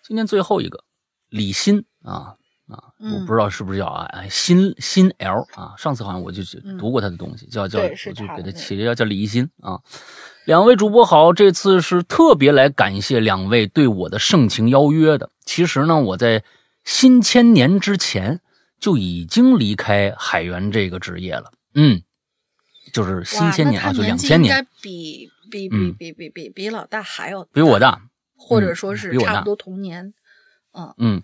今天最后一个李欣啊啊，我不知道是不是叫啊哎新新 L 啊，上次好像我就读过他的东西，叫叫我就给他起的叫叫李欣啊。两位主播好，这次是特别来感谢两位对我的盛情邀约的。其实呢，我在新千年之前就已经离开海员这个职业了。嗯。就是新千年啊，就两千年，应该比比比比比比比老大还要比我大，或者说是差不多同年。嗯嗯，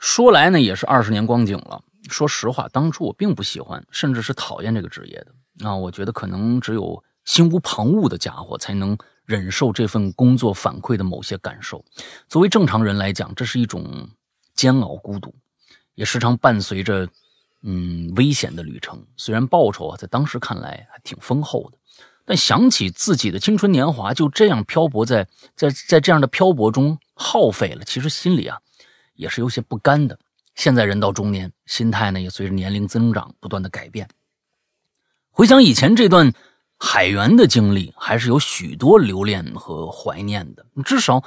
说来呢，也是二十年光景了。说实话，当初我并不喜欢，甚至是讨厌这个职业的。啊，我觉得可能只有心无旁骛的家伙才能忍受这份工作反馈的某些感受。作为正常人来讲，这是一种煎熬、孤独，也时常伴随着。嗯，危险的旅程，虽然报酬啊在当时看来还挺丰厚的，但想起自己的青春年华就这样漂泊在在在这样的漂泊中耗费了，其实心里啊也是有些不甘的。现在人到中年，心态呢也随着年龄增长不断的改变。回想以前这段海员的经历，还是有许多留恋和怀念的。至少，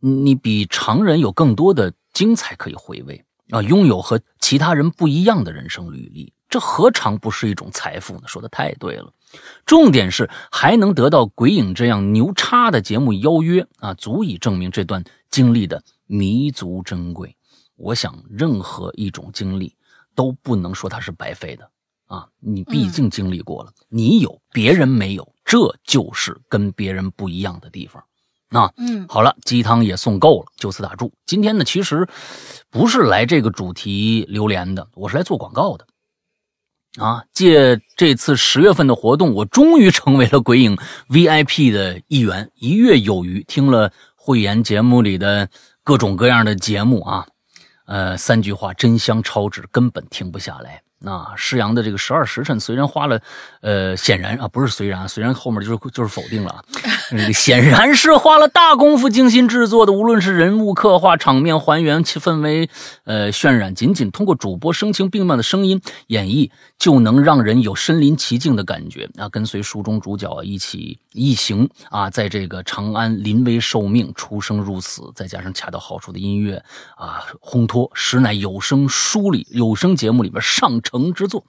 你比常人有更多的精彩可以回味。啊，拥有和其他人不一样的人生履历，这何尝不是一种财富呢？说的太对了。重点是还能得到鬼影这样牛叉的节目邀约啊，足以证明这段经历的弥足珍贵。我想，任何一种经历都不能说它是白费的啊！你毕竟经历过了，你有别人没有，这就是跟别人不一样的地方。啊，嗯，好了，鸡汤也送够了，就此打住。今天呢，其实不是来这个主题榴莲的，我是来做广告的。啊，借这次十月份的活动，我终于成为了鬼影 VIP 的一员，一月有余。听了慧言节目里的各种各样的节目啊，呃，三句话真香超值，根本停不下来。那施阳的这个十二时辰，虽然花了，呃，显然啊，不是虽然，虽然后面就是就是否定了啊，显然是花了大功夫精心制作的，无论是人物刻画、场面还原、其氛围，呃，渲染，仅仅通过主播声情并茂的声音演绎，就能让人有身临其境的感觉啊，跟随书中主角一起一行啊，在这个长安临危受命、出生入死，再加上恰到好处的音乐啊，烘托，实乃有声书里有声节目里边上乘。之作，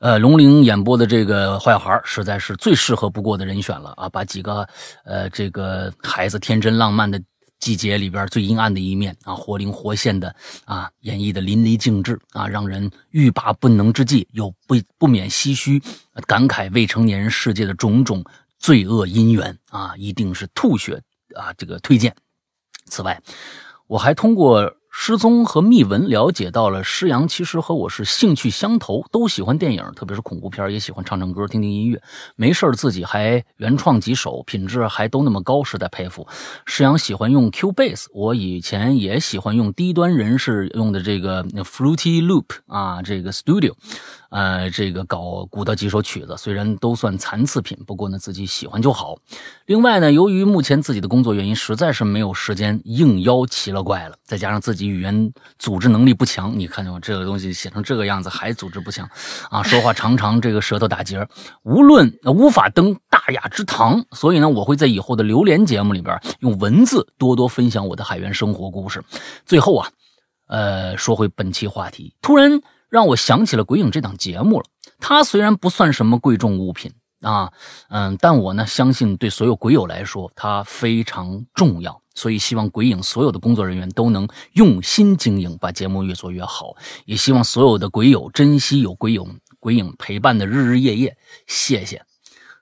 呃，龙陵演播的这个坏孩实在是最适合不过的人选了啊！把几个呃这个孩子天真浪漫的季节里边最阴暗的一面啊，活灵活现的啊演绎的淋漓尽致啊，让人欲罢不能之际，又不不免唏嘘，感慨未成年人世界的种种罪恶因缘啊，一定是吐血啊！这个推荐。此外，我还通过。失踪和秘闻了解到了，施阳其实和我是兴趣相投，都喜欢电影，特别是恐怖片，也喜欢唱唱歌、听听音乐。没事自己还原创几首，品质还都那么高，实在佩服。施阳喜欢用 Q Base，我以前也喜欢用低端人士用的这个 Fruity Loop 啊，这个 Studio。呃，这个搞鼓捣几首曲子，虽然都算残次品，不过呢，自己喜欢就好。另外呢，由于目前自己的工作原因，实在是没有时间应邀奇了怪了。再加上自己语言组织能力不强，你看见吗？这个东西写成这个样子还组织不强啊！说话常常这个舌头打结，无论无法登大雅之堂。所以呢，我会在以后的榴莲节目里边用文字多多分享我的海员生活故事。最后啊，呃，说回本期话题，突然。让我想起了《鬼影》这档节目了。它虽然不算什么贵重物品啊，嗯，但我呢相信，对所有鬼友来说，它非常重要。所以，希望《鬼影》所有的工作人员都能用心经营，把节目越做越好。也希望所有的鬼友珍惜有鬼影、鬼影陪伴的日日夜夜。谢谢。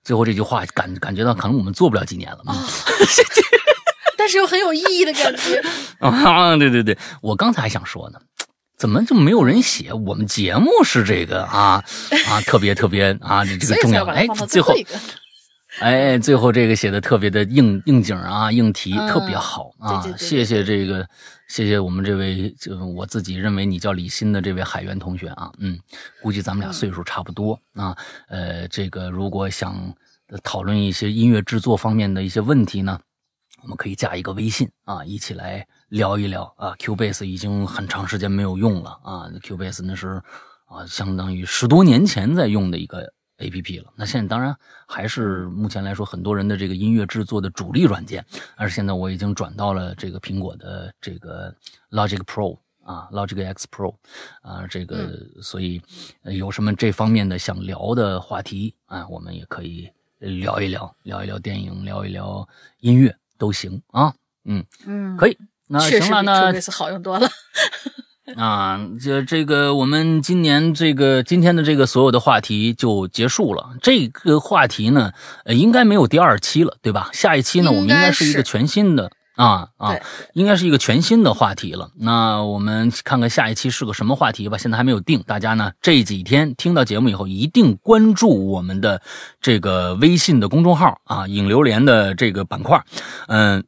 最后这句话，感感觉到可能我们做不了几年了。但是又很有意义的感觉。啊，对对对，我刚才还想说呢。怎么就没有人写？我们节目是这个啊啊，特别特别啊，这个重要。哎，最后 哎，最后这个写的特别的应应景啊，应题嗯特别好啊！对对对对谢谢这个，谢谢我们这位，就我自己认为你叫李欣的这位海源同学啊，嗯，估计咱们俩岁数差不多啊。呃，这个如果想讨论一些音乐制作方面的一些问题呢，我们可以加一个微信啊，一起来聊一聊啊。Cubase 已经很长时间没有用了啊，Cubase 那是啊，相当于十多年前在用的一个 A P P 了。那现在当然还是目前来说，很多人的这个音乐制作的主力软件，但是现在我已经转到了这个苹果的这个 Logic Pro 啊，Logic X Pro 啊，这个所以呃有什么这方面的想聊的话题啊，我们也可以聊一聊，聊一聊电影，聊一聊音乐都行啊。嗯，嗯，可以。那行了，那 Cubase 好用多了。啊，这这个我们今年这个今天的这个所有的话题就结束了。这个话题呢，呃，应该没有第二期了，对吧？下一期呢，我们应该是一个全新的啊啊，应该是一个全新的话题了。那我们看看下一期是个什么话题吧，现在还没有定。大家呢这几天听到节目以后，一定关注我们的这个微信的公众号啊，影流连的这个板块，嗯。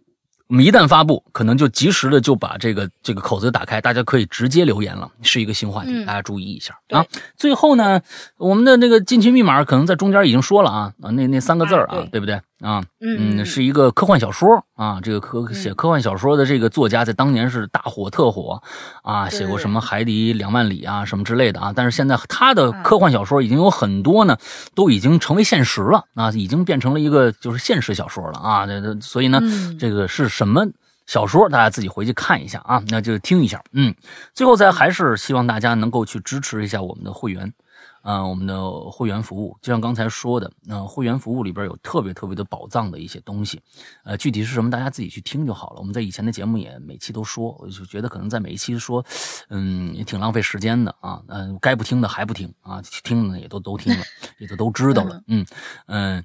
我们一旦发布，可能就及时的就把这个这个口子打开，大家可以直接留言了，是一个新话题，嗯大家注意一下对啊。最后呢，我们的那个进群密码可能在中间已经说了啊啊，那那三个字儿啊，啊对对不对啊？嗯嗯，是一个科幻小说啊，这个科嗯写科幻小说的这个作家在当年是大火特火啊，写过什么《海底两万里》啊什么之类的啊，但是现在他的科幻小说已经有很多呢，都已经成为现实了啊，已经变成了一个就是现实小说了啊，这这所以呢，嗯这个是什么？小说大家自己回去看一下啊，那就听一下。嗯，最后再还是希望大家能够去支持一下我们的会员，啊、我们的会员服务。就像刚才说的，那、会员服务里边有特别特别的宝藏的一些东西，呃，具体是什么大家自己去听就好了。我们在以前的节目也每期都说，我就觉得可能在每一期说，嗯，也挺浪费时间的啊。嗯、该不听的还不听啊，听的也都都听了，也都都知道了。嗯嗯、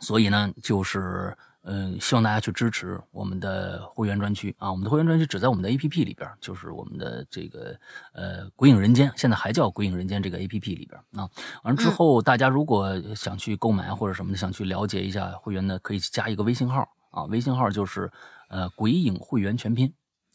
所以呢，就是。嗯，希望大家去支持我们的会员专区啊！我们的会员专区只在我们的 APP 里边，就是我们的这个呃《鬼影人间》，现在还叫《鬼影人间》这个 APP 里边啊。完了之后，大家如果想去购买或者什么的，想去了解一下会员的，可以加一个微信号啊，微信号就是呃“鬼影会员全拼”，“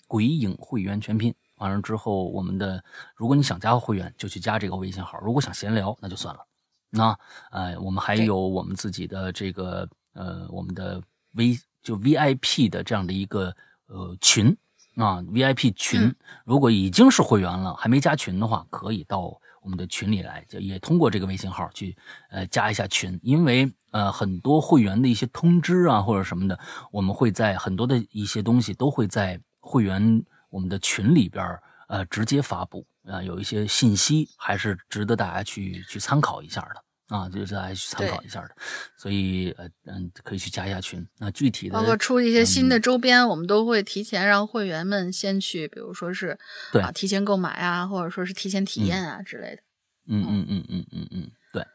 鬼影会员全拼”。完了之后，我们的如果你想加会员，就去加这个微信号；如果想闲聊，那就算了。那呃，我们还有我们自己的这个呃，我们的。V 就 VIP 的这样的一个呃群啊，VIP 群，嗯如果已经是会员了，还没加群的话，可以到我们的群里来，就也通过这个微信号去呃加一下群，因为呃很多会员的一些通知啊或者什么的，我们会在很多的一些东西都会在会员我们的群里边呃直接发布啊、呃，有一些信息还是值得大家去去参考一下的。啊，就是大家去参考一下的，所以呃嗯，可以去加一下群。那具体的包括出一些新的周边，嗯、我们都会提前让会员们先去，比如说是对啊提前购买啊，或者说是提前体验啊、嗯、之类的。嗯嗯嗯嗯嗯嗯，对。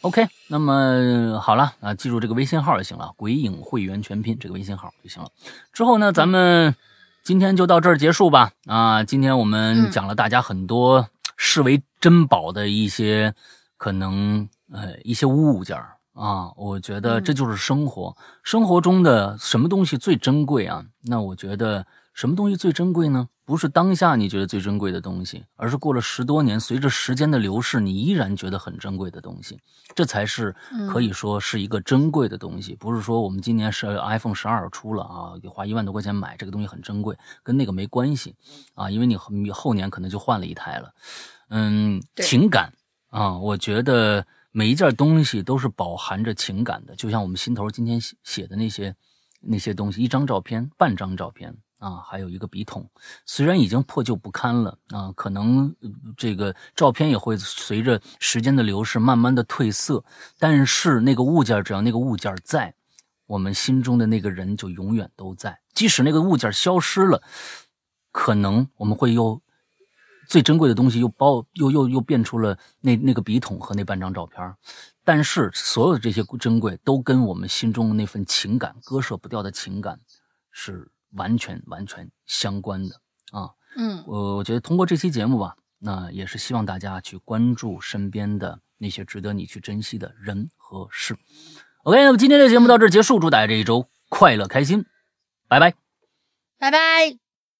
OK，那么好了啊，记住这个微信号就行了，“鬼影会员全拼”这个微信号就行了。之后呢，咱们今天就到这儿结束吧。啊，今天我们讲了大家很多视为珍宝的一些可能。呃，一些物件啊，我觉得这就是生活。嗯、生活中的什么东西最珍贵啊？那我觉得什么东西最珍贵呢？不是当下你觉得最珍贵的东西，而是过了十多年，随着时间的流逝，你依然觉得很珍贵的东西。这才是可以说是一个珍贵的东西。嗯、不是说我们今年是 iPhone 十二出了啊，得花一万多块钱买这个东西很珍贵，跟那个没关系啊，因为你后后年可能就换了一台了。嗯，情感啊，我觉得。每一件东西都是饱含着情感的，就像我们心头今天写写的那些那些东西，一张照片、半张照片啊，还有一个笔筒，虽然已经破旧不堪了啊，可能这个照片也会随着时间的流逝慢慢的褪色，但是那个物件，只要那个物件在，我们心中的那个人就永远都在，即使那个物件消失了，可能我们会又。最珍贵的东西又包又又又变出了那那个笔筒和那半张照片，但是所有的这些珍贵都跟我们心中的那份情感割舍不掉的情感是完全完全相关的啊。嗯，我我觉得通过这期节目吧，那也是希望大家去关注身边的那些值得你去珍惜的人和事。OK，那么今天的节目到这儿结束，祝大家这一周快乐开心，拜拜，拜拜。